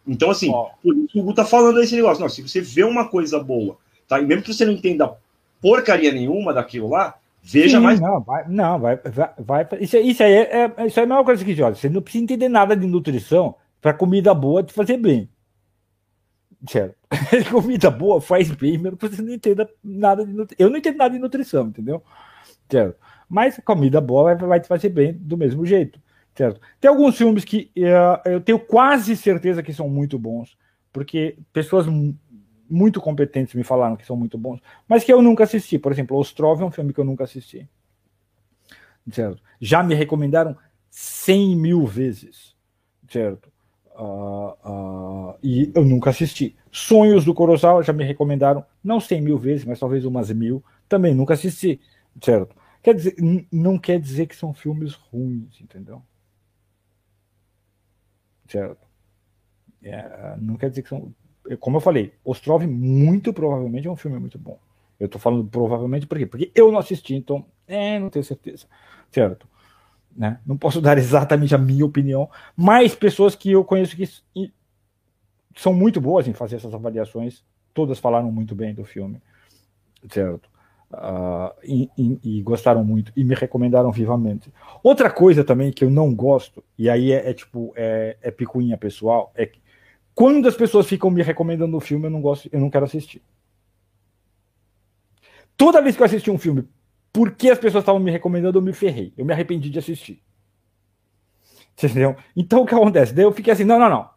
Speaker 1: Então, assim,
Speaker 2: Ó.
Speaker 1: por isso o Gu tá falando esse negócio. Não, se você vê uma coisa boa, tá? E mesmo que você não entenda porcaria nenhuma daquilo lá, veja
Speaker 2: Sim,
Speaker 1: mais.
Speaker 2: Não, vai, não, vai, vai, vai- isso, isso aí é, é- isso aí é a mesma coisa que, olha, você não precisa entender nada de nutrição para comida boa te fazer bem. Certo? (laughs) comida boa faz bem, mesmo que você não entenda nada de nutrição. Eu não entendo nada de nutrição, entendeu? Certo? Mas comida boa vai, vai te fazer bem do mesmo jeito. Certo? Tem alguns filmes que eh, eu tenho quase certeza que são muito bons, porque pessoas muito competentes me falaram que são muito bons, mas que eu nunca assisti. Por exemplo, Ostrov é um filme que eu nunca assisti. Certo? Já me recomendaram 100 mil vezes. Certo? Ah, ah, e eu nunca assisti. Sonhos do Kurosawa já me recomendaram, não 100 mil vezes, mas talvez umas mil. Também nunca assisti. Certo? Quer dizer, não quer dizer que são filmes ruins, entendeu? Certo? É, não quer dizer que são. Como eu falei, Ostrov muito provavelmente é um filme muito bom. Eu estou falando provavelmente por quê? Porque eu não assisti, então, é, não tenho certeza. Certo? Né? Não posso (laughs) dar exatamente a minha opinião, mas pessoas que eu conheço que são muito boas em fazer essas avaliações, todas falaram muito bem do filme, certo? Uh, e, e, e, gostaram muito e me recomendaram vivamente. Outra coisa também que eu não gosto, e aí é, é tipo, é, é picuinha pessoal, é que quando as pessoas ficam me recomendando o filme, eu não gosto, eu não quero assistir. Toda vez que eu assisti um filme, porque as pessoas estavam me recomendando, eu me ferrei. Eu me arrependi de assistir. Entendeu? Então o que acontece? Daí eu fiquei assim, não, não, não.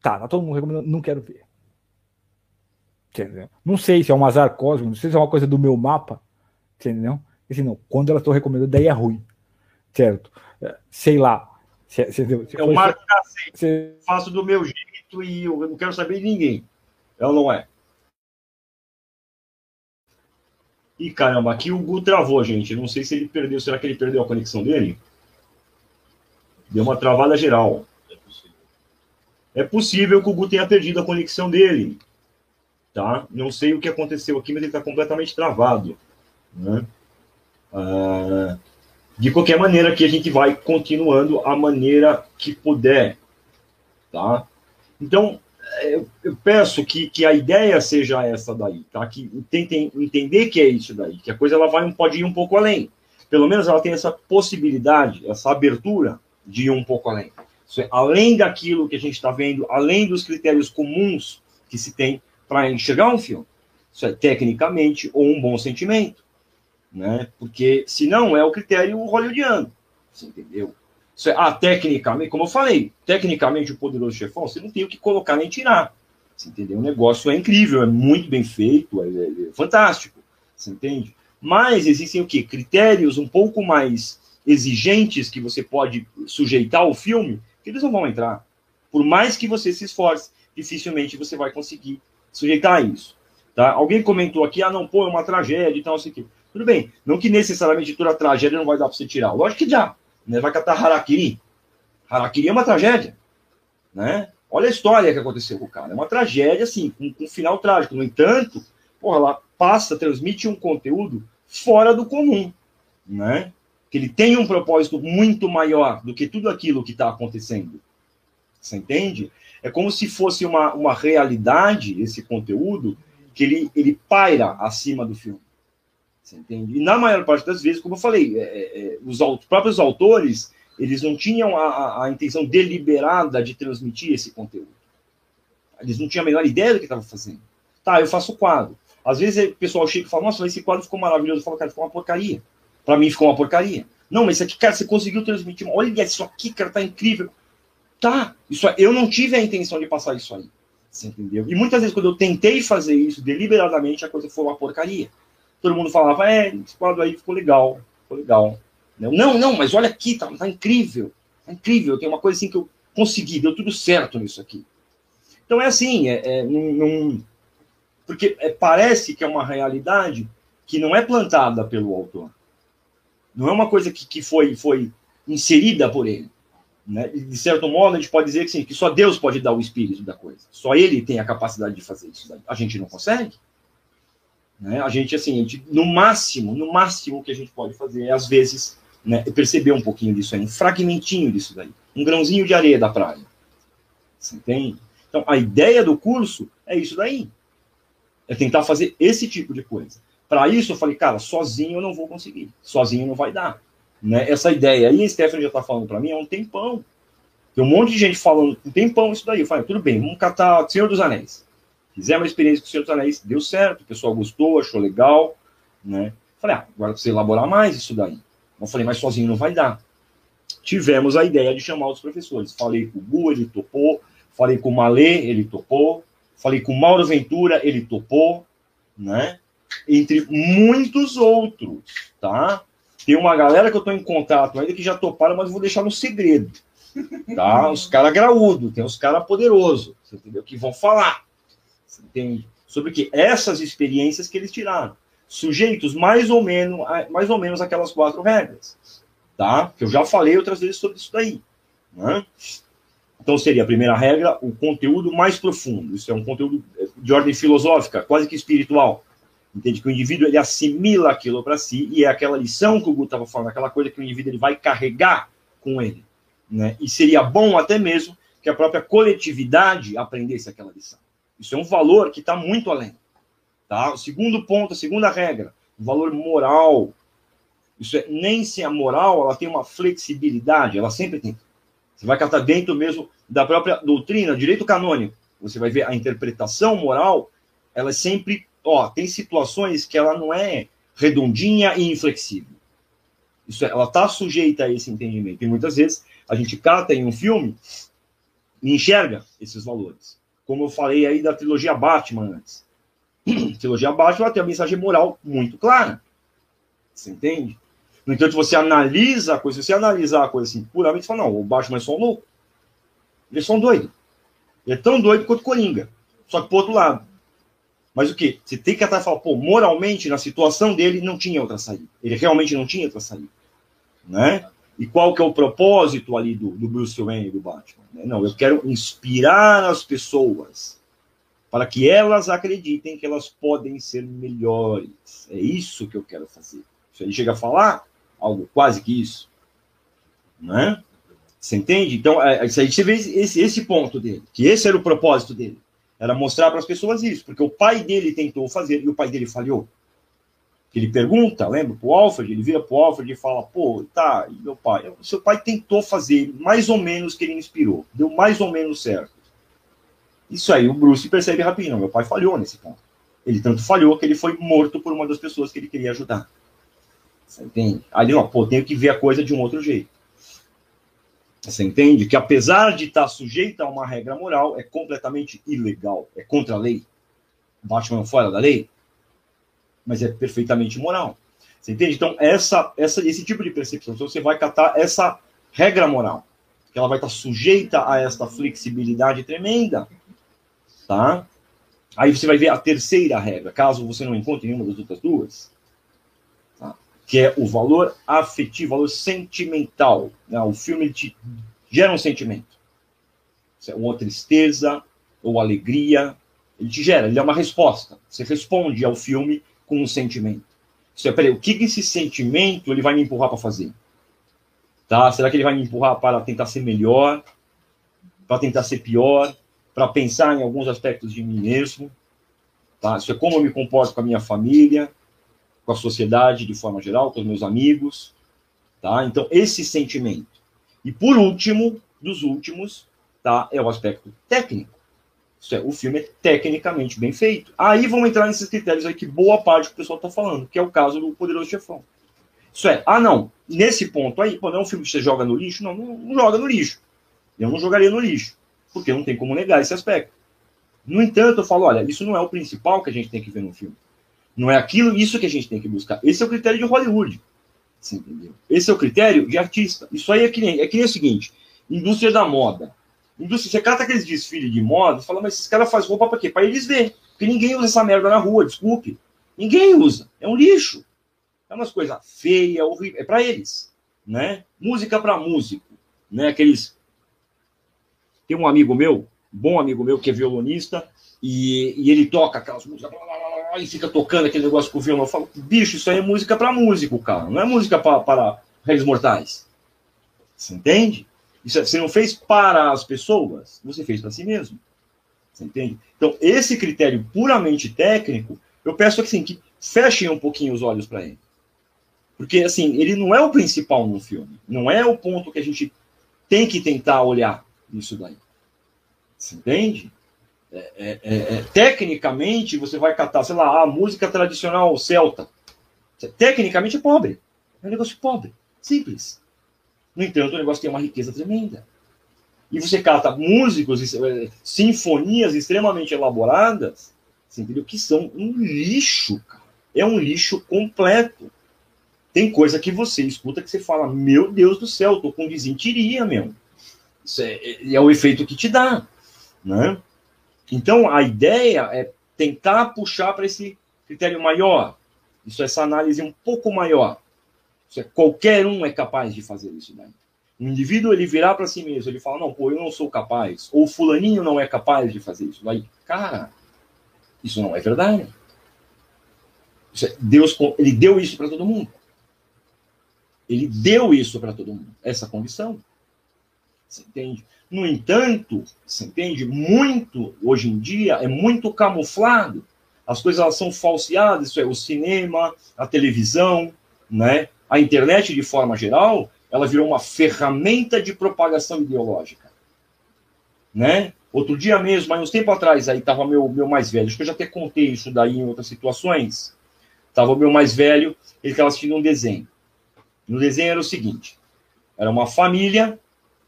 Speaker 2: Tá, tá todo mundo recomendando, não quero ver. Entendeu? Não sei se é um azar cósmico, não sei se é uma coisa do meu mapa, entendeu? Assim, não, quando elas estão recomendando, daí é ruim, certo? É, sei lá. Se, se,
Speaker 1: se eu marco se, faço do meu jeito e eu não quero saber de ninguém. Ela não é. E caramba, aqui o Gu travou, gente. Não sei se ele perdeu. Será que ele perdeu a conexão dele? Deu uma travada geral. É possível, é possível que o Gu tenha perdido a conexão dele tá? Não sei o que aconteceu aqui, mas ele está completamente travado, né? Ah, de qualquer maneira, aqui a gente vai continuando a maneira que puder, tá? Então, eu, eu peço que, que a ideia seja essa daí, tá? Que tentem entender que é isso daí, que a coisa ela vai, pode ir um pouco além. Pelo menos ela tem essa possibilidade, essa abertura de ir um pouco além. É, além daquilo que a gente está vendo, além dos critérios comuns que se tem para enxergar um filme. Isso é tecnicamente ou um bom sentimento, né? Porque senão é o critério hollywoodiano, você entendeu? Isso é, ah, tecnicamente, como eu falei, tecnicamente o poderoso chefão, você não tem o que colocar nem tirar. Você entendeu? O negócio é incrível, é muito bem feito, é, é, é fantástico. Você entende? Mas existem o quê? Critérios um pouco mais exigentes que você pode sujeitar ao filme, que eles não vão entrar. Por mais que você se esforce, dificilmente você vai conseguir sujeitar isso. Tá? Alguém comentou aqui, ah, não, pô, é uma tragédia e tal, assim que. Tudo bem, não que necessariamente toda tragédia não vai dar para você tirar. Lógico que já. Né? Vai catar Harakiri. Harakiri é uma tragédia. Né? Olha a história que aconteceu com o cara. É uma tragédia, assim, com, com um final trágico. No entanto, porra, ela passa, transmite um conteúdo fora do comum. Né? Que ele tem um propósito muito maior do que tudo aquilo que está acontecendo. Você entende? É como se fosse uma, uma realidade, esse conteúdo, que ele, ele paira acima do filme. Entende? E na maior parte das vezes, como eu falei, é, é, é os próprios autores, eles não tinham a, a, intenção deliberada de transmitir esse conteúdo. Eles não tinham a menor ideia do que estavam fazendo. Tá, eu faço quadro. Às vezes o pessoal chega e fala, nossa, esse quadro ficou maravilhoso. Eu falo, cara, ficou uma porcaria. Para mim ficou uma porcaria. Não, mas isso aqui, cara, você conseguiu transmitir. Olha isso aqui, cara, tá incrível. Tá, isso eu não tive a intenção de passar isso aí. Você entendeu? E muitas vezes, quando eu tentei fazer isso deliberadamente, a coisa foi uma porcaria. Todo mundo falava, é, esse quadro aí ficou legal, ficou legal. Não, não, mas olha aqui, tá, tá incrível. Tá incrível, tem uma coisa assim que eu consegui, deu tudo certo nisso aqui. Então é assim, é, é num, num, porque é, parece que é uma realidade que não é plantada pelo autor. Não é uma coisa que, que foi, foi inserida por ele. Né? De certo modo, a gente pode dizer que, sim, que só Deus pode dar o espírito da coisa. Só Ele tem a capacidade de fazer isso. A gente não consegue. Né? A gente, assim, a gente, no máximo, no máximo o que a gente pode fazer é, às vezes, né, perceber um pouquinho disso aí, um fragmentinho disso daí, um grãozinho de areia da praia. Você entende? Então, a ideia do curso é isso daí. É tentar fazer esse tipo de coisa. Para isso, eu falei, cara, sozinho eu não vou conseguir. Sozinho não vai dar. Né? Essa ideia aí, a Stephanie já está falando para mim há um tempão. Tem um monte de gente falando um tempão isso daí. Eu falei, tudo bem, vamos catar Senhor dos Anéis. Fizemos uma experiência com o Senhor dos Anéis, deu certo, o pessoal gostou, achou legal. Né? Falei, ah, agora precisa elaborar mais isso daí. Eu falei, mas sozinho não vai dar. Tivemos a ideia de chamar os professores. Falei com o Gu, ele topou. Falei com o Malê, ele topou. Falei com o Mauro Ventura, ele topou. Né? Entre muitos outros, tá? Tem uma galera que eu estou em contato ainda que já toparam, mas vou deixar no segredo. Tá? Os caras graúdos, tem os caras poderosos, você entendeu? Que vão falar. Entende? Sobre que essas experiências que eles tiraram. Sujeitos mais ou menos, mais ou menos aquelas quatro regras. Tá? Que eu já falei outras vezes sobre isso daí. Né? Então seria a primeira regra, o conteúdo mais profundo. Isso é um conteúdo de ordem filosófica, quase que espiritual. Entende que o indivíduo ele assimila aquilo para si e é aquela lição que o Gu estava falando, aquela coisa que o indivíduo ele vai carregar com ele. Né? E seria bom até mesmo que a própria coletividade aprendesse aquela lição. Isso é um valor que está muito além. Tá? O segundo ponto, a segunda regra, o valor moral. Isso é, nem se a moral ela tem uma flexibilidade, ela sempre tem. Você vai catar dentro mesmo da própria doutrina, direito canônico. Você vai ver a interpretação moral, ela é sempre, ó, tem situações que ela não é redondinha e inflexível. Isso é, ela está sujeita a esse entendimento. E muitas vezes a gente cata em um filme e enxerga esses valores. Como eu falei aí da trilogia Batman antes. (clears throat) Trilogia Batman tem a mensagem moral muito clara. Você entende? No entanto, você analisa a coisa, se você analisar a coisa assim, puramente, você fala, não, o Batman é só um louco. Ele é só um doido. Ele é tão doido quanto Coringa. Só que pro outro lado. Mas o que? Você tem que até falar, pô, moralmente, na situação dele, não tinha outra saída. Ele realmente não tinha outra saída. Né? E qual que é o propósito ali do, do Bruce Wayne e do Batman? Né? Não, eu quero inspirar as pessoas para que elas acreditem que elas podem ser melhores. É isso que eu quero fazer. Se ele chega a falar algo quase que isso, né? Você entende? Então, é, é, a gente vê esse, esse ponto dele, que esse era o propósito dele. Era mostrar para as pessoas isso, porque o pai dele tentou fazer e o pai dele falhou. Ele pergunta, lembra, para o Alfred, ele vira para o Alfred e fala, pô, tá, meu pai? Seu pai tentou fazer mais ou menos que ele inspirou, deu mais ou menos certo. Isso aí o Bruce percebe rapidinho, meu pai falhou nesse ponto. Ele tanto falhou que ele foi morto por uma das pessoas que ele queria ajudar. Você entende? Ali, ó, pô, tenho que ver a coisa de um outro jeito. Você entende? Que apesar de estar sujeita a uma regra moral, é completamente ilegal, é contra a lei. Batman fora da lei, mas é perfeitamente moral. Você entende? Então, essa, essa, esse tipo de percepção, você vai catar essa regra moral, que ela vai estar sujeita a esta flexibilidade tremenda, tá? Aí você vai ver a terceira regra, caso você não encontre nenhuma das outras duas, tá? que é o valor afetivo, valor sentimental. Né? O filme te gera um sentimento. É ou tristeza, ou alegria, ele te gera, ele é uma resposta. Você responde ao filme com um sentimento. Você, peraí, o que esse sentimento ele vai me empurrar para fazer? Tá? Será que ele vai me empurrar para tentar ser melhor? Para tentar ser pior? Para pensar em alguns aspectos de mim mesmo? Tá? Isso é como eu me comporto com a minha família, com a sociedade de forma geral, com os meus amigos. Tá? Então, esse sentimento. E por último, dos últimos, tá? é o aspecto técnico. É, o filme é tecnicamente bem feito. Aí vamos entrar nesses critérios aí que boa parte do pessoal está falando, que é o caso do Poderoso Chefão. Isso é, ah não, nesse ponto aí, não é um filme que você joga no lixo? Não, não, não joga no lixo. Eu não jogaria no lixo, porque não tem como negar esse aspecto. No entanto, eu falo, olha, isso não é o principal que a gente tem que ver no filme. Não é aquilo, isso que a gente tem que buscar. Esse é o critério de Hollywood. Entendeu? Esse é o critério de artista. Isso aí é que nem, é que nem o seguinte: indústria da moda. Indústria, você cata aqueles desfiles de moda e fala, mas esses caras fazem roupa para quê? Para eles ver. Porque ninguém usa essa merda na rua, desculpe. Ninguém usa. É um lixo. É umas coisas feias, horríveis. É para eles. Né? Música para músico. Né? Aqueles. Tem um amigo meu, bom amigo meu, que é violonista, e, e ele toca aquelas músicas blá, blá, blá, e fica tocando aquele negócio com o violão. Eu falo, bicho, isso aí é música para músico, cara. Não é música para réis mortais. Você entende? Isso, é, você não fez para as pessoas, você fez para si mesmo. Você entende? Então, esse critério puramente técnico, eu peço assim, que fechem um pouquinho os olhos para ele. Porque, assim, ele não é o principal no filme. Não é o ponto que a gente tem que tentar olhar nisso daí. Você entende? É, é, é, é tecnicamente, você vai catar, sei lá, a música tradicional celta. Tecnicamente é pobre. É um negócio pobre. Simples. No entanto, o negócio tem uma riqueza tremenda. E você cata músicos, eh, sinfonias extremamente elaboradas, você entendeu? Que são um lixo, cara. É um lixo completo. Tem coisa que você escuta que você fala, meu Deus do céu, tô com desentiria, meu. Isso é, é, é o efeito que te dá, né? Então, a ideia é tentar puxar para esse critério maior. Isso é essa análise um pouco maior. É, qualquer um é capaz de fazer isso daí. O indivíduo ele virar para si mesmo, ele fala: "Não, pô, eu não sou capaz", ou fulaninho não é capaz de fazer isso daí. Cara, isso não é verdade. Deus, ele deu isso para todo mundo. Ele deu isso para todo mundo, essa condição. Você entende? No entanto, você entende? Muito, hoje em dia, é muito camuflado. As coisas elas são falseadas, isso é, o cinema, a televisão, né? A internet, de forma geral, ela virou uma ferramenta de propagação ideológica. Né? Outro dia mesmo, há uns tempo atrás, aí estava meu, meu mais velho, acho que eu já até contei isso daí em outras situações. Estava o meu mais velho, ele estava assistindo um desenho. No desenho era o seguinte: era uma família,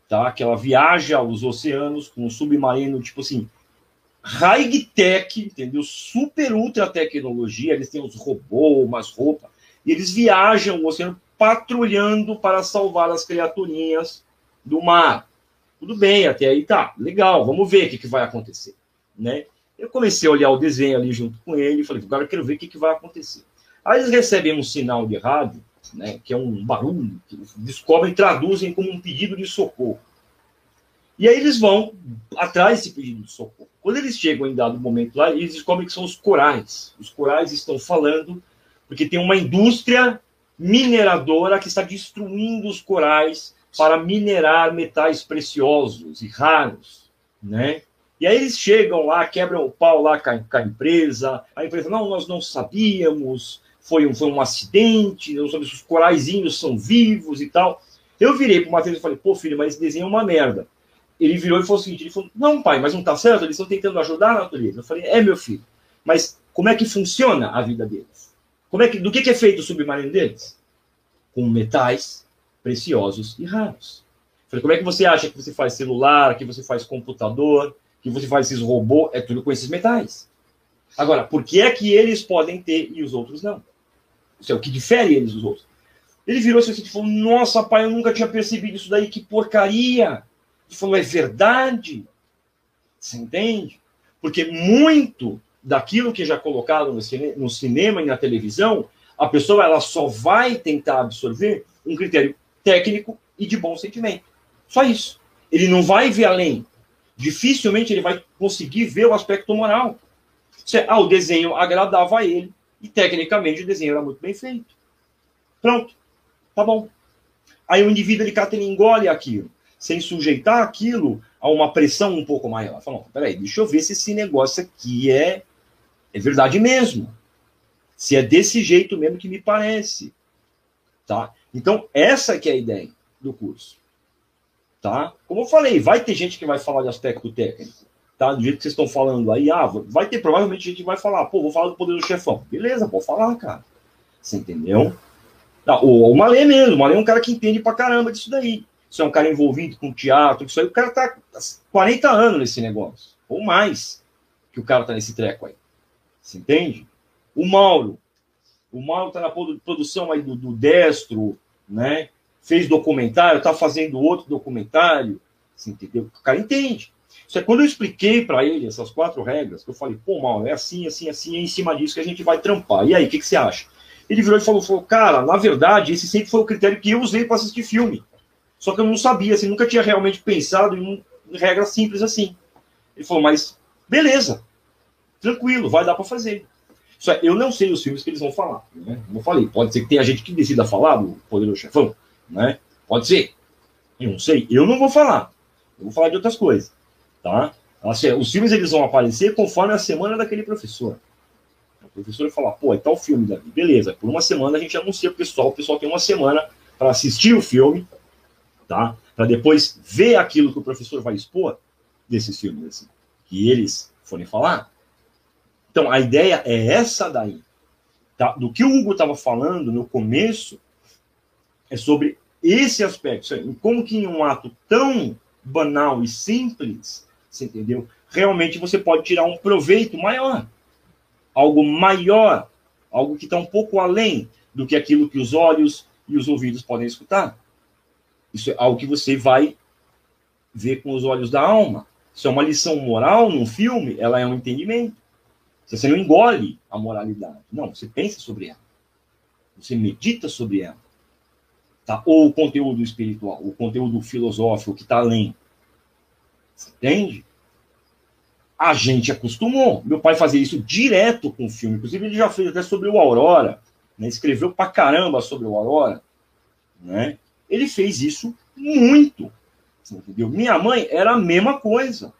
Speaker 1: tá? Que ela viaja aos oceanos com um submarino, tipo assim, high-tech, entendeu? Super ultra tecnologia. Eles têm uns robôs, umas roupas, e eles viajam o oceano patrulhando para salvar as criaturinhas do mar. Tudo bem, até aí tá, legal, vamos ver o que, que vai acontecer, né? Eu comecei a olhar o desenho ali junto com ele e falei, agora eu quero ver o que, que vai acontecer. Aí eles recebem um sinal de rádio né, que é um barulho, que eles descobrem e traduzem como um pedido de socorro. E aí eles vão atrás desse pedido de socorro. Quando eles chegam em dado momento lá, eles descobrem que são os corais. Os corais estão falando porque tem uma indústria mineradora que está destruindo os corais para minerar metais preciosos e raros, né? E aí eles chegam lá, quebram o pau lá com a, a empresa, a empresa, não, nós não sabíamos, foi um, foi um acidente, não sabe se os coraizinhos são vivos e tal. Eu virei para o Matheus e falei, pô, filho, mas esse desenho é uma merda. Ele virou e falou o seguinte: ele falou, não, pai, mas não tá certo, eles estão tentando ajudar a natureza. Eu falei, é, meu filho, mas como é que funciona a vida deles? Como é que, do que, que é feito o submarino deles? Com metais preciosos e raros. Falei, como é que você acha que você faz celular, que você faz computador, que você faz esses robôs? É tudo com esses metais. Agora, por que é que eles podem ter e os outros não? Isso é o que difere eles dos outros. Ele virou assim e falou: Nossa, pai, eu nunca tinha percebido isso daí, que porcaria. Ele falou: É verdade. Você entende? Porque muito daquilo que já colocado no, cine no cinema e na televisão, a pessoa ela só vai tentar absorver um critério técnico e de bom sentimento. Só isso. Ele não vai ver além. Dificilmente ele vai conseguir ver o aspecto moral. Ah, o desenho agradava a ele, e tecnicamente o desenho era muito bem feito. Pronto. Tá bom. Aí o indivíduo ele, ele engole aquilo, sem sujeitar aquilo a uma pressão um pouco maior. Fala, peraí, deixa eu ver se esse negócio aqui é, é verdade mesmo. Se é desse jeito mesmo que me parece. Tá? Então, essa que é a ideia do curso. Tá? Como eu falei, vai ter gente que vai falar de aspecto técnico tá? Do jeito que vocês estão falando aí, ah, vai ter provavelmente gente que vai falar, pô, vou falar do poder do chefão. Beleza, pode falar, cara. Você entendeu? Não, o, o Malê mesmo, o Malê é um cara que entende pra caramba disso daí. Isso é um cara envolvido com teatro, isso aí, o cara tá 40 anos nesse negócio, ou mais, que o cara tá nesse treco aí. Você entende? O Mauro, o Mauro tá na produção aí do, do Destro, né? Fez documentário, tá fazendo outro documentário, você entendeu? O cara entende. Isso é quando eu expliquei para ele essas quatro regras, que eu falei, pô, mal, é assim, assim, assim, é em cima disso que a gente vai trampar. E aí, o que, que você acha? Ele virou e falou, falou, cara, na verdade, esse sempre foi o critério que eu usei para assistir filme. Só que eu não sabia, assim, nunca tinha realmente pensado em, regra simples assim. Ele falou, mas beleza, tranquilo, vai dar para fazer. É, eu não sei os filmes que eles vão falar. Né? Como eu falei, pode ser que tenha gente que decida falar do Poder do Chefão, né? Pode ser. Eu não sei. Eu não vou falar. Eu vou falar de outras coisas. Tá? Assim, os filmes eles vão aparecer conforme a semana daquele professor. O professor vai falar, pô, é tal filme, Davi. Beleza, por uma semana a gente anuncia o pessoal, o pessoal tem uma semana para assistir o filme, tá? Para depois ver aquilo que o professor vai expor desses filmes, assim, que eles forem falar. Então, a ideia é essa daí. Tá? Do que o Hugo estava falando no começo, é sobre esse aspecto. Como que em um ato tão banal e simples, você entendeu? Realmente você pode tirar um proveito maior, algo maior, algo que está um pouco além do que aquilo que os olhos e os ouvidos podem escutar. Isso é algo que você vai ver com os olhos da alma. Isso é uma lição moral num filme, ela é um entendimento. Você não engole a moralidade. Não, você pensa sobre ela. Você medita sobre ela. Tá? Ou o conteúdo espiritual, o conteúdo filosófico que está além. Você entende? a gente acostumou. Meu pai fazia isso direto com o filme. Inclusive, ele já fez até sobre o Aurora. Né? Escreveu pra caramba sobre o Aurora. Né? Ele fez isso muito. Entendeu? Minha mãe era a mesma coisa.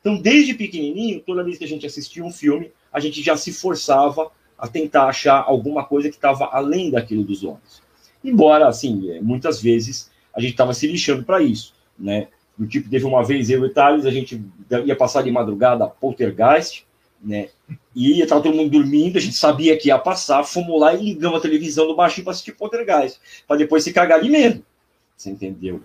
Speaker 1: Então, desde pequenininho, toda vez que a gente assistia um filme, a gente já se forçava a tentar achar alguma coisa que estava além daquilo dos olhos. Embora, assim, é, muitas vezes a gente estava se lixando para isso, né? Do tipo, teve uma vez eu e Thales, a gente ia passar de madrugada Poltergeist, né? E estava todo mundo dormindo, a gente sabia que ia passar, fomos lá e ligamos a televisão do baixinho para assistir Poltergeist, para depois se cagar de medo. Você entendeu?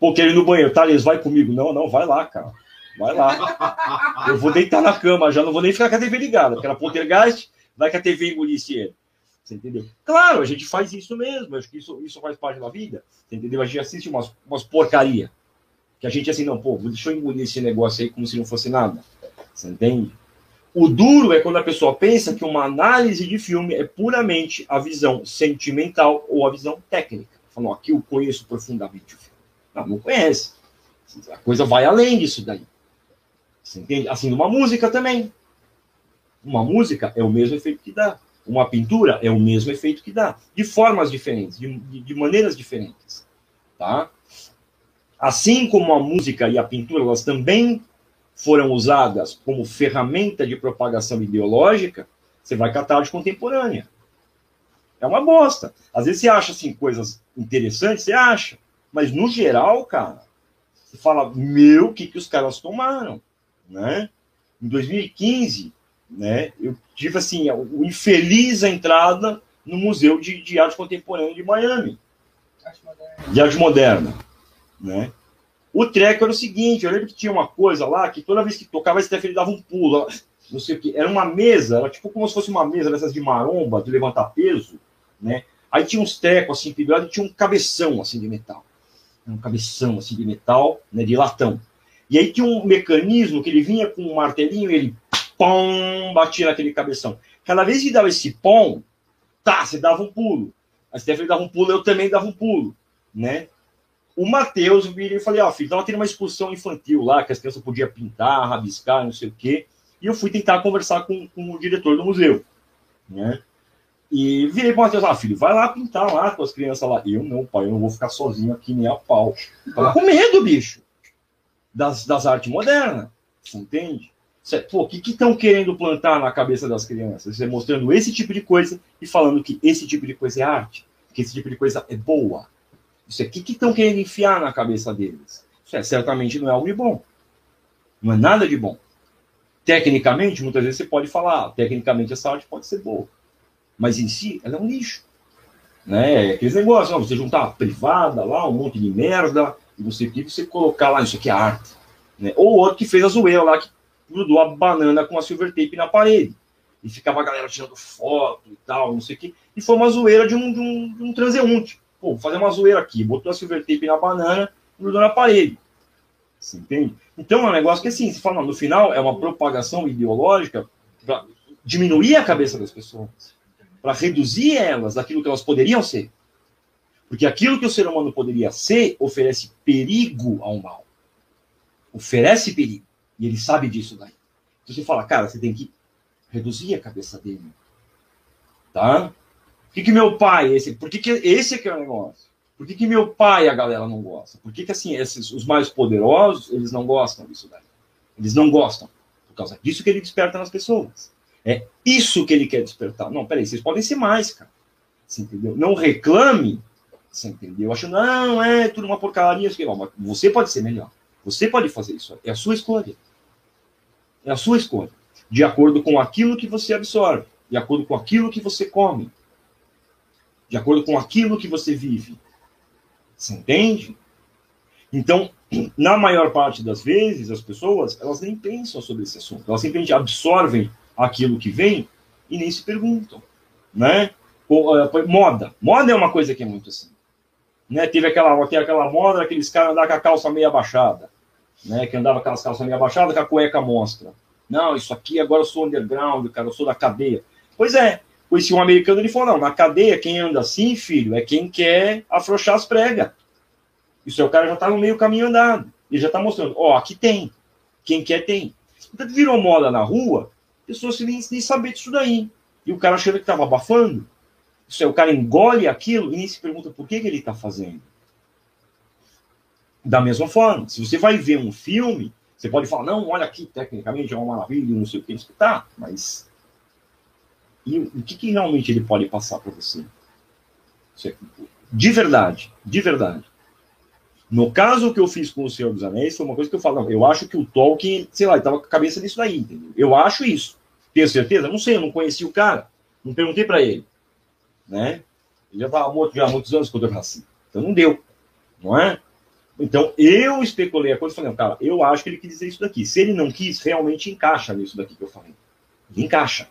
Speaker 1: Pô, quero ir no banheiro, Thales, vai comigo. Não, não, vai lá, cara. Vai lá. Eu vou deitar na cama, já não vou nem ficar com a TV ligada, porque era Poltergeist, vai que a TV engolisse ele. Você entendeu? Claro, a gente faz isso mesmo, acho que isso, isso faz parte da vida. Você entendeu? A gente assiste umas, umas porcaria. Que a gente assim, não, pô, deixa eu engolir esse negócio aí como se não fosse nada. Você entende? O duro é quando a pessoa pensa que uma análise de filme é puramente a visão sentimental ou a visão técnica. Falou, aqui eu conheço profundamente o filme. Não, não conhece. A coisa vai além disso daí. Você entende? Assim, uma música também. Uma música é o mesmo efeito que dá. Uma pintura é o mesmo efeito que dá. De formas diferentes, de, de, de maneiras diferentes. Tá? Assim como a música e a pintura, elas também foram usadas como ferramenta de propagação ideológica, você vai catar arte contemporânea. É uma bosta. Às vezes você acha assim, coisas interessantes, você acha. Mas no geral, cara, você fala, meu, o que, que os caras tomaram? Né? Em 2015, né, eu tive assim, o infeliz entrada no Museu de, de Arte Contemporânea de Miami. Arte de arte moderna. Né? O treco era o seguinte, eu lembro que tinha uma coisa lá que toda vez que tocava, esse ele dava um pulo. Não sei o que. Era uma mesa, era tipo como se fosse uma mesa dessas de maromba, de levantar peso, né? Aí tinha uns trecos assim pendurados e tinha um cabeção assim de metal. Um cabeção assim de metal, né, de latão. E aí tinha um mecanismo que ele vinha com um martelinho e ele pom, batia naquele cabeção. Cada vez que dava esse pom, tá, você dava um pulo. A Stephanie dava um pulo, eu também dava um pulo, né? O Matheus virei e falei, ó, oh, filho, tava tendo uma excursão infantil lá, que as crianças podiam pintar, rabiscar, não sei o quê. E eu fui tentar conversar com, com o diretor do museu, né? E virei para o Matheus, ah, filho, vai lá pintar lá com as crianças lá. Eu não, pai, eu não vou ficar sozinho aqui nem a pau. Tava com medo, bicho, das, das artes modernas, você entende? Pô, o que estão que querendo plantar na cabeça das crianças? Você mostrando esse tipo de coisa e falando que esse tipo de coisa é arte, que esse tipo de coisa é boa. Isso aqui que estão querendo enfiar na cabeça deles. Isso é, certamente não é algo de bom. Não é nada de bom. Tecnicamente, muitas vezes você pode falar, tecnicamente essa arte pode ser boa. Mas em si, ela é um lixo. Né? Aqueles negócios, você juntar a privada lá, um monte de merda, e você, e você colocar lá, isso aqui é arte. Né? Ou outro que fez a zoeira lá, que grudou a banana com a silver tape na parede. E ficava a galera tirando foto e tal, não sei o quê. E foi uma zoeira de um, de um, de um transeunte. Pô, vou fazer uma zoeira aqui. Botou a silver tape na banana, grudou na parede. Você entende? Então é um negócio que assim, você fala, no final é uma propagação ideológica para diminuir a cabeça das pessoas, para reduzir elas daquilo que elas poderiam ser. Porque aquilo que o ser humano poderia ser oferece perigo ao mal. Oferece perigo. E ele sabe disso daí. Então você fala, cara, você tem que reduzir a cabeça dele. Tá? Por que, que meu pai, esse, por que, que esse aqui é o negócio? Por que, que meu pai a galera não gosta? Por que, que assim, esses, os mais poderosos, eles não gostam disso daí? Eles não gostam. Por causa disso que ele desperta nas pessoas. É isso que ele quer despertar. Não, peraí, vocês podem ser mais, cara. Você entendeu? Não reclame, você entendeu? Achando, não, é tudo uma porcaria. Você pode ser melhor. Você pode fazer isso. É a sua escolha. É a sua escolha. De acordo com aquilo que você absorve, de acordo com aquilo que você come, de acordo com aquilo que você vive. Você entende? Então, (clears throat) na maior parte das vezes, as pessoas, elas nem pensam sobre esse assunto. Elas simplesmente absorvem aquilo que vem e nem se perguntam, né? Eh, moda. Moda é uma coisa que é muito assim. Né? Teve aquela, tem aquela moda, aqueles caras andar com a calça meio abaixada né, que andava com aquelas calças meio abaixadas com a cueca mostra. Não, isso aqui agora eu sou underground, cara, eu sou da cadeia. Pois é, conheci um americano, ele falou, não, na cadeia quem anda assim, filho, é quem quer afrouxar as pregas. Isso é o cara já tá no meio caminho andado. Ele já tá mostrando, ó, oh, aqui tem. Quem quer tem. Portanto, virou moda na rua, pessoas sem nem saber disso daí. E o cara achando que estava abafando. É, o cara engole aquilo e nem se pergunta por que, que ele está fazendo. Da mesma forma, se você vai ver um filme, você pode falar, não, olha aqui, tecnicamente é uma maravilha, não sei o que, tá, mas. E o que, que realmente ele pode passar para você? De verdade, de verdade. No caso que eu fiz com o Senhor dos Anéis, foi uma coisa que eu falo, eu acho que o Tolkien, sei lá, estava com a cabeça nisso daí, entendeu? Eu acho isso. Tenho certeza? Não sei, eu não conheci o cara. Não perguntei para ele. Né? Ele já estava morto já há muitos anos quando eu nasci. Então não deu. Não é? Então eu especulei a coisa e falei, cara, eu acho que ele quis dizer isso daqui. Se ele não quis, realmente encaixa nisso daqui que eu falei. Encaixa.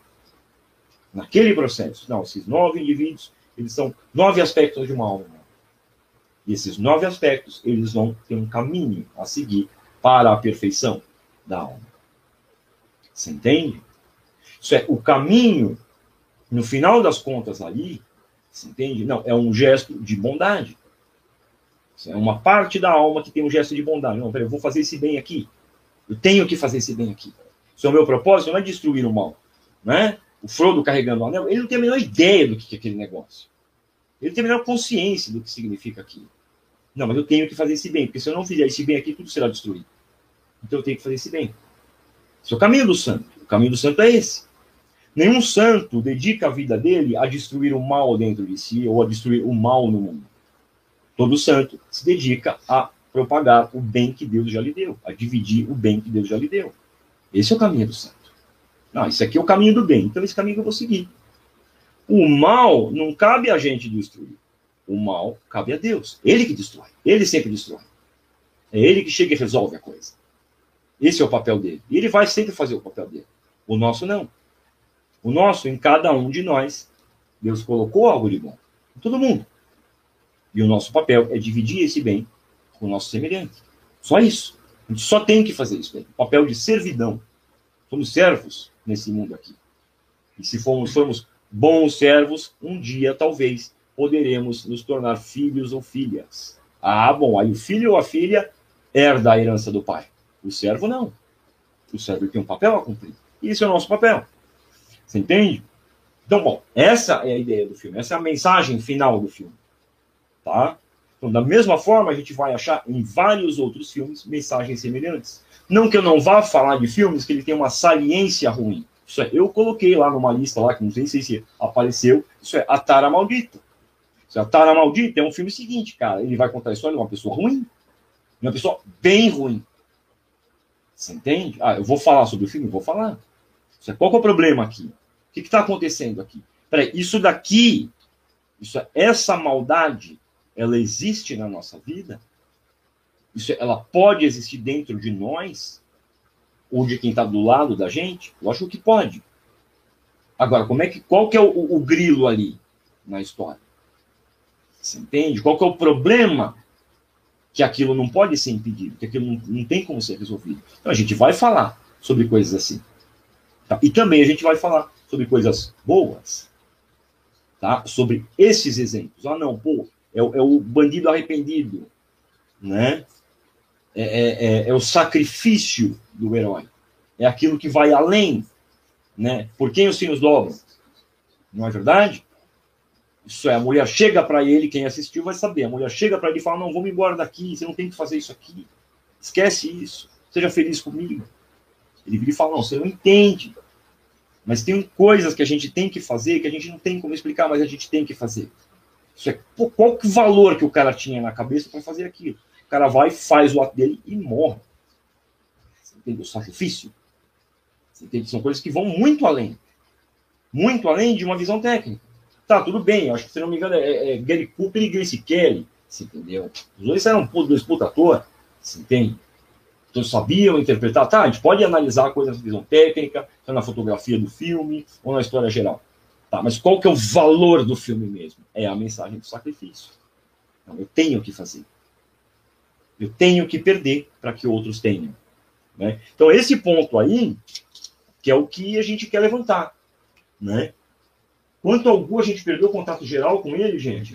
Speaker 1: Naquele processo. Não, esses nove indivíduos, eles são nove aspectos de uma alma. E esses nove aspectos, eles vão ter um caminho a seguir para a perfeição da alma. Você entende? Isso é o caminho, no final das contas ali, entende? Não, é um gesto de bondade. É uma parte da alma que tem um gesto de bondade. Não, peraí, eu vou fazer esse bem aqui. Eu tenho que fazer esse bem aqui. Isso é o meu propósito, não é destruir o mal. Né? O Frodo carregando o anel, ele não tem a menor ideia do que é aquele negócio. Ele tem a menor consciência do que significa aquilo. Não, mas eu tenho que fazer esse bem, porque se eu não fizer esse bem aqui, tudo será destruído. Então eu tenho que fazer esse bem. Esse é o caminho do santo. O caminho do santo é esse. Nenhum santo dedica a vida dele a destruir o mal dentro de si ou a destruir o mal no mundo. Todo santo se dedica a propagar o bem que Deus já lhe deu, a dividir o bem que Deus já lhe deu. Esse é o caminho do santo. Não, isso aqui é o caminho do bem, então esse caminho eu vou seguir. O mal não cabe a gente destruir. O mal cabe a Deus. Ele que destrói. Ele sempre destrói. É ele que chega e resolve a coisa. Esse é o papel dele. E ele vai sempre fazer o papel dele. O nosso não. O nosso, em cada um de nós, Deus colocou algo de bom. Em todo mundo. E o nosso papel é dividir esse bem com o nosso semelhante. Só isso. A gente só tem que fazer isso. O papel de servidão. Somos servos nesse mundo aqui. E se formos, formos bons servos, um dia, talvez, poderemos nos tornar filhos ou filhas. Ah, bom, aí o filho ou a filha herda a herança do pai. O servo não. O servo tem um papel a cumprir. E esse é o nosso papel. Você entende? Então, bom, essa é a ideia do filme, essa é a mensagem final do filme. Tá? Então, da mesma forma, a gente vai achar em vários outros filmes mensagens semelhantes. Não que eu não vá falar de filmes que ele tem uma saliência ruim. Isso é, eu coloquei lá numa lista lá, que não sei se apareceu, isso é A Tara Maldita. Se a Tara Maldita é um filme seguinte, cara. Ele vai contar a história de uma pessoa ruim. De uma pessoa bem ruim. Você entende? Ah, eu vou falar sobre o filme? Vou falar. Qual é o problema aqui? O que está acontecendo aqui? Peraí, isso daqui, isso, essa maldade, ela existe na nossa vida? Isso, ela pode existir dentro de nós? Ou de quem está do lado da gente? Lógico que pode. Agora, como é que, qual que é o, o grilo ali na história? Você entende? Qual que é o problema? Que aquilo não pode ser impedido, que aquilo não, não tem como ser resolvido. Então a gente vai falar sobre coisas assim. Tá? E também a gente vai falar sobre coisas boas. Tá? Sobre esses exemplos. Ah, não, pô, é, é o bandido arrependido. Né? É, é, é, é, o sacrifício do herói. É aquilo que vai além. Né? Por quem os sinos dobram? Não é verdade? Isso é, a mulher chega para ele, quem assistiu vai saber. A mulher chega para ele e fala: Não, vamos embora daqui, você não tem que fazer isso aqui. Esquece isso. Seja feliz comigo. Ele vira e fala: Não, você não entende. Mas tem coisas que a gente tem que fazer que a gente não tem como explicar, mas a gente tem que fazer. Isso é, pô, qual que valor que o cara tinha na cabeça para fazer aquilo? O cara vai, faz o ato dele e morre. Você entende? O sacrifício. Você entende? São coisas que vão muito além. Muito além de uma visão técnica. Tá, tudo bem, acho que se não me engano é, é Gary Cooper e Grace Kelly, você entendeu? Os dois eram dois puta ator, você entende? Então sabiam interpretar, tá, a gente pode analisar a coisa na visão técnica, na fotografia do filme ou na história geral. Tá, mas qual que é o valor do filme mesmo? É a mensagem do sacrifício. Então, eu tenho que fazer. Eu tenho que perder para que outros tenham. Né? Então, esse ponto aí, que é o que a gente quer levantar. Né? Quanto ao Gu, a gente perdeu o contato geral com ele, gente?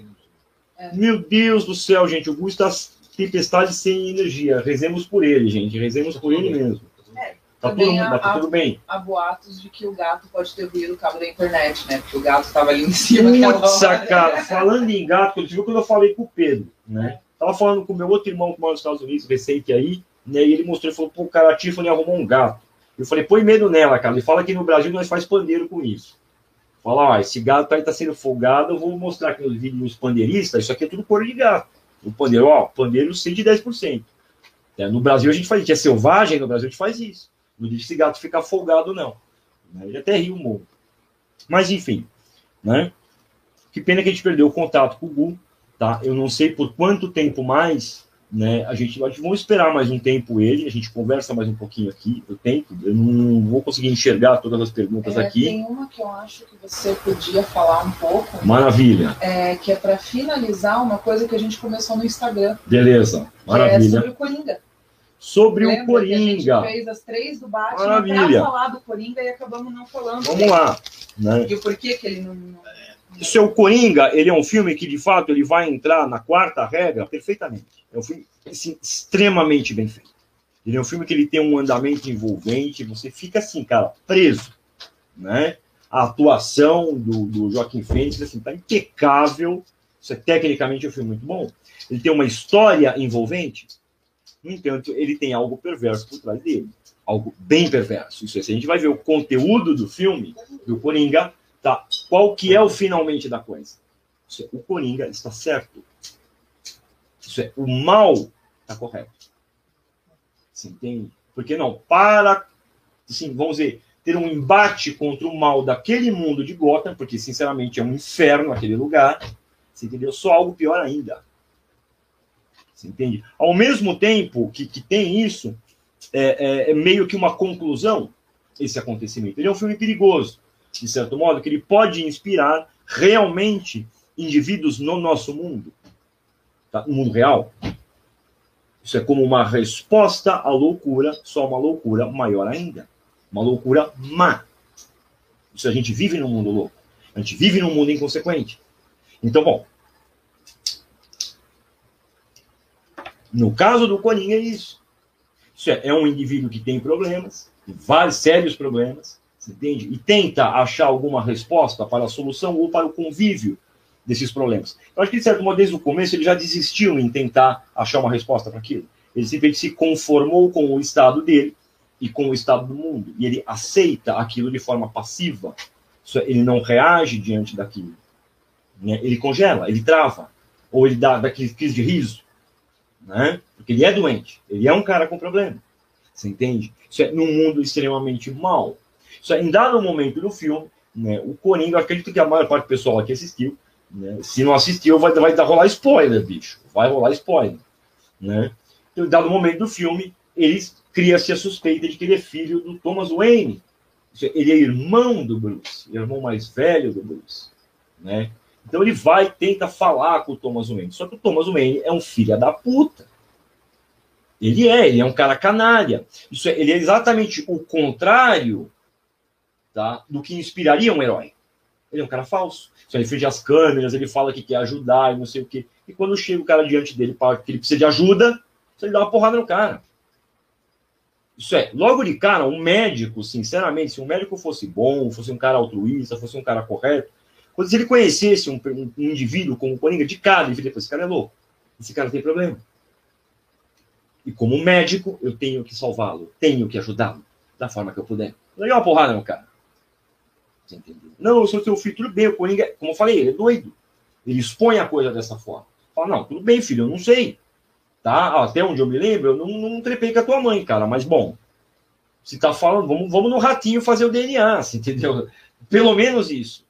Speaker 1: Energia. É. Meu Deus do céu, gente. O Gu está tempestade sem energia. Rezemos por ele, gente. Rezemos por ele mesmo.
Speaker 3: É,
Speaker 1: Tá, tudo, tá
Speaker 3: a-
Speaker 1: tudo bem.
Speaker 3: Há boatos de que o gato pode ter ruído o cabo da internet, né? Porque o gato estava ali em cima
Speaker 1: Putz, cara, falando em gato, quando viu quando eu falei com o Pedro, né? Tava falando com o meu outro irmão que mora nos Estados Unidos, recente aí, né? E ele mostrou, ele falou, pô, cara, a Tiffany arrumou um gato. Eu falei, põe medo nela, cara. Ele fala que no Brasil nós faz pandeiro com isso. Fala, ó, esse gato aí tá sendo folgado, eu vou mostrar aqui nos vídeos dos pandeiristas, isso aqui é tudo cor de gato. O pandeiro, ó, pandeiro 110%. É, no Brasil a gente faz, gente é selvagem, no Brasil a gente faz isso. Não deixa esse gato ficar folgado, não. Né? Ele até riu pouco. Mas enfim, né? Que pena que a gente perdeu o contato com o Gu, tá? Eu não sei por quanto tempo mais, né? A gente vai vamos esperar mais um tempo ele, a gente conversa mais um pouquinho aqui, eu tento, eu não vou conseguir enxergar todas as perguntas
Speaker 3: É,
Speaker 1: aqui.
Speaker 3: Tem uma que eu acho que você podia falar um pouco,
Speaker 1: Maravilha,
Speaker 3: é, que é para finalizar uma coisa que a gente começou no Instagram,
Speaker 1: beleza,
Speaker 3: é
Speaker 1: maravilha.
Speaker 3: sobre o Coringa.
Speaker 1: Sobre o
Speaker 3: Lembra que a gente
Speaker 1: Coringa,
Speaker 3: fez as três do Batman para falar do Coringa e acabamos não falando.
Speaker 1: vamos lá, né?
Speaker 3: E o porquê que ele não... não-
Speaker 1: O seu Coringa, ele é um filme que, de fato, ele vai entrar na quarta regra perfeitamente. É um filme assim, extremamente bem feito. Ele é um filme que ele tem um andamento envolvente, você fica assim, cara, preso, né? A atuação do, do Joaquim Fênix, assim, tá impecável. Isso é tecnicamente um filme muito bom. Ele tem uma história envolvente. No entanto, ele tem algo perverso por trás dele. Algo bem perverso. Isso é, se a gente vai ver o conteúdo do filme, do Coringa, Tá. Qual que é o finalmente da coisa? Isso é, o Coringa está certo. Isso é, o mal está correto. Você entende? Porque não, para, assim, vamos dizer, ter um embate contra o mal daquele mundo de Gotham, porque, sinceramente, é um inferno aquele lugar, você entendeu? Só algo pior ainda. Você entende? Ao mesmo tempo que, que tem isso, é, é- é meio que uma conclusão esse acontecimento. Ele é um filme perigoso de certo modo, que ele pode inspirar realmente indivíduos no nosso mundo, tá? no mundo real. Isso é como uma resposta à loucura, só uma loucura maior ainda. Uma loucura má. Isso a gente vive num mundo louco. A gente vive num mundo inconsequente. Então, bom. No caso do Coringa é isso. Isso é, é um indivíduo que tem problemas, vários sérios problemas, entende? E tenta achar alguma resposta para a solução ou para o convívio desses problemas. Eu acho que, de certo modo, desde o começo, ele já desistiu em tentar achar uma resposta para aquilo. Ele simplesmente se conformou com o estado dele e com o estado do mundo. E ele aceita aquilo de forma passiva. É, ele não reage diante daquilo. né? Ele congela, ele trava. Ou ele dá daquele crise de riso. Né? Porque ele é doente. Ele é um cara com problema. Você entende? Isso é num mundo extremamente mau. É, em dado momento do filme, né, o Coringa, acredito que a maior parte do pessoal aqui assistiu. Né? Se não assistiu, vai, vai dar rolar spoiler, bicho. Vai rolar spoiler. Né? Então, em dado momento do filme, ele cria-se a suspeita de que ele é filho do Thomas Wayne. É, Ele é irmão do Bruce, irmão mais velho do Bruce. Né? Então ele vai tenta falar com o Thomas Wayne. Só que o Thomas Wayne é um filho da puta. Ele é, ele é um cara canalha. Isso é, ele é exatamente o contrário tá, do que inspiraria um herói. Ele é um cara falso. Só ele frente às câmeras, ele fala que quer ajudar e não sei o quê. E quando chega o cara diante dele para que ele precisa de ajuda, ele dá uma porrada no cara. Isso é, logo de cara, um médico, sinceramente, se um médico fosse bom, fosse um cara altruísta, fosse um cara correto, quando se ele conhecesse um, um indivíduo como o Coringa, de cara, ele diria, esse cara é louco, esse cara tem problema. E como médico, eu tenho que salvá-lo, tenho que ajudá-lo, da forma que eu puder. É uma porrada no cara. Você entendeu? Não, eu sou seu filho, tudo bem, o Coringa, como eu falei, ele é doido. Ele expõe a coisa dessa forma. Fala, não, tudo bem, filho, eu não sei. Tá? Até onde eu me lembro, eu não, não trepei com a tua mãe, cara, mas bom. Se tá falando, vamos, vamos no ratinho fazer o DNA, (laughs) você entendeu? Pelo menos isso.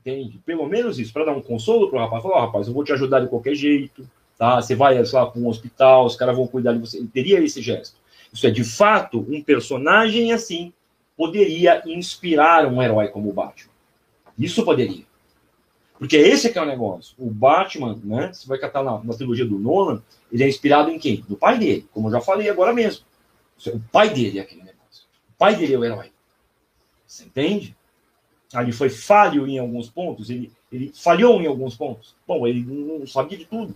Speaker 1: Entende? Pelo menos isso, para dar um consolo pro rapaz. Falar, ó, rapaz, eu vou te ajudar de qualquer jeito, tá? Você vai, sei lá, para um hospital, os caras vão cuidar de você. Ele teria esse gesto. Isso é, de fato, um personagem assim poderia inspirar um herói como o Batman. Isso poderia. Porque esse que é o negócio. O Batman, né? Você vai catar na, na trilogia do Nolan, ele é inspirado em quem? No pai dele, como eu já falei agora mesmo. O pai dele é aquele negócio. O pai dele é o herói. Você entende? Ah, ele foi falho em alguns pontos, ele, ele falhou em alguns pontos. Bom, ele não sabia de tudo.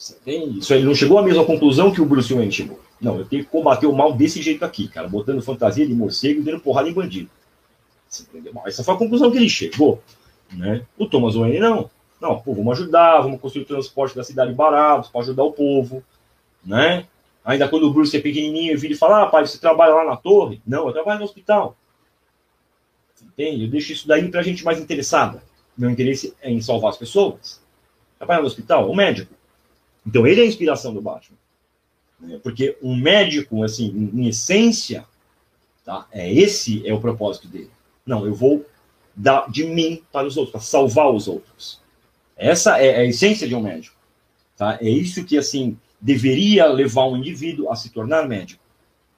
Speaker 1: Você entende? Isso ele não chegou à mesma conclusão que o Bruce Wayne chegou. Não, eu tenho que combater o mal desse jeito aqui, cara, botando fantasia de morcego e dando porrada em bandido. Você entendeu? Essa foi a conclusão que ele chegou. Né? O Thomas Wayne não. Não, pô, vamos ajudar, vamos construir o transporte da cidade barato para ajudar o povo, né? Ainda quando o Bruce é pequenininho, eu vi ele falar, ah, pai, você trabalha lá na torre? Não, eu trabalho no hospital. Entende? Eu deixo isso daí para gente mais interessada. Meu interesse é em salvar as pessoas. Trabalha no hospital, o médico. Então ele é a inspiração do Batman. Né? Porque um médico, assim, em essência, tá? é esse é o propósito dele. Não, eu vou dar de mim para os outros, para salvar os outros. Essa é a essência de um médico. Tá? É isso que, assim, deveria levar um indivíduo a se tornar médico.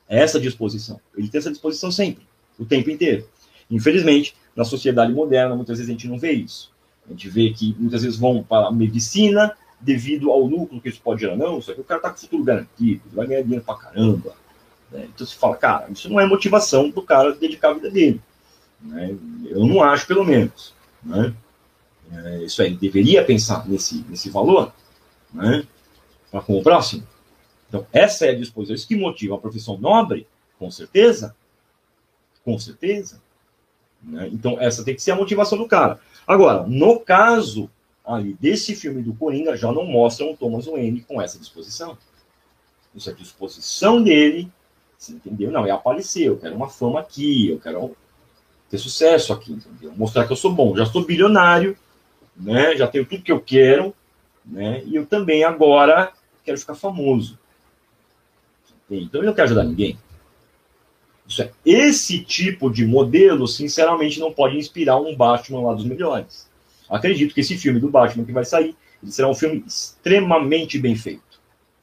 Speaker 1: É essa disposição. Ele tem essa disposição sempre, o tempo inteiro. Infelizmente, na sociedade moderna, muitas vezes a gente não vê isso. A gente vê que muitas vezes vão para a medicina devido ao lucro que isso pode gerar. Não, isso aqui o cara está com o futuro garantido, vai ganhar dinheiro pra caramba. Né? Então você fala, cara, isso não é motivação do cara dedicar a vida dele. Né? Eu não acho, pelo menos. Né? É, isso aí, deveria pensar nesse, nesse valor né? para com o próximo. Então, essa é a disposição. Isso que motiva a profissão nobre, com certeza. Com certeza. Né? Então, essa tem que ser a motivação do cara. Agora, no caso ali desse filme do Coringa, já não mostram o Thomas Wayne com essa disposição. Isso é disposição dele, você entendeu? Não, é aparecer, eu quero uma fama aqui, eu quero ter sucesso aqui, entendeu? Mostrar que eu sou bom, já sou bilionário, né? Já tenho tudo que eu quero, né? E eu também agora quero ficar famoso. Então eu não quero ajudar ninguém. Isso é, esse tipo de modelo, sinceramente, não pode inspirar um Batman lá dos melhores. Acredito que esse filme do Batman que vai sair, será um filme extremamente bem feito.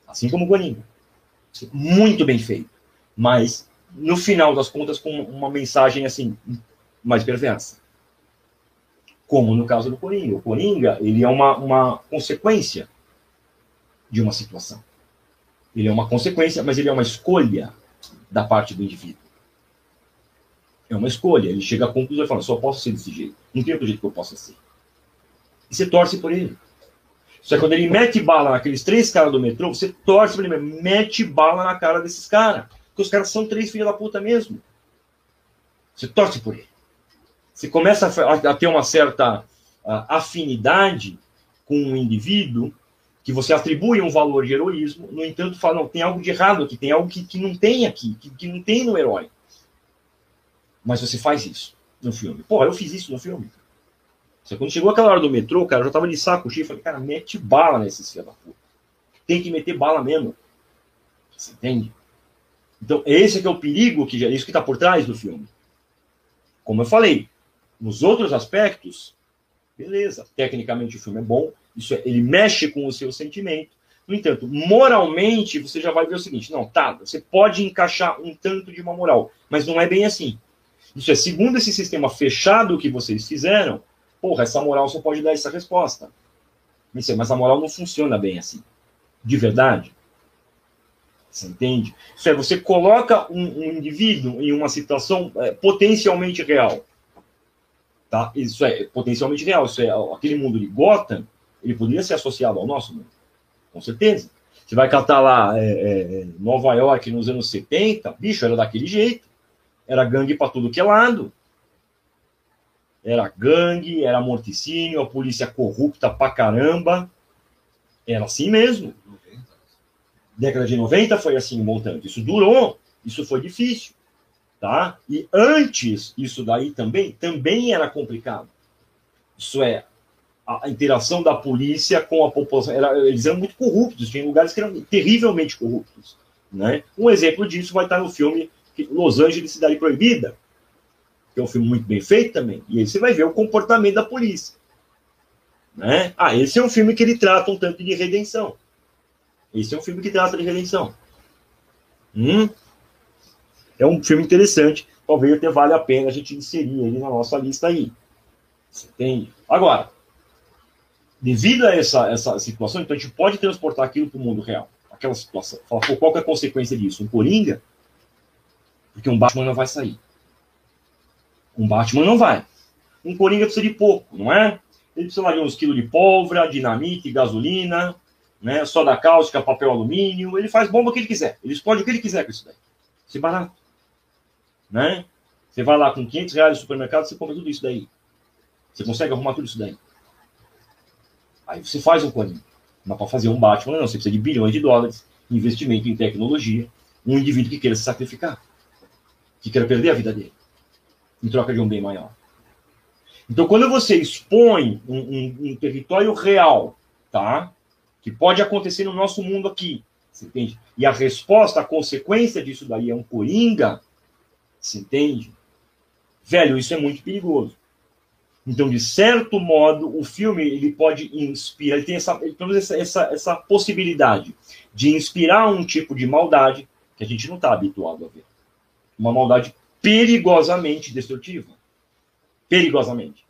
Speaker 1: Assim como o Coringa. Muito bem feito. Mas, no final das contas, com uma mensagem assim, mais perversa. Como no caso do Coringa. O Coringa, ele é uma, uma consequência de uma situação. Ele é uma consequência, mas ele é uma escolha da parte do indivíduo. É uma escolha. Ele chega à conclusão e fala: só posso ser desse jeito. Não tem outro jeito que eu possa ser. E você torce por ele. Só que quando ele mete bala naqueles três caras do metrô, você torce por ele, mete bala na cara desses caras. Porque os caras são três filhos da puta mesmo. Você torce por ele. Você começa a, ter uma certa afinidade com um indivíduo que você atribui um valor de heroísmo, no entanto, fala, não, tem algo de errado aqui, tem algo que, que não tem aqui, que, que não tem no herói. Mas você faz isso no filme. Porra, eu fiz isso no filme. Você, quando chegou aquela hora do metrô, cara, eu já tava de saco cheio, falei, cara, mete bala nesses filhos da puta. Tem que meter bala mesmo. Você entende? Então, esse é que é o perigo, que é isso que está por trás do filme. Como eu falei, nos outros aspectos, beleza, tecnicamente o filme é bom, isso é, ele mexe com o seu sentimento. No entanto, moralmente, você já vai ver o seguinte: não, tá, você pode encaixar um tanto de uma moral, mas não é bem assim. Isso é, segundo esse sistema fechado que vocês fizeram, porra, essa moral só pode dar essa resposta. Mas a moral não funciona bem assim. De verdade. Você entende? Isso é, você coloca um, um indivíduo em uma situação é, potencialmente real. Tá? Isso é potencialmente real. Isso é aquele mundo de Gotham, ele poderia ser associado ao nosso mundo. Com certeza. Você vai catar lá é, é, Nova York nos anos 70, bicho, era daquele jeito. Era gangue para tudo que é lado. Era gangue, era morticínio, a polícia corrupta pra caramba. Era assim mesmo. Década de 90 foi assim montando. Isso durou, isso foi difícil tá? E antes isso daí também também era complicado. Isso é a interação da polícia com a população, era, eles eram muito corruptos, tinha lugares que eram terrivelmente corruptos, né? Um exemplo disso vai estar no filme Los Angeles Cidade Proibida, que é um filme muito bem feito também. E aí você vai ver o comportamento da polícia. Né? Ah, esse é um filme que ele trata um tanto de redenção. Esse é um filme que trata de redenção. Hum? é um filme interessante, talvez até vale a pena a gente inserir ele na nossa lista aí. Você entende? Agora, devido a essa, essa situação, então a gente pode transportar aquilo para o mundo real. Aquela situação. Qual é a consequência disso? Um Coringa? Porque um Batman não vai sair. Um Batman não vai. Um Coringa precisa de pouco, não é? Ele precisa de uns quilos de pólvora, dinamite, gasolina, né? Soda cáustica, papel alumínio, ele faz bomba o que ele quiser. Ele explode o que ele quiser com isso daí. Isso é barato. Né? Você vai lá com 500 reais no supermercado, você compra tudo isso daí. Você consegue arrumar tudo isso daí. Aí você faz um Coringa. Mas para fazer um Batman, não, você precisa de bilhões de dólares, investimento em tecnologia, um indivíduo que queira se sacrificar, que queira perder a vida dele, em troca de um bem maior. Então, quando você expõe um, um, um território real, tá? Que pode acontecer no nosso mundo aqui, você entende? E a resposta, a consequência disso daí é um coringa, você entende? Velho, isso é muito perigoso. Então, de certo modo, o filme ele pode inspirar, ele tem essa, essa, essa, essa possibilidade de inspirar um tipo de maldade que a gente não está habituado a ver. Uma maldade perigosamente destrutiva. Perigosamente.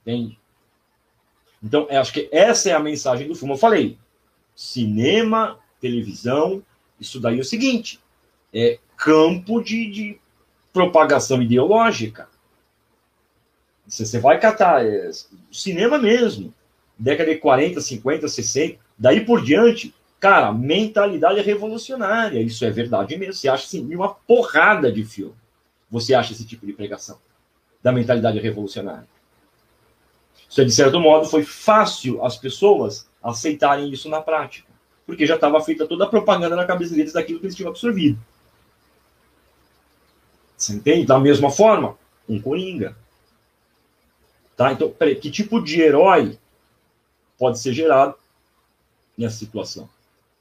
Speaker 1: Entende? Então, acho que essa é a mensagem do filme. Eu falei, cinema, televisão, isso daí é o seguinte, é campo de, de propagação ideológica. Você, você vai catar é, cinema mesmo, década de 40, 50, 60, daí por diante, cara, mentalidade revolucionária, isso é verdade mesmo. Você acha assim, uma porrada de filme. Você acha esse tipo de pregação da mentalidade revolucionária. Isso, é, de certo modo, foi fácil as pessoas aceitarem isso na prática, porque já estava feita toda a propaganda na cabeça deles daquilo que eles tinham absorvido. Você entende? Da mesma forma, um coringa. Tá? Então, peraí, que tipo de herói pode ser gerado nessa situação?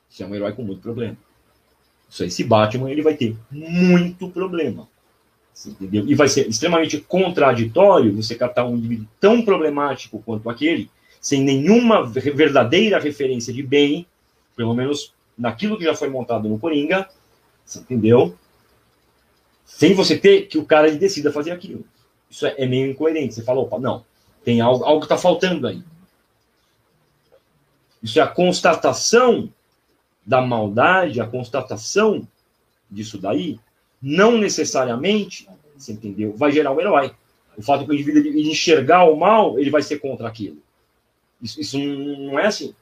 Speaker 1: Se é um herói com muito problema. Isso aí, esse Batman, ele vai ter muito problema. Entendeu? E vai ser extremamente contraditório você captar um indivíduo tão problemático quanto aquele, sem nenhuma verdadeira referência de bem, pelo menos naquilo que já foi montado no Coringa, entendeu? Sem você ter que o cara decida fazer aquilo. Isso é, é meio incoerente. Você fala, opa, não, tem algo, algo está faltando aí. Isso é a constatação da maldade, a constatação disso daí, não necessariamente, você entendeu, vai gerar um herói. O fato que o indivíduo ele enxergar o mal, ele vai ser contra aquilo. Isso, isso não é assim.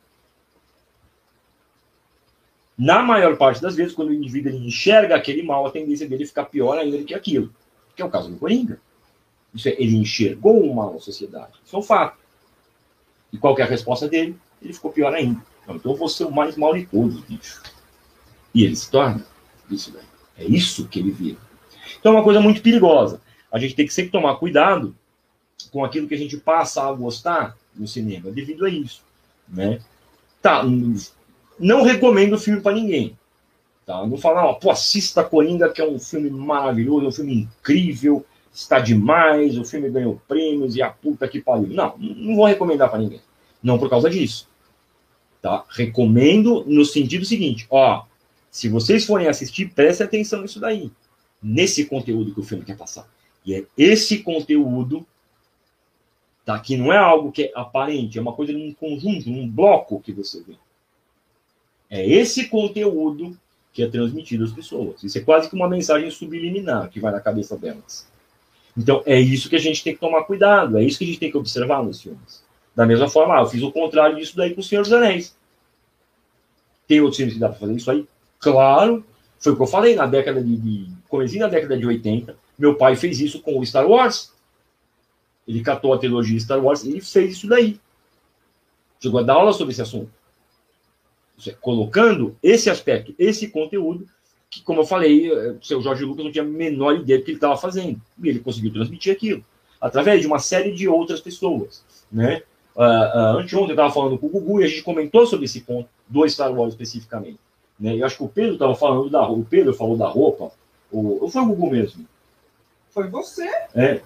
Speaker 1: Na maior parte das vezes, quando o indivíduo ele enxerga aquele mal, a tendência dele é ficar pior ainda do que aquilo. Que é o caso do Coringa. Isso é, ele enxergou o mal na sociedade. Isso é um fato. E qual é a resposta dele? Ele ficou pior ainda. Então eu vou ser o mais mal de todos, bicho. E ele se torna isso daí. É isso que ele vira. Então é uma coisa muito perigosa. A gente tem que sempre tomar cuidado com aquilo que a gente passa a gostar no cinema, devido a isso. Né? Tá, não recomendo o filme para ninguém. Tá? Não falar, pô, assista Coringa, que é um filme maravilhoso, é um filme incrível, está demais, o filme ganhou prêmios e a puta que pariu. Não, não vou recomendar para ninguém. Não por causa disso. Tá? Recomendo no sentido seguinte, ó, se vocês forem assistir, prestem atenção nisso daí, nesse conteúdo que o filme quer passar. E é esse conteúdo tá, que não é algo que é aparente, é uma coisa num conjunto, num bloco que você vê. É esse conteúdo que é transmitido às pessoas. Isso é quase que uma mensagem subliminar que vai na cabeça delas. Então, é isso que a gente tem que tomar cuidado, é isso que a gente tem que observar nos filmes. Da mesma forma, ah, eu fiz o contrário disso daí com o Senhor dos Anéis. Tem outros filmes que dá para fazer isso aí? Claro, foi o que eu falei na década de, de comecei na década de 80. Meu pai fez isso com o Star Wars. Ele catou a trilogia Star Wars e fez isso daí. Chegou a dar aula sobre esse assunto. Colocando esse aspecto, esse conteúdo, que, como eu falei, eh, o seu Jorge Lucas não tinha a menor ideia do que ele estava fazendo. E ele conseguiu transmitir aquilo, através de uma série de outras pessoas. Né? Uh, uh, anteontem eu estava falando com o Gugu e a gente comentou sobre esse ponto do Star Wars especificamente. Né? Eu acho que o Pedro estava falando da roupa. O Pedro falou da roupa. O, ou foi o Google mesmo?
Speaker 3: Foi você.
Speaker 1: É.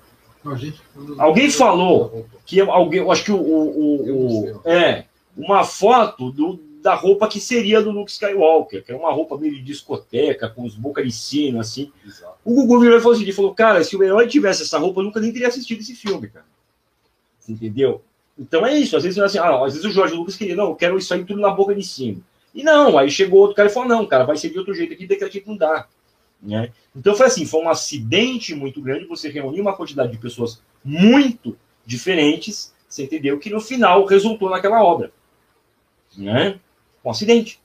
Speaker 1: Alguém falou que alguém, eu acho que o, o, o é uma foto do, da roupa que seria do Luke Skywalker, que é uma roupa meio de discoteca, com os boca de sino, assim. Exato. O Google virou e falou assim, ele falou, cara, se o herói tivesse essa roupa, eu nunca nem teria assistido esse filme, cara. Entendeu? Então é isso, às vezes assim, ah, às vezes o Jorge Lucas queria, não, eu quero isso aí tudo na boca de cima. E não, aí chegou outro cara e falou: não, cara, vai ser de outro jeito aqui, daqui a gente não dá. Né? Então foi assim: foi um acidente muito grande. Você reunir uma quantidade de pessoas muito diferentes, você entendeu? Que no final resultou naquela obra. Né? Um acidente.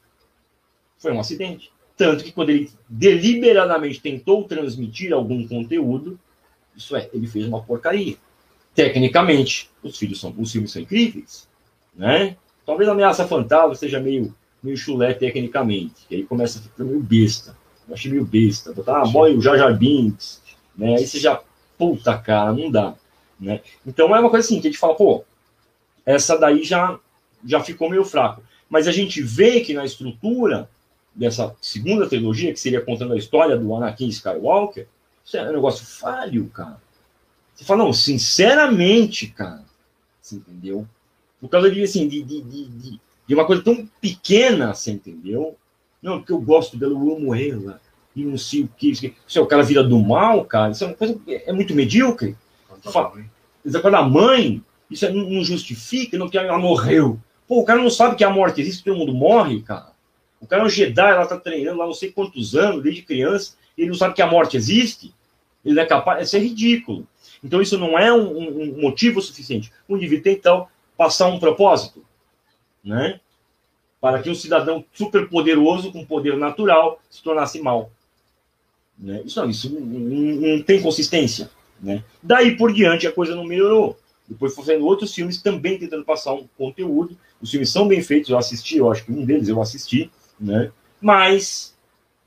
Speaker 1: Foi um acidente. Tanto que quando ele deliberadamente tentou transmitir algum conteúdo, isso é, ele fez uma porcaria. Tecnicamente, os filhos são, os filmes são incríveis, né? Talvez a ameaça fantasma seja meio, meio chulé tecnicamente, e aí começa a ficar meio besta. Eu achei meio besta. Botar, ah, boy, o Jar Binks, né? Aí você já, puta cara, não dá. Né? Então é uma coisa assim, que a gente fala, pô, essa daí já, já ficou meio fraco. Mas a gente vê que na estrutura dessa segunda trilogia, que seria contando a história do Anakin Skywalker, isso é um negócio falho, cara. Você fala, não, sinceramente, cara. Você entendeu? Por causa de, assim, de, de, de, de uma coisa tão pequena, você entendeu? Não, porque eu gosto dela, eu amo ela, e não sei o que. Isso é o cara vira do mal, cara. Isso é uma coisa é muito medíocre. Essa coisa da mãe, isso é, não justifica, não que ela morreu. Pô, o cara não sabe que a morte existe, todo mundo morre, cara. O cara é um Jedi, ela tá treinando lá não sei quantos anos, desde criança, ele não sabe que a morte existe. Ele é capaz, isso é ridículo. Então isso não é um, um motivo suficiente. O indivíduo tem então passar um propósito, né? Para que um cidadão super poderoso com poder natural se tornasse mal. Né? Isso não, isso não, não, tem consistência. Né? Daí por diante a coisa não melhorou. Depois fazendo outros filmes também tentando passar um conteúdo. Os filmes são bem feitos, eu assisti, eu acho que um deles eu assisti, né? Mas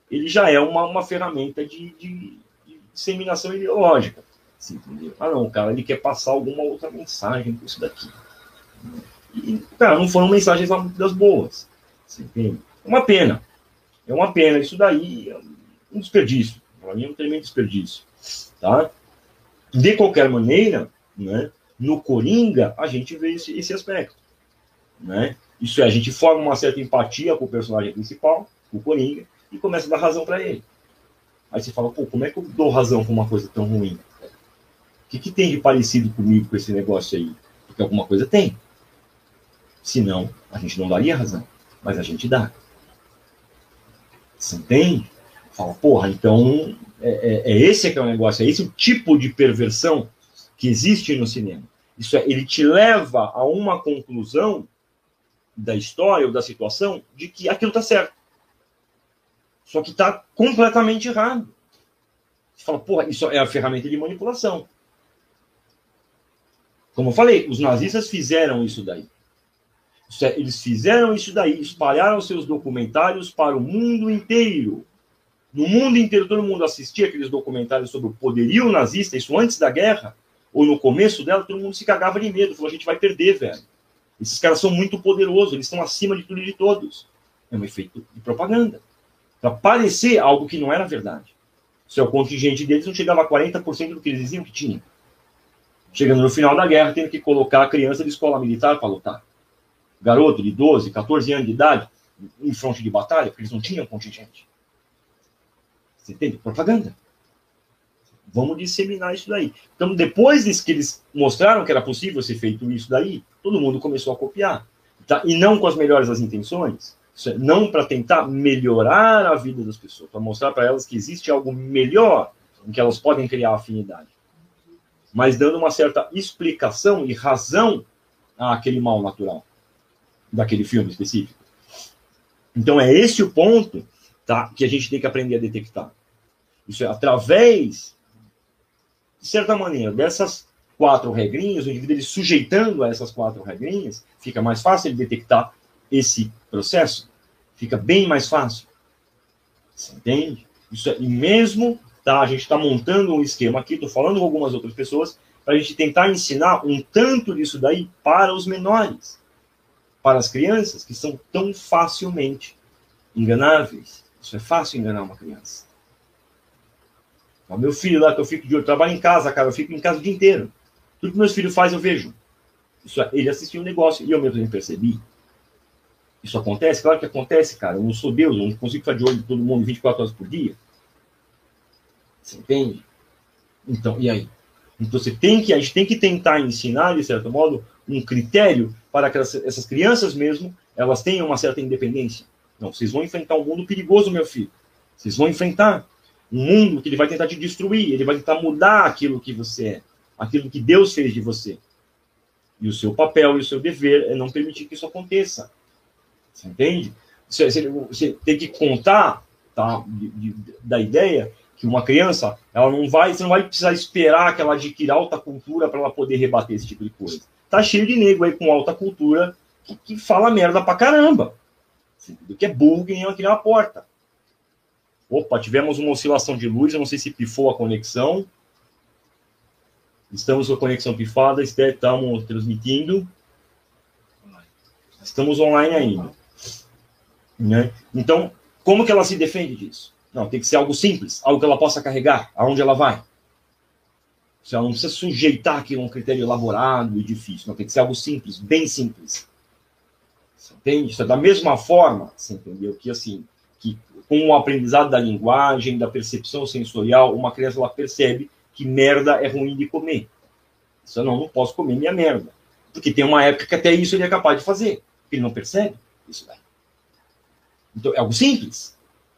Speaker 1: ele já é uma, uma ferramenta de, de, de disseminação ideológica. Assim? Ah, não, cara, ele quer passar alguma outra mensagem com isso daqui. E, cara, não foram mensagens das boas. Assim? É uma pena. É uma pena. Isso daí é um desperdício. Para mim é um tremendo desperdício. Tá? De qualquer maneira, né, no Coringa, a gente vê esse, esse aspecto. Né? Isso é, a gente forma uma certa empatia com o personagem principal, o Coringa, e começa a dar razão para ele. Aí você fala, pô, como é que eu dou razão com uma coisa tão ruim? O que, que tem de parecido comigo com esse negócio aí? Porque alguma coisa tem. Senão, a gente não daria razão. Mas a gente dá. Você entende? Fala, porra, então é, é, é esse que é o negócio, é esse o tipo de perversão que existe no cinema. Isso é, ele te leva a uma conclusão da história ou da situação de que aquilo está certo. Só que está completamente errado. Você fala, porra, isso é a ferramenta de manipulação. Como eu falei, os nazistas fizeram isso daí. Eles fizeram isso daí, espalharam seus documentários para o mundo inteiro. No mundo inteiro, todo mundo assistia aqueles documentários sobre o poderio nazista, isso antes da guerra, ou no começo dela, todo mundo se cagava de medo. Falou, a gente vai perder, velho. Esses caras são muito poderosos, eles estão acima de tudo e de todos. É um efeito de propaganda. Para parecer algo que não era verdade. Se o contingente deles não chegava a 40% do que eles diziam que tinha. Chegando no final da guerra, tendo que colocar a criança de escola militar para lutar. Garoto de 12, 14 anos de idade, em fronte de batalha, porque eles não tinham contingente. Você entende? Propaganda. Vamos disseminar isso daí. Então, depois que eles mostraram que era possível ser feito isso daí, todo mundo começou a copiar. Tá? E não com as melhores das intenções. É, não para tentar melhorar a vida das pessoas, para mostrar para elas que existe algo melhor em que elas podem criar afinidade. Mas dando uma certa explicação e razão àquele mal natural daquele filme específico. Então, é esse o ponto tá? que a gente tem que aprender a detectar. Isso é através, de certa maneira, dessas quatro regrinhas, o indivíduo ele sujeitando a essas quatro regrinhas, fica mais fácil ele detectar esse processo. Fica bem mais fácil. Você entende? Isso é, e mesmo, tá? A gente está montando um esquema aqui, estou falando com algumas outras pessoas, para a gente tentar ensinar um tanto disso daí para os menores, para as crianças que são tão facilmente enganáveis. Isso é fácil enganar uma criança. O meu filho lá, que eu fico de olho, trabalho em casa, cara, eu fico em casa o dia inteiro. Tudo que meus filhos fazem, eu vejo. Isso, ele assistiu um negócio e eu mesmo percebi. Isso acontece? Claro que acontece, cara. Eu não sou Deus, eu não consigo ficar de olho de todo mundo 24 horas por dia. Você entende? Então, e aí? Então você tem que, a gente tem que tentar ensinar, de certo modo, um critério para que essas crianças mesmo, elas tenham uma certa independência. Não, vocês vão enfrentar um mundo perigoso, meu filho. Vocês vão enfrentar um mundo que ele vai tentar te destruir, ele vai tentar mudar aquilo que você é, aquilo que Deus fez de você. E o seu papel e o seu dever é não permitir que isso aconteça. Você entende? Você, você, você tem que contar tá, de, de, da ideia que uma criança, ela não vai, você não vai precisar esperar que ela adquira alta cultura para ela poder rebater esse tipo de coisa. Tá cheio de nego aí com alta cultura que, que fala merda pra caramba. Do que é burro que nem aqui na porta. Opa, tivemos uma oscilação de luz, eu não sei se pifou a conexão. Estamos com a conexão pifada, estamos transmitindo. Estamos online ainda. Né? Então, como que ela se defende disso? Não, tem que ser algo simples, algo que ela possa carregar, aonde ela vai. Ela não precisa sujeitar aquilo a um critério elaborado e difícil. Não, tem que ser algo simples, bem simples. Você entende? É da mesma forma, você entendeu? Que assim, que com o aprendizado da linguagem, da percepção sensorial, uma criança ela percebe que merda é ruim de comer. Isso eu não, não posso comer minha merda. Porque tem uma época que até isso ele é capaz de fazer. Ele não percebe isso daí. Então, é algo simples.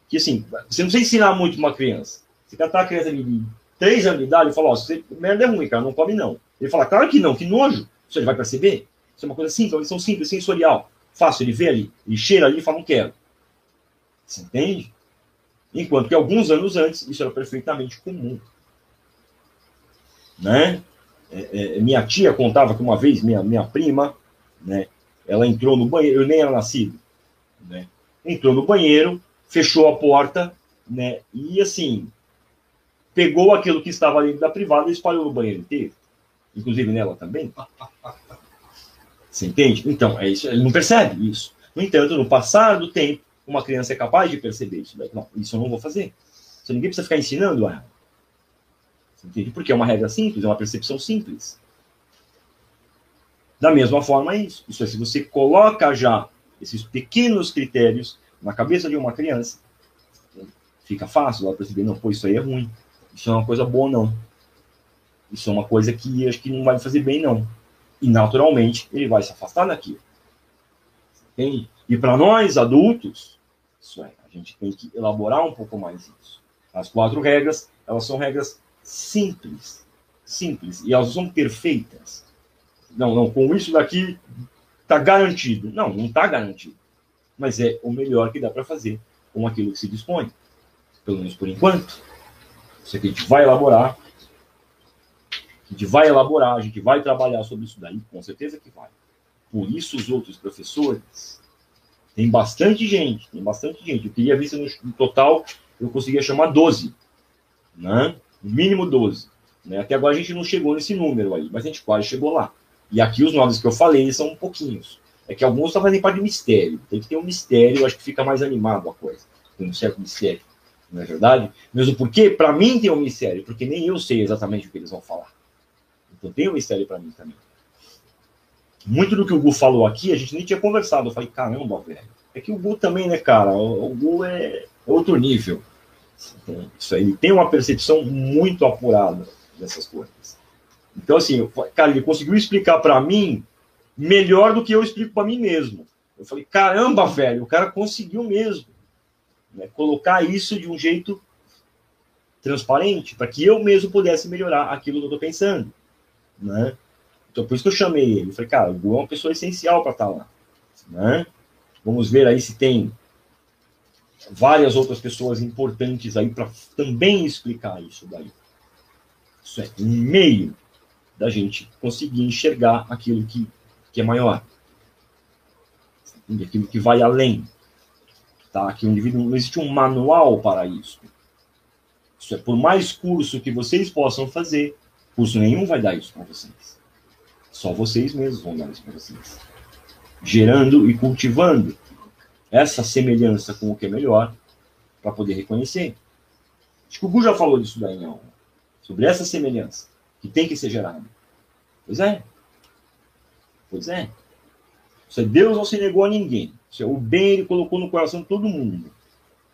Speaker 1: Que assim, você não precisa ensinar muito uma criança. Você catar a criança de 3 anos de idade e falar, ó, você, merda é ruim, cara, não come não. Ele fala, claro que não, que nojo. Ele vai perceber. Isso é uma coisa simples, uma lição simples, sensorial. Fácil, ele vê ali, ele cheira ali e fala, não quero. Você entende? Enquanto que alguns anos antes, isso era perfeitamente comum. Né? É, é, minha tia contava que uma vez, minha, minha prima, né, ela entrou no banheiro, eu nem era nascido, né, entrou no banheiro, fechou a porta, né, e assim, pegou aquilo que estava dentro da privada e espalhou no banheiro inteiro, inclusive nela também. (laughs) Você entende? Então, é isso, ele não percebe isso. No entanto, no passar do tempo, uma criança é capaz de perceber isso. Não, isso eu não vou fazer. Você ninguém precisa ficar ensinando a ela. Você entende? Porque é uma regra simples, é uma percepção simples. Da mesma forma, é isso. Isso é, se você coloca já esses pequenos critérios na cabeça de uma criança, fica fácil ela perceber, não, pô, isso aí é ruim. Isso é uma coisa boa, não. Isso é uma coisa que acho que não vai fazer bem, não. E naturalmente ele vai se afastar daquilo. Entende? E para nós, adultos, isso é, a gente tem que elaborar um pouco mais isso. As quatro regras, elas são regras simples. Simples. E elas são perfeitas. Não, não, com isso daqui está garantido. Não, não está garantido. Mas é o melhor que dá para fazer com aquilo que se dispõe. Pelo menos por enquanto. Isso aqui a gente vai elaborar. A gente vai elaborar, a gente vai trabalhar sobre isso daí, com certeza que vai. Por isso, os outros professores tem bastante gente, tem bastante gente. Eu queria ver se no, total eu conseguia chamar 12, né? No mínimo 12. Né? Até agora a gente não chegou nesse número aí, mas a gente quase chegou lá. E aqui os nomes que eu falei são pouquinhos. É que alguns estão fazendo parte de mistério. Tem que ter um mistério, eu acho que fica mais animado a coisa. Tem um certo mistério, não é verdade? Mesmo porque, para mim, tem um mistério, porque nem eu sei exatamente o que eles vão falar. Então tem um mistério para mim também muito do que o Gu falou aqui, a gente nem tinha conversado. Eu falei, caramba, velho. É que o Gu também, né, cara? O, o Gu é outro nível. Então, isso aí, ele tem uma percepção muito apurada dessas coisas. Então, assim, cara, ele conseguiu explicar para mim melhor do que eu explico para mim mesmo. Eu falei, caramba, velho, o cara conseguiu mesmo né, colocar isso de um jeito transparente, para que eu mesmo pudesse melhorar aquilo que eu estou pensando. Né? Então, por isso que eu chamei ele. Eu falei, cara, o Gu é uma pessoa essencial para estar tá lá. Né? Vamos ver aí se tem várias outras pessoas importantes aí para também explicar isso daí. Isso é um meio da gente conseguir enxergar aquilo que, que é maior. Aquilo que vai além. Tá? Que o indivíduo não existe um manual para isso. Isso é por mais curso que vocês possam fazer, curso nenhum vai dar isso para vocês. Só vocês mesmos vão dar isso para vocês. Gerando e cultivando essa semelhança com o que é melhor para poder reconhecer. Acho que o Gu já falou disso daí aula. Sobre essa semelhança que tem que ser gerada. Pois é. Pois é. Deus não se negou a ninguém. O bem ele colocou no coração de todo mundo.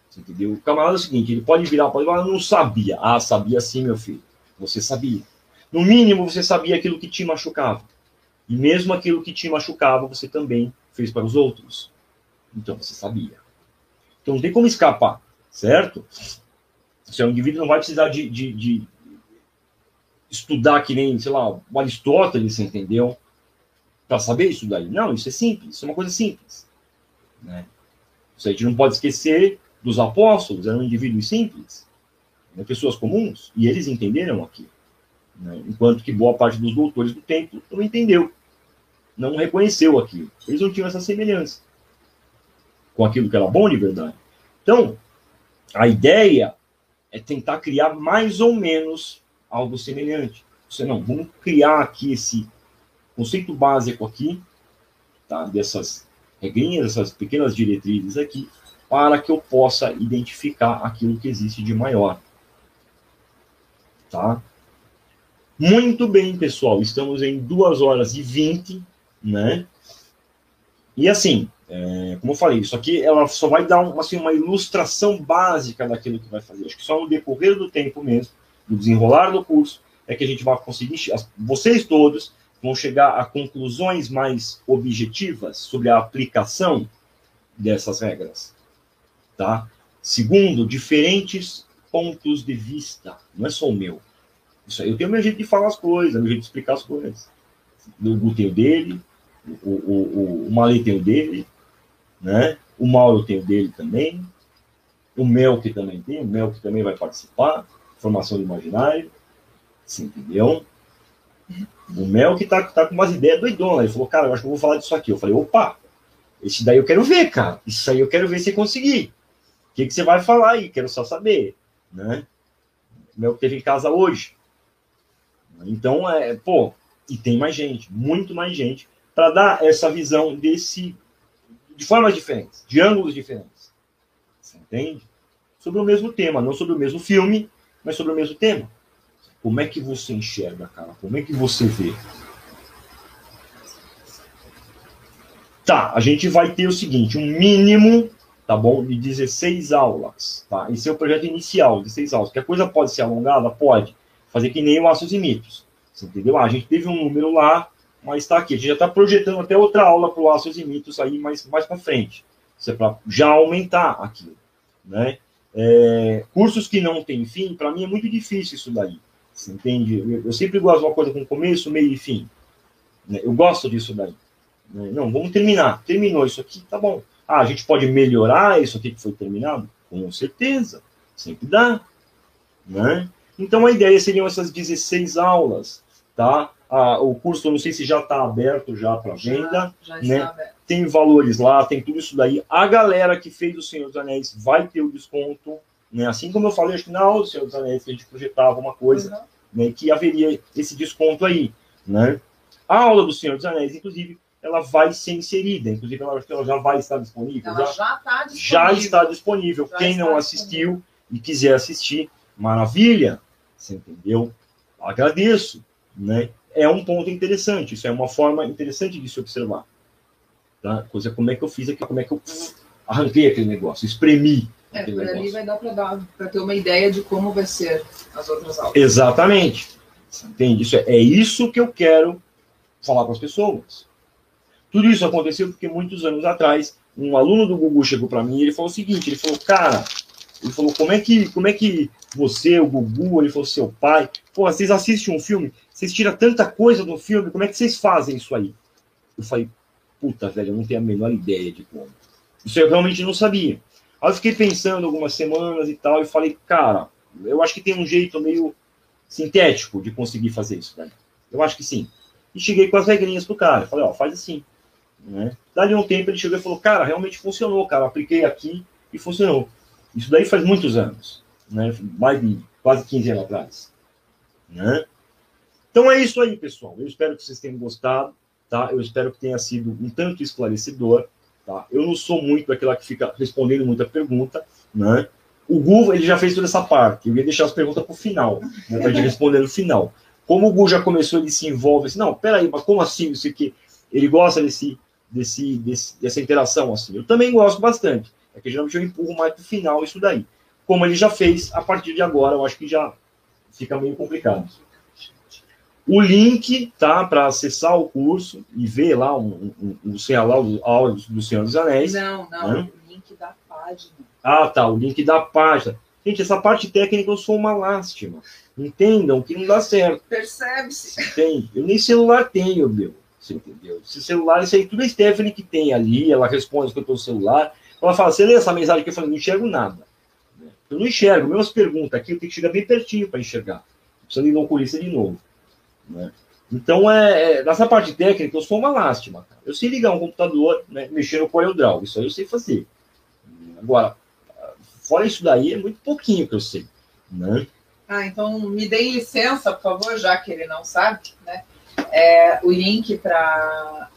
Speaker 1: Você entendeu? O camarada é o seguinte, ele pode virar, pode falar, não sabia. Ah, sabia sim, meu filho. Você sabia. No mínimo, você sabia aquilo que te machucava. E mesmo aquilo que te machucava, você também fez para os outros. Então você sabia. Então não tem como escapar, certo? Se é um indivíduo não vai precisar de, de, de estudar que nem, sei lá, o Aristóteles, entendeu? Para saber isso daí. Não, isso é simples, isso é uma coisa simples. Né? Isso a gente não pode esquecer dos apóstolos, eram indivíduos simples, né? pessoas comuns, e eles entenderam aquilo. Né? Enquanto que boa parte dos doutores do templo não entendeu, não reconheceu aquilo. Eles não tinham essa semelhança com aquilo que era bom de verdade. Então, a ideia é tentar criar mais ou menos algo semelhante. Você não, vamos criar aqui esse conceito básico aqui, tá? dessas regrinhas, essas pequenas diretrizes aqui, para que eu possa identificar aquilo que existe de maior. Tá? Muito bem, pessoal, estamos em 2 horas e 20, né? E assim, é, como eu falei, isso aqui ela só vai dar um, assim, uma ilustração básica daquilo que vai fazer. Acho que só no decorrer do tempo mesmo, no desenrolar do curso, é que a gente vai conseguir, vocês todos vão chegar a conclusões mais objetivas sobre a aplicação dessas regras, tá? Segundo, diferentes pontos de vista, não é só o meu. Isso aí, eu tenho meu jeito de falar as coisas, meu jeito de explicar as coisas. O Gu tem o dele, o, o, o, o Malê tem o dele, né? O Mauro tem o dele também, o Melk também tem, o Melk também vai participar, formação do imaginário, você entendeu? O Mel que tá, tá com umas ideias doidonas. Ele falou, cara, eu acho que eu vou falar disso aqui. Eu falei, opa, esse daí eu quero ver, cara. Isso aí eu quero ver se conseguir. O que, que você vai falar aí? Quero só saber. Né? O Mel teve em casa hoje. Então, é, pô, e tem mais gente, muito mais gente, para dar essa visão desse, de formas diferentes, de ângulos diferentes. Você entende? Sobre o mesmo tema, não sobre o mesmo filme, mas sobre o mesmo tema. Como é que você enxerga, cara? Como é que você vê? Tá, a gente vai ter o seguinte, um mínimo, tá bom, de 16 aulas, tá? Esse é o projeto inicial, 16 aulas. Que a coisa pode ser alongada? Pode. Fazer que nem o Aços e Mitos. Entendeu? Ah, a gente teve um número lá, mas está aqui. A gente já está projetando até outra aula para o Aços e Mitos aí mais, mais para frente. Isso é para já aumentar aquilo, né? É, cursos que não têm fim, para mim é muito difícil isso daí. Você entende? Eu, eu, sempre gosto de uma coisa com começo, meio e fim. Né? Eu gosto disso daí. Né? Não, vamos terminar. Terminou isso aqui, tá bom. Ah, a gente pode melhorar isso aqui que foi terminado? Com certeza. Sempre dá. Né? Então a ideia seriam essas 16 aulas, tá? Ah, o curso, eu não sei se já está aberto já para venda, já, já né? Tem valores lá, tem tudo isso daí. A galera que fez o Senhor dos Anéis vai ter o desconto, né? Assim como eu falei, acho que na aula do Senhor dos Anéis que a gente projetava uma coisa, uhum. né, que haveria esse desconto aí. Né? A aula do Senhor dos Anéis, inclusive, ela vai ser inserida, inclusive ela, ela já vai estar disponível.
Speaker 3: Ela já, está disponível.
Speaker 1: Já está disponível. Já Quem está não assistiu disponível. e quiser assistir, maravilha, você entendeu? Agradeço. Né? É um ponto interessante, isso é uma forma interessante de se observar. Tá? Coisa como é que eu fiz aqui, como é que eu arranquei aquele negócio, espremi
Speaker 3: é, por negócio. ali vai dar para ter uma ideia de como vai ser as outras aulas.
Speaker 1: Exatamente. Entende? Isso é, é isso que eu quero falar para as pessoas. Tudo isso aconteceu porque muitos anos atrás, um aluno do Gugu chegou para mim e ele falou o seguinte, ele falou, cara, ele falou, como é que, como é que você, o Gugu, ele falou, seu pai, pô, vocês assistem um filme, vocês tiram tanta coisa do filme, como é que vocês fazem isso aí? Eu falei, puta, velho, eu não tenho a menor ideia de como. Isso eu realmente não sabia. Aí eu fiquei pensando algumas semanas e tal, e falei, cara, eu acho que tem um jeito meio sintético de conseguir fazer isso daí. Eu acho que sim. E cheguei com as regrinhas pro cara. Falei, ó, faz assim. Né? Dali um tempo ele chegou e falou, cara, realmente funcionou, cara. Apliquei aqui e funcionou. Isso daí faz muitos anos. Né? Mais de quase 15 anos atrás. Né? Então é isso aí, pessoal. Eu espero que vocês tenham gostado. Tá? Eu espero que tenha sido um tanto esclarecedor. Tá? Eu não sou muito aquela que fica respondendo muita pergunta, né? O Gu, ele já fez toda essa parte. Eu ia deixar as perguntas para o final, né, para gente responder no final. Como o Gu já começou, ele se envolve assim, não, peraí, mas como assim isso aqui? Ele gosta desse, desse, desse, dessa interação, assim. Eu também gosto bastante. É que geralmente eu empurro mais para o final isso daí. Como ele já fez, a partir de agora, eu acho que já fica meio complicado. O link, tá, para acessar o curso e ver lá um, um, um, o aula do Senhor dos Anéis.
Speaker 3: Não, não, né? o link da página.
Speaker 1: Ah, tá, o link da página. Gente, essa parte técnica eu sou uma lástima. Entendam que não dá certo.
Speaker 3: Percebe-se.
Speaker 1: Entende? Eu nem celular tenho, meu. Você entendeu? Esse celular, isso aí tudo a Stephanie que tem ali, ela responde com o celular. Ela fala, você lê essa mensagem que eu falei, não enxergo nada. Eu não enxergo, mesmo as perguntas aqui, eu tenho que chegar bem pertinho para enxergar. Precisando ir no oculista de novo. Né? Então, é, é, nessa parte técnica, eu sou uma lástima. Cara. Eu sei ligar um computador, né, mexer no CorelDRAW, isso aí eu sei fazer. Agora, fora isso daí, é muito pouquinho que eu sei. Né?
Speaker 3: Ah, então me deem licença, por favor, já que ele não sabe, né? É, o link para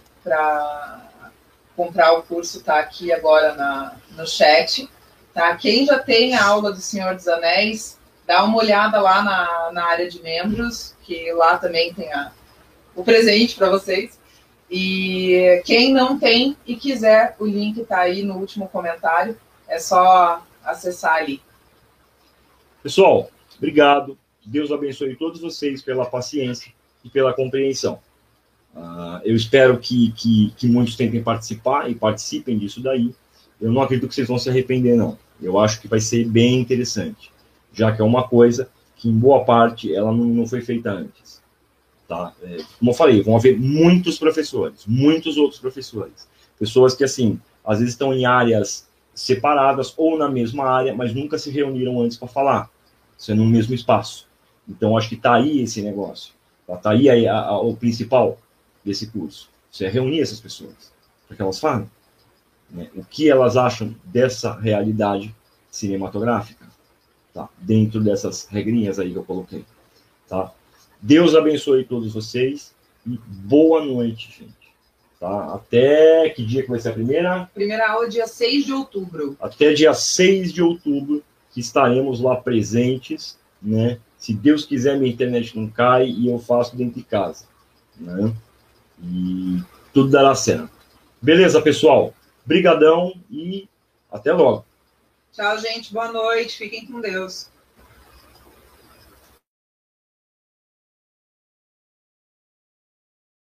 Speaker 3: comprar o curso está aqui agora na, no chat. Tá? Quem já tem a aula do Senhor dos Anéis, dá uma olhada lá na, na área de membros, que lá também tem a, o presente para vocês. E quem não tem e quiser, o link está aí no último comentário. É só acessar ali.
Speaker 1: Pessoal, obrigado. Deus abençoe todos vocês pela paciência e pela compreensão. Uh, eu espero que, que, que, muitos tentem participar e participem disso daí. Eu não acredito que vocês vão se arrepender, não. Eu acho que vai ser bem interessante, já que é uma coisa que, em boa parte, ela não, não foi feita antes. Tá? É, como eu falei, vão haver muitos professores, muitos outros professores. Pessoas que, assim, às vezes estão em áreas separadas ou na mesma área, mas nunca se reuniram antes para falar, sendo no mesmo espaço. Então, acho que está aí esse negócio. Está tá aí a, a, o principal desse curso. Você é reunir essas pessoas, para que elas falem né, o que elas acham dessa realidade cinematográfica, tá? dentro dessas regrinhas aí que eu coloquei. Tá? Deus abençoe todos vocês e boa noite, gente. Tá? Até que dia que vai ser a primeira?
Speaker 3: Primeira aula, dia 6 de outubro.
Speaker 1: Até dia 6 de outubro, que estaremos lá presentes, né? Se Deus quiser, minha internet não cai e eu faço dentro de casa, né? E tudo dará certo. Beleza, pessoal? Brigadão e até logo.
Speaker 3: Tchau, gente. Boa noite. Fiquem com Deus.